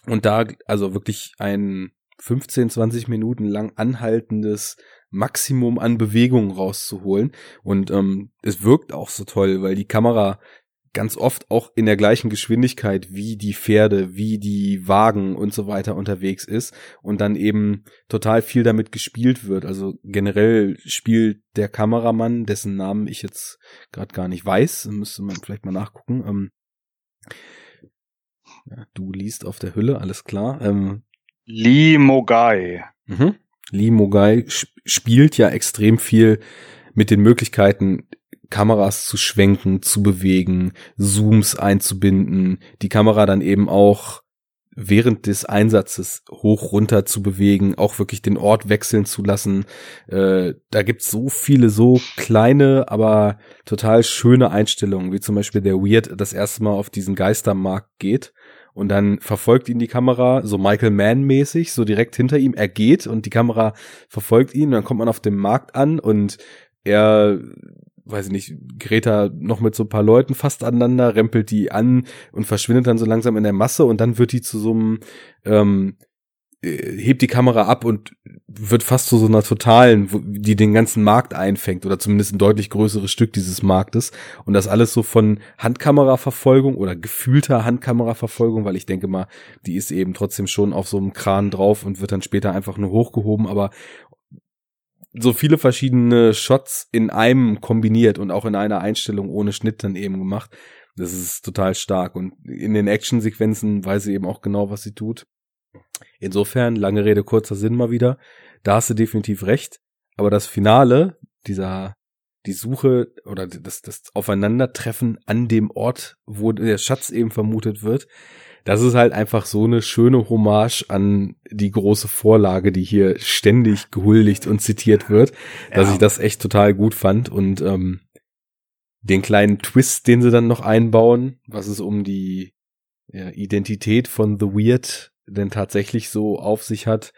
und da also wirklich ein 15, 20 Minuten lang anhaltendes Maximum an Bewegung rauszuholen. Und ähm, es wirkt auch so toll, weil die Kamera ganz oft auch in der gleichen Geschwindigkeit wie die Pferde, wie die Wagen und so weiter unterwegs ist und dann eben total viel damit gespielt wird. Also generell spielt der Kameramann, dessen Namen ich jetzt gerade gar nicht weiß, müsste man vielleicht mal nachgucken. Ähm, ja, du liest auf der Hülle, alles klar. Ähm, Lee Mogai. Mhm. Lee Mogai spielt ja extrem viel mit den Möglichkeiten, Kameras zu schwenken, zu bewegen, Zooms einzubinden, die Kamera dann eben auch während des Einsatzes hoch runter zu bewegen, auch wirklich den Ort wechseln zu lassen. Äh, da gibt's so viele so kleine, aber total schöne Einstellungen, wie zum Beispiel der Weird das erste Mal auf diesen Geistermarkt geht und dann verfolgt ihn die Kamera so Michael Mann mäßig, so direkt hinter ihm. Er geht und die Kamera verfolgt ihn und dann kommt man auf dem Markt an und er weiß ich nicht, gerät da noch mit so ein paar Leuten fast aneinander, rempelt die an und verschwindet dann so langsam in der Masse und dann wird die zu so einem, ähm, äh, hebt die Kamera ab und wird fast zu so einer totalen, die den ganzen Markt einfängt oder zumindest ein deutlich größeres Stück dieses Marktes. Und das alles so von Handkameraverfolgung oder gefühlter Handkameraverfolgung, weil ich denke mal, die ist eben trotzdem schon auf so einem Kran drauf und wird dann später einfach nur hochgehoben, aber so viele verschiedene Shots in einem kombiniert und auch in einer Einstellung ohne Schnitt dann eben gemacht. Das ist total stark. Und in den Actionsequenzen weiß sie eben auch genau, was sie tut. Insofern, lange Rede, kurzer Sinn mal wieder. Da hast du definitiv recht. Aber das Finale, dieser, die Suche oder das, das Aufeinandertreffen an dem Ort, wo der Schatz eben vermutet wird, das ist halt einfach so eine schöne Hommage an die große Vorlage, die hier ständig gehuldigt und zitiert wird, dass ja. ich das echt total gut fand und ähm, den kleinen Twist, den sie dann noch einbauen, was es um die ja, Identität von The Weird denn tatsächlich so auf sich hat,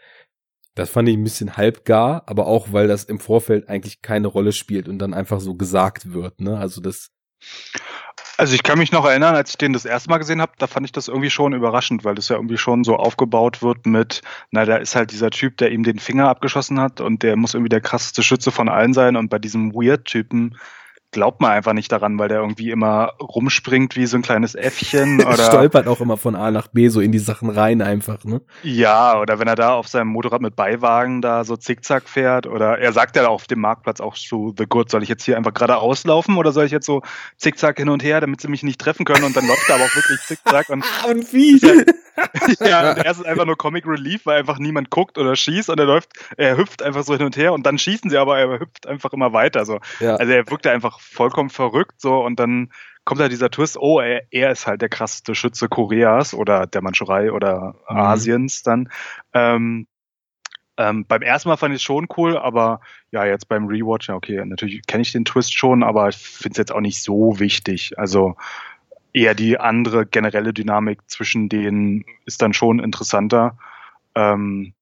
das fand ich ein bisschen halbgar, aber auch, weil das im Vorfeld eigentlich keine Rolle spielt und dann einfach so gesagt wird, ne? Also das. Also ich kann mich noch erinnern, als ich den das erste Mal gesehen habe, da fand ich das irgendwie schon überraschend, weil das ja irgendwie schon so aufgebaut wird mit, na, da ist halt dieser Typ, der ihm den Finger abgeschossen hat und der muss irgendwie der krasseste Schütze von allen sein und bei diesem Weird-Typen glaubt man einfach nicht daran, weil der irgendwie immer rumspringt wie so ein kleines Äffchen oder stolpert auch immer von A nach B so in die Sachen rein einfach, ne? Ja, oder wenn er da auf seinem Motorrad mit Beiwagen da so zickzack fährt oder er sagt ja auf dem Marktplatz auch zu The Good, soll ich jetzt hier einfach geradeaus laufen oder soll ich jetzt so zickzack hin und her, damit sie mich nicht treffen können und dann läuft er aber auch wirklich zickzack und, und wie? ja, und erst ist einfach nur Comic Relief, weil einfach niemand guckt oder schießt und er läuft, er hüpft einfach so hin und her und dann schießen sie aber, er hüpft einfach immer weiter so. Ja. Also er wirkt einfach vollkommen verrückt so und dann kommt da dieser Twist, oh, er, er ist halt der krasseste Schütze Koreas oder der Mandschurei oder mhm. Asiens dann. Ähm, ähm, beim ersten Mal fand ich es schon cool, aber ja, jetzt beim Rewatch, ja, okay, natürlich kenne ich den Twist schon, aber ich finde es jetzt auch nicht so wichtig. Also eher die andere generelle Dynamik zwischen denen ist dann schon interessanter. Ähm,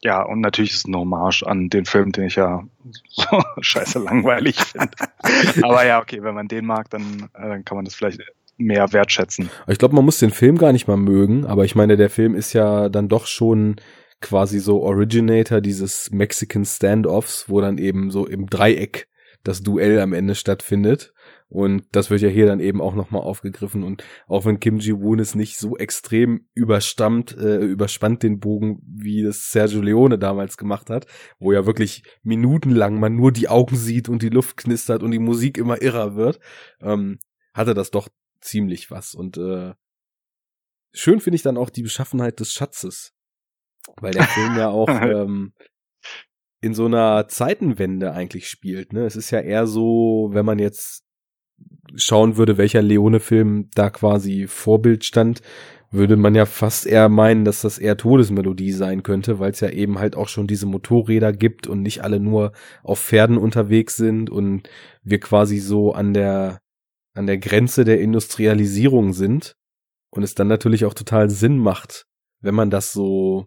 ja, und natürlich ist es ein Hommage an den Film, den ich ja so scheiße langweilig finde. Aber ja, okay, wenn man den mag, dann, äh, dann kann man das vielleicht mehr wertschätzen. Ich glaube, man muss den Film gar nicht mal mögen, aber ich meine, der Film ist ja dann doch schon quasi so Originator dieses Mexican Standoffs, wo dann eben so im Dreieck das Duell am Ende stattfindet. Und das wird ja hier dann eben auch nochmal aufgegriffen. Und auch wenn Kim Ji-woon es nicht so extrem überstammt, äh, überspannt den Bogen, wie das Sergio Leone damals gemacht hat, wo ja wirklich minutenlang man nur die Augen sieht und die Luft knistert und die Musik immer irrer wird, ähm, hatte das doch ziemlich was. Und äh, schön finde ich dann auch die Beschaffenheit des Schatzes. Weil der Film ja auch ähm, in so einer Zeitenwende eigentlich spielt. Ne? Es ist ja eher so, wenn man jetzt schauen würde, welcher Leone-Film da quasi Vorbild stand, würde man ja fast eher meinen, dass das eher Todesmelodie sein könnte, weil es ja eben halt auch schon diese Motorräder gibt und nicht alle nur auf Pferden unterwegs sind und wir quasi so an der an der Grenze der Industrialisierung sind und es dann natürlich auch total Sinn macht, wenn man das so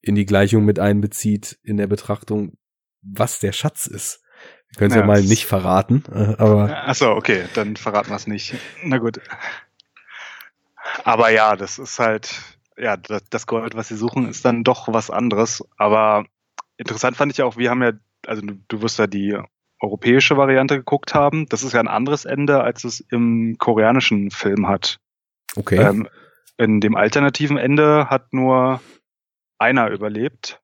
in die Gleichung mit einbezieht in der Betrachtung, was der Schatz ist. Wir können es ja, ja, mal nicht verraten, äh, aber. Achso, okay, dann verraten wir es nicht. Na gut. Aber ja, das ist halt, ja, das Gold, was sie suchen, ist dann doch was anderes. Aber interessant fand ich auch, wir haben ja, also du, du wirst ja die europäische Variante geguckt haben. Das ist ja ein anderes Ende, als es im koreanischen Film hat. Okay. Ähm, in dem alternativen Ende hat nur einer überlebt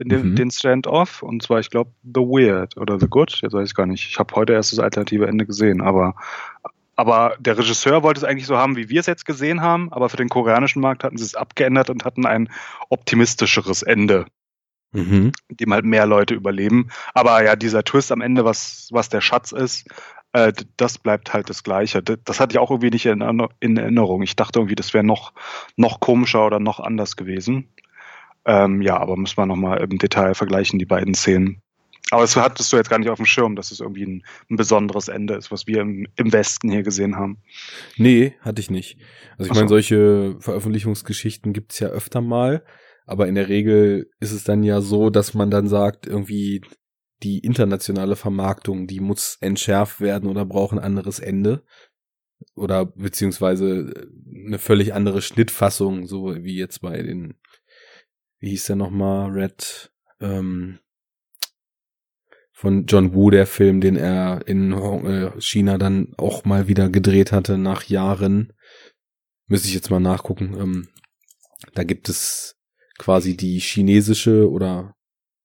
in dem, mhm. den Stand-off. Und zwar, ich glaube, The Weird oder The Good. Jetzt weiß ich gar nicht. Ich habe heute erst das alternative Ende gesehen, aber aber der Regisseur wollte es eigentlich so haben, wie wir es jetzt gesehen haben, aber für den koreanischen Markt hatten sie es abgeändert und hatten ein optimistischeres Ende, mhm. dem halt mehr Leute überleben. Aber ja, dieser Twist am Ende, was, was der Schatz ist, äh, das bleibt halt das Gleiche. Das hatte ich auch irgendwie nicht in, in Erinnerung. Ich dachte irgendwie, das wäre noch, noch komischer oder noch anders gewesen. Ähm, ja, aber muss man nochmal im Detail vergleichen, die beiden Szenen. Aber das hattest du jetzt gar nicht auf dem Schirm, dass es irgendwie ein, ein besonderes Ende ist, was wir im, im, Westen hier gesehen haben. Nee, hatte ich nicht. Also ich meine, solche Veröffentlichungsgeschichten gibt's ja öfter mal, aber in der Regel ist es dann ja so, dass man dann sagt, irgendwie die internationale Vermarktung, die muss entschärft werden oder braucht ein anderes Ende. Oder beziehungsweise eine völlig andere Schnittfassung, so wie jetzt bei den wie hieß der nochmal, Red, ähm, von John Woo, der Film, den er in äh, China dann auch mal wieder gedreht hatte nach Jahren. Müsste ich jetzt mal nachgucken. Ähm, da gibt es quasi die chinesische oder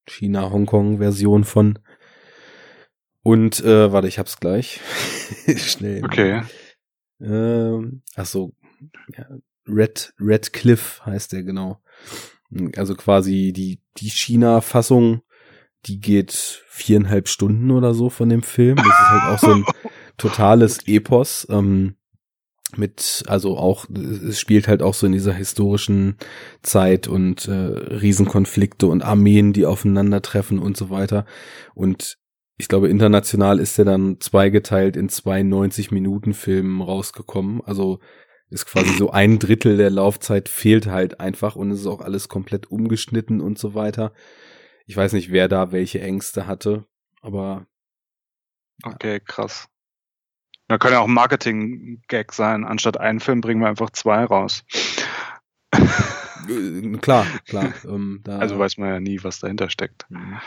China-Hongkong-Version von. Und, äh, warte, ich hab's gleich. Schnell. Okay. Ähm, ach so, ja, Red, Red Cliff heißt der genau. Also quasi die, die China-Fassung, die geht viereinhalb Stunden oder so von dem Film. Das ist halt auch so ein totales Epos. Ähm, mit, also auch, es spielt halt auch so in dieser historischen Zeit und äh, Riesenkonflikte und Armeen, die aufeinandertreffen und so weiter. Und ich glaube, international ist er dann zweigeteilt in zwei 90-Minuten-Filmen rausgekommen. Also ist quasi so ein Drittel der Laufzeit fehlt halt einfach und es ist auch alles komplett umgeschnitten und so weiter. Ich weiß nicht, wer da welche Ängste hatte, aber. Okay, krass. Da kann ja auch ein Marketing-Gag sein. Anstatt einen Film bringen wir einfach zwei raus. Äh, klar, klar. Ähm, also weiß man ja nie, was dahinter steckt. Mhm.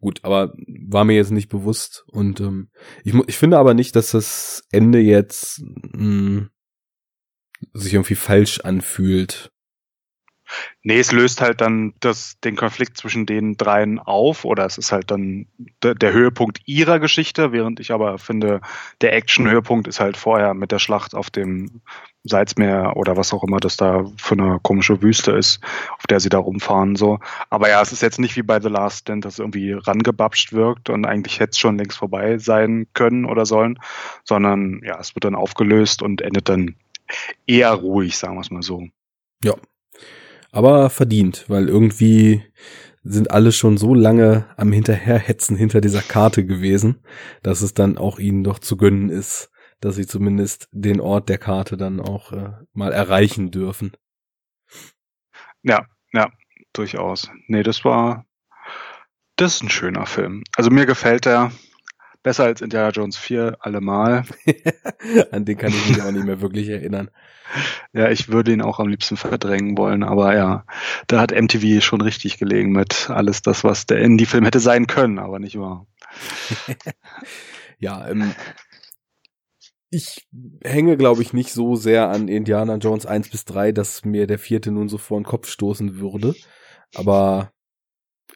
Gut, aber war mir jetzt nicht bewusst. Und ähm, ich, ich finde aber nicht, dass das Ende jetzt mh, hm, sich irgendwie falsch anfühlt. Nee, es löst halt dann das, den Konflikt zwischen den dreien auf oder es ist halt dann der, Höhepunkt ihrer Geschichte, während ich aber finde, der Action-Höhepunkt ist halt vorher mit der Schlacht auf dem Salzmeer oder was auch immer das da für eine komische Wüste ist, auf der sie da rumfahren so. Aber ja, es ist jetzt nicht wie bei The Last Stand, dass irgendwie rangebapscht wirkt und eigentlich hätte es schon längst vorbei sein können oder sollen, sondern ja, es wird dann aufgelöst und endet dann eher ruhig, sagen wir es mal so. Ja, aber verdient, weil irgendwie sind alle schon so lange am Hinterherhetzen hinter dieser Karte gewesen, dass es dann auch ihnen doch zu gönnen ist, dass sie zumindest den Ort der Karte dann auch äh, mal erreichen dürfen. Ja, ja, durchaus. Nee, das war, das ist ein schöner Film. Also mir gefällt er besser als Indiana Jones 4 allemal. An den kann ich mich aber nicht mehr wirklich erinnern. Ja, ich würde ihn auch am liebsten verdrängen wollen, aber ja, da hat MTV schon richtig gelegen mit alles das, was der Indie-Film hätte sein können, aber nicht wahr. ja, ähm, ich hänge, glaube ich, nicht so sehr an Indiana Jones 1 bis 3, dass mir der vierte nun so vor den Kopf stoßen würde. Aber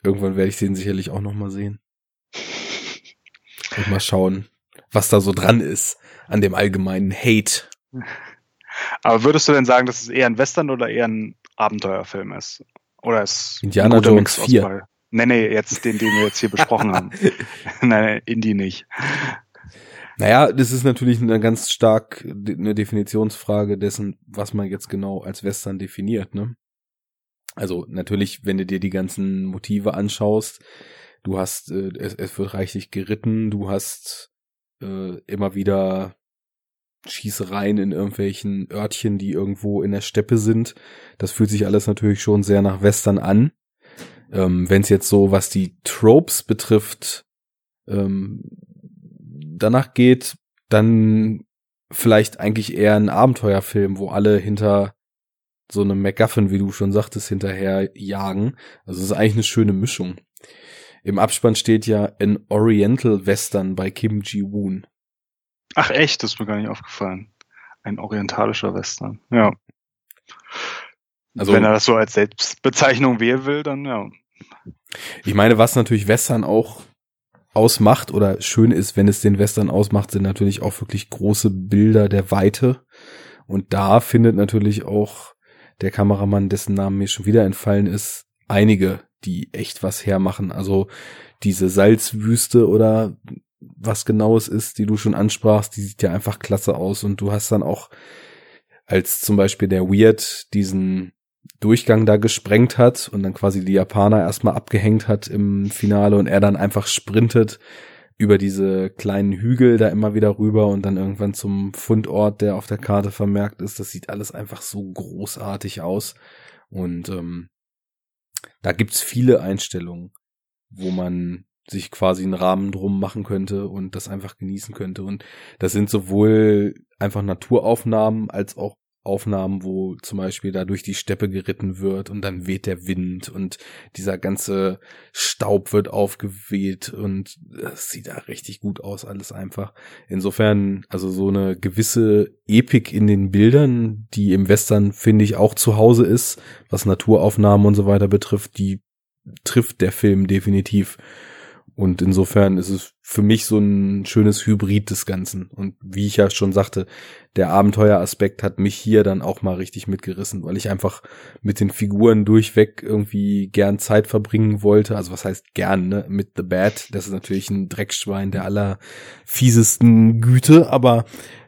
irgendwann werde ich den sicherlich auch noch mal sehen. Und mal schauen, was da so dran ist an dem allgemeinen Hate. Aber würdest du denn sagen, dass es eher ein Western oder eher ein Abenteuerfilm ist? Oder ist Indiana Jones 4? Nee, nee, jetzt den, den wir jetzt hier besprochen haben. Nein, Indie nicht. Naja, das ist natürlich eine ganz stark eine Definitionsfrage dessen, was man jetzt genau als Western definiert, ne? Also natürlich, wenn du dir die ganzen Motive anschaust, du hast, äh, es, es wird reichlich geritten, du hast äh, immer wieder Schießereien in irgendwelchen Örtchen, die irgendwo in der Steppe sind. Das fühlt sich alles natürlich schon sehr nach Western an. Ähm, Wenn es jetzt so, was die Tropes betrifft, ähm, danach geht, dann vielleicht eigentlich eher ein Abenteuerfilm, wo alle hinter so einem MacGuffin, wie du schon sagtest, hinterher jagen. Also es ist eigentlich eine schöne Mischung. Im Abspann steht ja ein Oriental Western bei Kim Ji-woon. Ach echt, das ist mir gar nicht aufgefallen. Ein orientalischer Western, ja. Also, Wenn er das so als Selbstbezeichnung wählen will, dann ja. Ich meine, was natürlich Western auch ausmacht oder schön ist, wenn es den Western ausmacht, sind natürlich auch wirklich große Bilder der Weite. Und da findet natürlich auch der Kameramann, dessen Namen mir schon wieder entfallen ist, einige, die echt was hermachen. Also diese Salzwüste oder was genau es ist, die du schon ansprachst, die sieht ja einfach klasse aus und du hast dann auch, als zum Beispiel der Weird diesen Durchgang da gesprengt hat und dann quasi die Japaner erstmal abgehängt hat im Finale und er dann einfach sprintet über diese kleinen Hügel da immer wieder rüber und dann irgendwann zum Fundort, der auf der Karte vermerkt ist. Das sieht alles einfach so großartig aus. Und ähm, da gibt's viele Einstellungen, wo man sich quasi einen Rahmen drum machen könnte und das einfach genießen könnte. Und das sind sowohl einfach Naturaufnahmen als auch Aufnahmen, wo zum Beispiel da durch die Steppe geritten wird und dann weht der Wind und dieser ganze Staub wird aufgeweht und das sieht da richtig gut aus, alles einfach. Insofern, also so eine gewisse Epik in den Bildern, die im Western, finde ich, auch zu Hause ist, was Naturaufnahmen und so weiter betrifft, die trifft der Film definitiv. Und insofern ist es für mich so ein schönes Hybrid des Ganzen. Und wie ich ja schon sagte, der Abenteueraspekt hat mich hier dann auch mal richtig mitgerissen, weil ich einfach mit den Figuren durchweg irgendwie gern Zeit verbringen wollte. Also was heißt gern, ne? Mit The Bad. Das ist natürlich ein Dreckschwein der aller fiesesten Güte, aber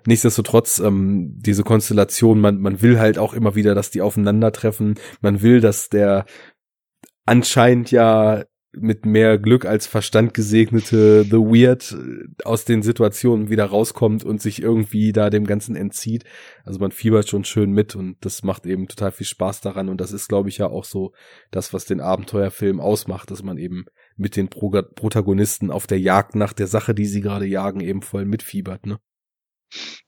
nichtsdestotrotz, ähm, diese Konstellation, man, man will halt auch immer wieder, dass die aufeinandertreffen. Man will, dass der anscheinend ja mit mehr Glück als Verstand gesegnete The Weird äh, aus den Situationen wieder rauskommt und sich irgendwie da dem Ganzen entzieht. Also man fiebert schon schön mit und das macht eben total viel Spaß daran und das ist, glaube ich, ja auch so das, was den Abenteuerfilm ausmacht, dass man eben mit den Pro Protagonisten auf der Jagd nach der Sache, die sie gerade jagen, eben voll mitfiebert, ne?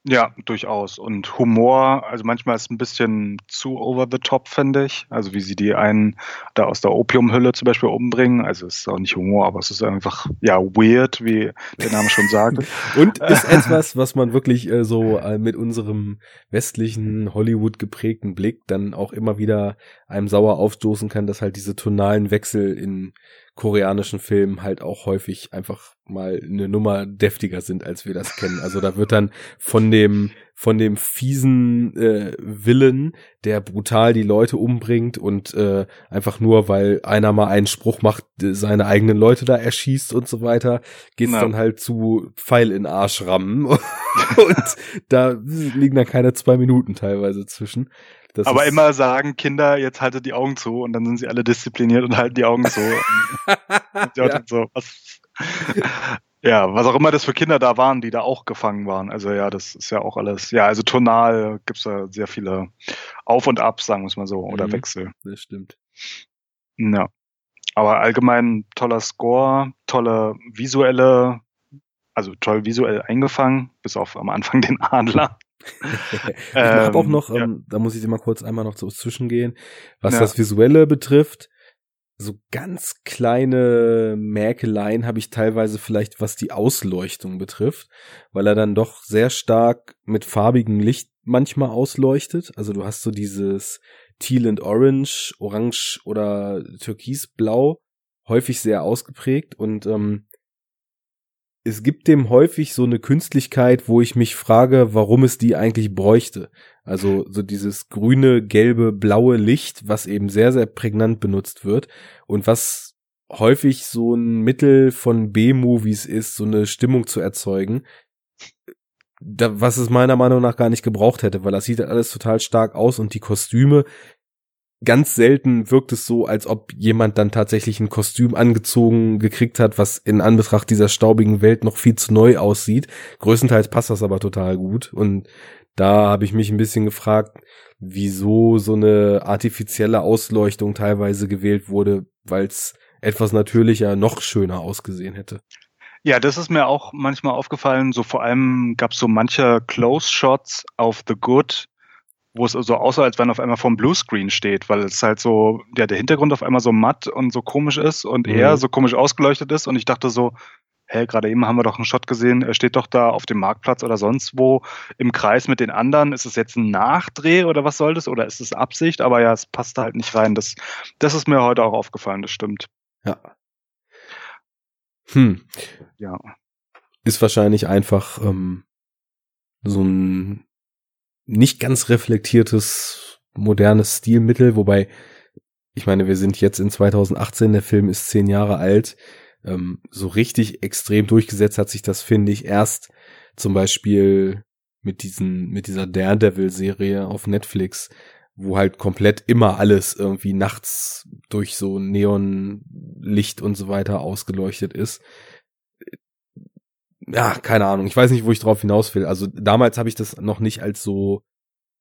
Ja, durchaus. Und Humor, also manchmal ist ein bisschen zu over the top, finde ich. Also wie sie die einen da aus der Opiumhülle zum Beispiel umbringen. Also es ist auch nicht Humor, aber es ist einfach, ja, weird, wie der Name schon sagt. Und ist etwas, was man wirklich äh, so äh, mit unserem westlichen Hollywood geprägten Blick dann auch immer wieder einem sauer aufstoßen kann, dass halt diese tonalen Wechsel in koreanischen Filmen halt auch häufig einfach mal eine Nummer deftiger sind, als wir das kennen. Also da wird dann von dem von dem fiesen äh, Willen, der brutal die Leute umbringt und äh, einfach nur, weil einer mal einen Spruch macht, seine eigenen Leute da erschießt und so weiter, geht's ja. dann halt zu Pfeil in Arsch rammen und da liegen dann keine zwei Minuten teilweise zwischen. Das Aber immer sagen, Kinder, jetzt haltet die Augen zu und dann sind sie alle diszipliniert und halten die Augen zu. ja. so, was, ja, was auch immer das für Kinder da waren, die da auch gefangen waren. Also ja, das ist ja auch alles. Ja, also tonal gibt's da sehr viele Auf und Abs, sagen wir es mal so, oder mhm, Wechsel. Das stimmt. Ja. Aber allgemein toller Score, tolle visuelle, also toll visuell eingefangen, bis auf am Anfang den Adler. ich habe auch ähm, noch, ja. ähm, da muss ich dir mal kurz einmal noch so zwischengehen, was ja. das Visuelle betrifft. So ganz kleine Mäkeleien habe ich teilweise vielleicht, was die Ausleuchtung betrifft, weil er dann doch sehr stark mit farbigem Licht manchmal ausleuchtet. Also du hast so dieses Teal and Orange, Orange oder Türkisblau häufig sehr ausgeprägt und ähm, es gibt dem häufig so eine Künstlichkeit, wo ich mich frage, warum es die eigentlich bräuchte. Also so dieses grüne, gelbe, blaue Licht, was eben sehr, sehr prägnant benutzt wird und was häufig so ein Mittel von B-Movies ist, so eine Stimmung zu erzeugen, da, was es meiner Meinung nach gar nicht gebraucht hätte, weil das sieht alles total stark aus und die Kostüme, ganz selten wirkt es so, als ob jemand dann tatsächlich ein Kostüm angezogen gekriegt hat, was in Anbetracht dieser staubigen Welt noch viel zu neu aussieht. Größtenteils passt das aber total gut. Und da habe ich mich ein bisschen gefragt, wieso so eine artifizielle Ausleuchtung teilweise gewählt wurde, weil es etwas natürlicher noch schöner ausgesehen hätte. Ja, das ist mir auch manchmal aufgefallen. So vor allem gab es so manche Close-Shots auf The Good, wo es so aussah, als wenn auf einmal vom Bluescreen steht, weil es halt so, ja, der Hintergrund auf einmal so matt und so komisch ist und mhm. er so komisch ausgeleuchtet ist und ich dachte so, hä, gerade eben haben wir doch einen Shot gesehen, er steht doch da auf dem Marktplatz oder sonst wo im Kreis mit den anderen. Ist es jetzt ein Nachdreh oder was soll das? Oder ist es Absicht? Aber ja, es passt halt nicht rein. Das, das ist mir heute auch aufgefallen, das stimmt. Ja. Hm. Ja. Ist wahrscheinlich einfach ähm, so ein nicht ganz reflektiertes, modernes Stilmittel, wobei, ich meine, wir sind jetzt in 2018, der Film ist zehn Jahre alt. Ähm, so richtig extrem durchgesetzt hat sich das, finde ich, erst zum Beispiel mit diesen, mit dieser Daredevil-Serie auf Netflix, wo halt komplett immer alles irgendwie nachts durch so Neonlicht und so weiter ausgeleuchtet ist. Ja, keine Ahnung. Ich weiß nicht, wo ich drauf hinaus will. Also damals habe ich das noch nicht als so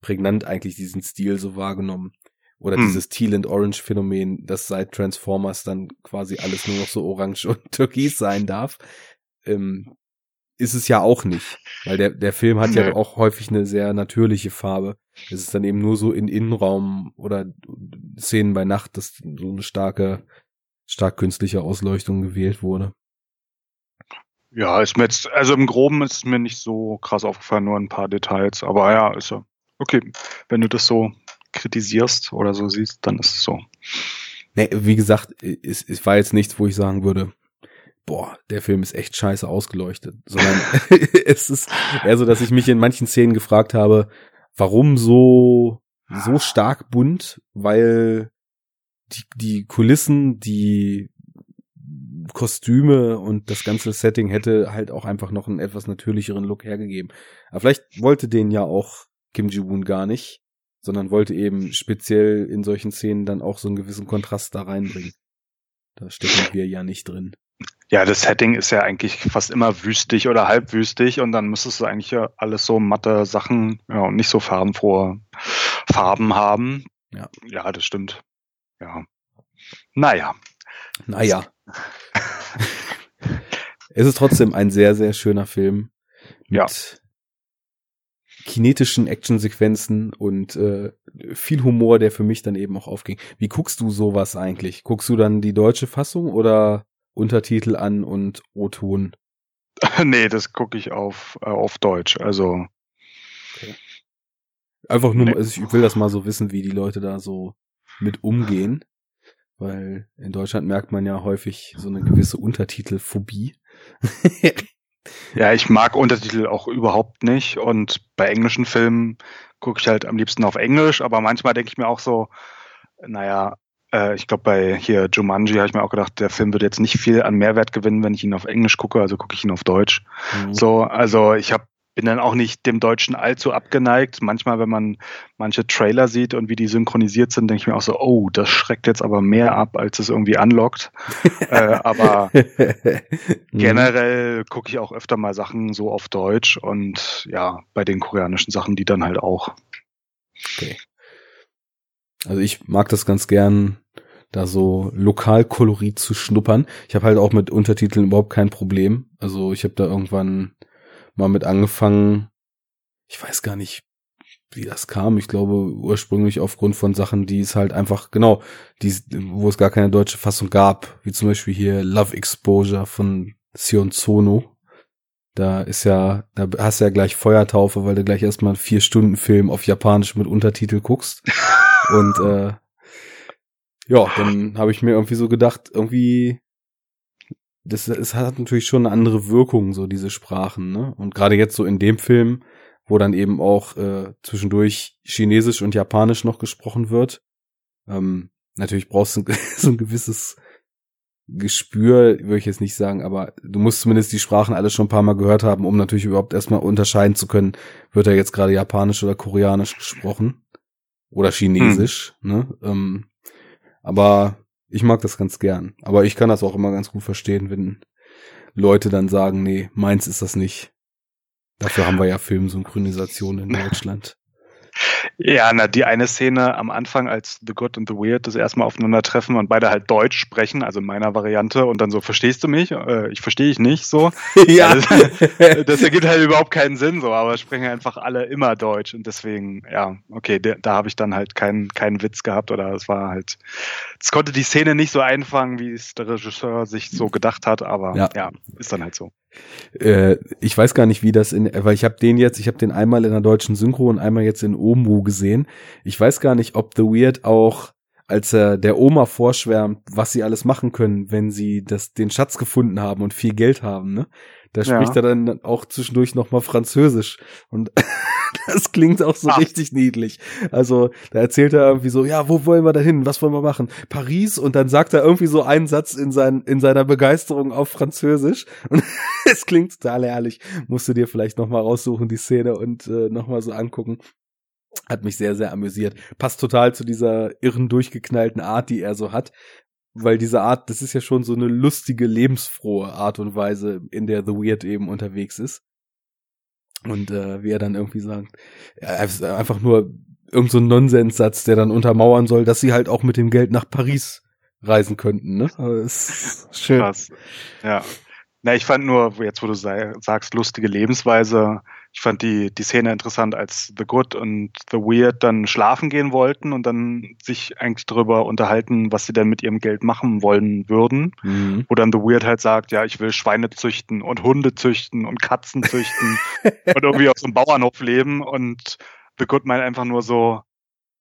prägnant eigentlich diesen Stil so wahrgenommen. Oder hm. dieses Teal and Orange Phänomen, dass seit Transformers dann quasi alles nur noch so orange und türkis sein darf. Ähm, ist es ja auch nicht, weil der, der Film hat nee. ja auch häufig eine sehr natürliche Farbe. Es ist dann eben nur so in Innenraum oder Szenen bei Nacht, dass so eine starke, stark künstliche Ausleuchtung gewählt wurde. Ja, ist mir jetzt, also im Groben ist es mir nicht so krass aufgefallen, nur ein paar Details, aber ja, ist ja okay. Wenn du das so kritisierst oder so siehst, dann ist es so. Nee, wie gesagt, es, es war jetzt nichts, wo ich sagen würde, boah, der Film ist echt scheiße ausgeleuchtet, sondern es ist eher so, dass ich mich in manchen Szenen gefragt habe, warum so, so stark bunt, weil die, die Kulissen, die Kostüme und das ganze Setting hätte halt auch einfach noch einen etwas natürlicheren Look hergegeben. Aber vielleicht wollte den ja auch Kim Ji-woon gar nicht, sondern wollte eben speziell in solchen Szenen dann auch so einen gewissen Kontrast da reinbringen. Da stecken wir ja nicht drin. Ja, das Setting ist ja eigentlich fast immer wüstig oder halbwüstig und dann müsstest du eigentlich ja alles so matte Sachen ja, und nicht so farbenfrohe Farben haben. Ja. Ja, das stimmt. Ja. Naja. Naja. Es ist trotzdem ein sehr, sehr schöner Film. Mit ja. kinetischen Actionsequenzen und äh, viel Humor, der für mich dann eben auch aufging. Wie guckst du sowas eigentlich? Guckst du dann die deutsche Fassung oder Untertitel an und O-Ton? nee, das gucke ich auf, äh, auf Deutsch. Also. Okay. Einfach nur, nee. also ich will das mal so wissen, wie die Leute da so mit umgehen. Weil in Deutschland merkt man ja häufig so eine gewisse Untertitelphobie. ja, ich mag Untertitel auch überhaupt nicht. Und bei englischen Filmen gucke ich halt am liebsten auf Englisch, aber manchmal denke ich mir auch so, naja, äh, ich glaube, bei hier Jumanji habe ich mir auch gedacht, der Film wird jetzt nicht viel an Mehrwert gewinnen, wenn ich ihn auf Englisch gucke, also gucke ich ihn auf Deutsch. Mhm. So, also ich habe bin dann auch nicht dem Deutschen allzu abgeneigt. Manchmal, wenn man manche Trailer sieht und wie die synchronisiert sind, denke ich mir auch so, oh, das schreckt jetzt aber mehr ab, als es irgendwie anlockt. äh, aber mhm. generell gucke ich auch öfter mal Sachen so auf Deutsch und ja, bei den koreanischen Sachen, die dann halt auch. Okay. Also ich mag das ganz gern, da so Lokalkolorit zu schnuppern. Ich habe halt auch mit Untertiteln überhaupt kein Problem. Also ich habe da irgendwann mal mit angefangen. Ich weiß gar nicht, wie das kam. Ich glaube ursprünglich aufgrund von Sachen, die es halt einfach, genau, die, wo es gar keine deutsche Fassung gab. Wie zum Beispiel hier Love Exposure von Sion Sono. Da ist ja, da hast du ja gleich Feuertaufe, weil du gleich erstmal einen vier Stunden Film auf Japanisch mit Untertitel guckst. Und äh, ja, dann habe ich mir irgendwie so gedacht, irgendwie, das, es hat natürlich schon eine andere Wirkung, so diese Sprachen, ne? Und gerade jetzt so in dem Film, wo dann eben auch äh, zwischendurch Chinesisch und Japanisch noch gesprochen wird. Ähm, natürlich brauchst du so ein gewisses Gespür, würde ich jetzt nicht sagen, aber du musst zumindest die Sprachen alle schon ein paar Mal gehört haben, um natürlich überhaupt erstmal unterscheiden zu können, wird er jetzt gerade Japanisch oder Koreanisch gesprochen. Oder Chinesisch, hm. ne? Ähm, aber ich mag das ganz gern. Aber ich kann das auch immer ganz gut verstehen, wenn Leute dann sagen, nee, meins ist das nicht. Dafür haben wir ja Filmsynchronisation in Deutschland. Ja, na, die eine Szene am Anfang, als The Good and the Weird das erstmal aufeinandertreffen und beide halt Deutsch sprechen, also in meiner Variante, und dann so, verstehst du mich? Äh, ich verstehe dich nicht, so. ja. Also, das ergibt halt überhaupt keinen Sinn, so, aber sprechen einfach alle immer Deutsch und deswegen, ja, okay, der, da habe ich dann halt keinen keinen Witz gehabt oder es war halt, es konnte die Szene nicht so einfangen, wie es der Regisseur sich so gedacht hat, aber ja, ja ist dann halt so. Äh, ich weiß gar nicht, wie das in, weil ich habe den jetzt, ich habe den einmal in der deutschen Synchro und einmal jetzt in Omu gesehen. Ich weiß gar nicht, ob The Weird auch als er der Oma vorschwärmt, was sie alles machen können, wenn sie das, den Schatz gefunden haben und viel Geld haben, ne? Da spricht ja. er dann auch zwischendurch nochmal Französisch. Und das klingt auch so Ach. richtig niedlich. Also, da erzählt er irgendwie so, ja, wo wollen wir da hin? Was wollen wir machen? Paris? Und dann sagt er irgendwie so einen Satz in, sein, in seiner Begeisterung auf Französisch. Und es klingt total herrlich. Musst du dir vielleicht nochmal raussuchen, die Szene, und äh, nochmal so angucken. Hat mich sehr, sehr amüsiert. Passt total zu dieser irren, durchgeknallten Art, die er so hat weil diese Art, das ist ja schon so eine lustige, lebensfrohe Art und Weise, in der The Weird eben unterwegs ist. Und äh, wie er dann irgendwie sagt, einfach nur irgend so ein Nonsenssatz, der dann untermauern soll, dass sie halt auch mit dem Geld nach Paris reisen könnten, ne? Aber ist schön. Krass. Ja. Na, ich fand nur, jetzt wo du sagst, lustige Lebensweise, ich fand die, die Szene interessant, als The Good und The Weird dann schlafen gehen wollten und dann sich eigentlich darüber unterhalten, was sie denn mit ihrem Geld machen wollen würden. Mhm. Wo dann The Weird halt sagt, ja, ich will Schweine züchten und Hunde züchten und Katzen züchten und irgendwie auf so einem Bauernhof leben und The Good meint einfach nur so,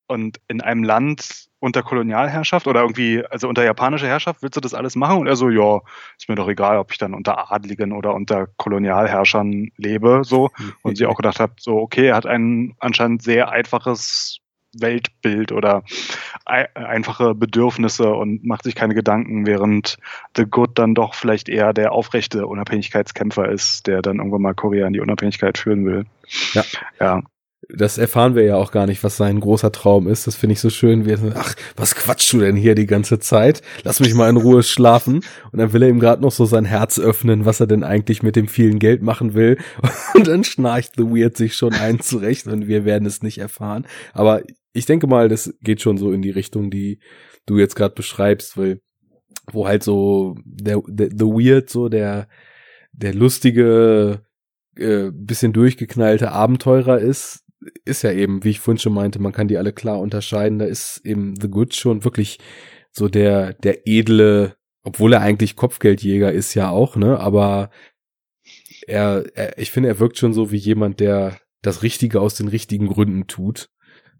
und in einem Land unter Kolonialherrschaft oder irgendwie, also unter japanischer Herrschaft, willst du das alles machen? Und er so, ja, ist mir doch egal, ob ich dann unter Adligen oder unter Kolonialherrschern lebe, so. Und sie auch gedacht hat, so, okay, er hat ein anscheinend sehr einfaches Weltbild oder einfache Bedürfnisse und macht sich keine Gedanken, während The Good dann doch vielleicht eher der aufrechte Unabhängigkeitskämpfer ist, der dann irgendwann mal Korea in die Unabhängigkeit führen will. Ja. Ja. Das erfahren wir ja auch gar nicht, was sein großer Traum ist. Das finde ich so schön. Wir, ach, was quatschst du denn hier die ganze Zeit? Lass mich mal in Ruhe schlafen. Und dann will er ihm gerade noch so sein Herz öffnen, was er denn eigentlich mit dem vielen Geld machen will. Und dann schnarcht The Weird sich schon ein zurecht und wir werden es nicht erfahren. Aber ich denke mal, das geht schon so in die Richtung, die du jetzt gerade beschreibst, weil wo halt so der, der The Weird, so der der lustige, äh, bisschen durchgeknallte Abenteurer ist, ist ja eben, wie ich vorhin schon meinte, man kann die alle klar unterscheiden. Da ist eben The Good schon wirklich so der, der edle, obwohl er eigentlich Kopfgeldjäger ist ja auch, ne, aber er, er, ich finde, er wirkt schon so wie jemand, der das Richtige aus den richtigen Gründen tut.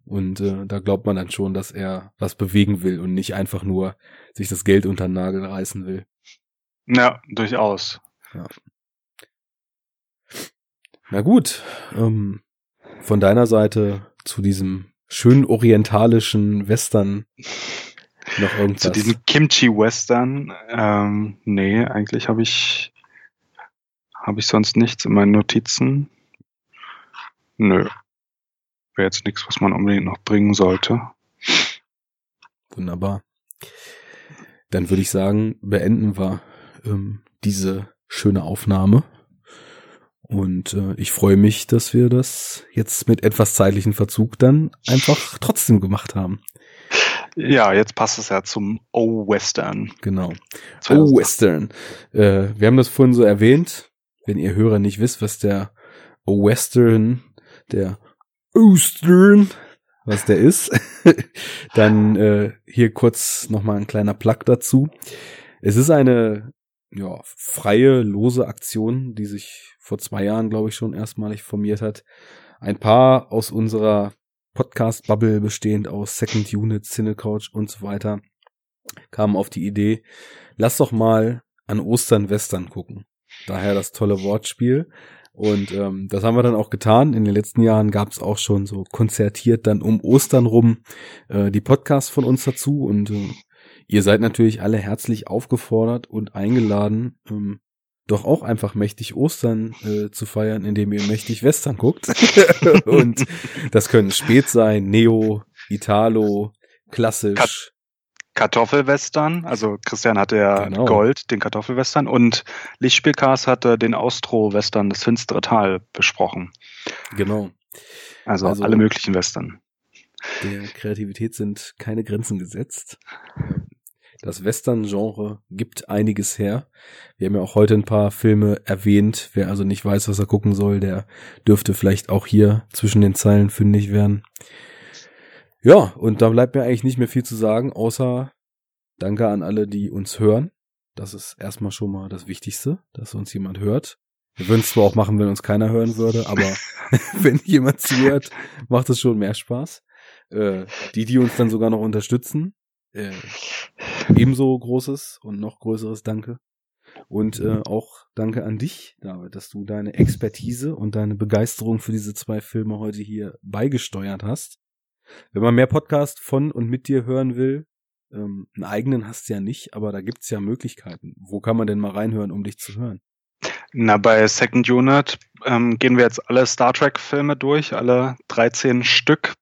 Und äh, da glaubt man dann schon, dass er was bewegen will und nicht einfach nur sich das Geld unter den Nagel reißen will. Ja, durchaus. Ja. Na gut, ähm, von deiner Seite zu diesem schönen orientalischen Western noch irgendwas? Zu diesem Kimchi-Western? Ähm, nee, eigentlich habe ich habe ich sonst nichts in meinen Notizen. Nö. Wäre jetzt nichts, was man unbedingt noch bringen sollte. Wunderbar. Dann würde ich sagen, beenden wir ähm, diese schöne Aufnahme. Und äh, ich freue mich, dass wir das jetzt mit etwas zeitlichen Verzug dann einfach trotzdem gemacht haben. Ja, jetzt passt es ja zum O-Western. Genau. O-Western. Äh, wir haben das vorhin so erwähnt. Wenn ihr Hörer nicht wisst, was der O-Western, der Ostern, was der ist, dann äh, hier kurz nochmal ein kleiner Plug dazu. Es ist eine ja, freie, lose Aktion, die sich vor zwei Jahren, glaube ich, schon erstmalig formiert hat. Ein paar aus unserer Podcast-Bubble bestehend aus Second Unit, Cinecouch und so weiter kamen auf die Idee, lass doch mal an Ostern Western gucken. Daher das tolle Wortspiel. Und ähm, das haben wir dann auch getan. In den letzten Jahren gab es auch schon so konzertiert dann um Ostern rum äh, die Podcasts von uns dazu. Und äh, ihr seid natürlich alle herzlich aufgefordert und eingeladen, ähm, doch auch einfach mächtig Ostern äh, zu feiern, indem ihr mächtig Western guckt. und das können spät sein, Neo, Italo, klassisch. Kartoffelwestern, also Christian hatte ja genau. Gold, den Kartoffelwestern und Lichtspielcast hatte den Austro-Western, das finstere Tal besprochen. Genau. Also, also alle möglichen Western. Der Kreativität sind keine Grenzen gesetzt. Das Western-Genre gibt einiges her. Wir haben ja auch heute ein paar Filme erwähnt. Wer also nicht weiß, was er gucken soll, der dürfte vielleicht auch hier zwischen den Zeilen fündig werden. Ja, und da bleibt mir eigentlich nicht mehr viel zu sagen, außer Danke an alle, die uns hören. Das ist erstmal schon mal das Wichtigste, dass uns jemand hört. Wir würden es zwar auch machen, wenn uns keiner hören würde, aber wenn jemand zuhört, macht es schon mehr Spaß. Äh, die, die uns dann sogar noch unterstützen, äh, ebenso großes und noch größeres Danke. Und äh, auch danke an dich, David, dass du deine Expertise und deine Begeisterung für diese zwei Filme heute hier beigesteuert hast. Wenn man mehr Podcast von und mit dir hören will, ähm, einen eigenen hast du ja nicht, aber da gibt's ja Möglichkeiten. Wo kann man denn mal reinhören, um dich zu hören? Na, bei Second Unit ähm, gehen wir jetzt alle Star Trek-Filme durch, alle 13 Stück.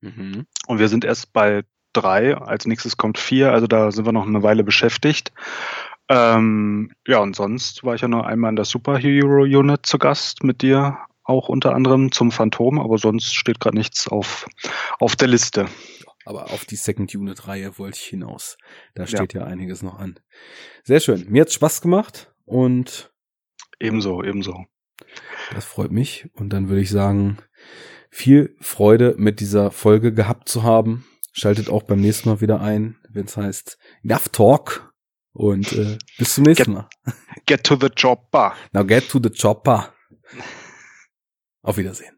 Mhm. Und wir sind erst bei drei, als nächstes kommt vier, also da sind wir noch eine Weile beschäftigt. Ähm, ja, und sonst war ich ja noch einmal in der Superhero Unit zu Gast mit dir, auch unter anderem zum Phantom, aber sonst steht gerade nichts auf, auf der Liste. Aber auf die Second Unit Reihe wollte ich hinaus. Da steht ja. ja einiges noch an. Sehr schön. Mir hat's Spaß gemacht und ebenso, ebenso. Das freut mich und dann würde ich sagen, viel Freude mit dieser Folge gehabt zu haben. Schaltet auch beim nächsten Mal wieder ein, wenn es heißt Enough Talk. Und äh, bis zum nächsten get, Mal. Get to the chopper. Now get to the chopper. Auf Wiedersehen.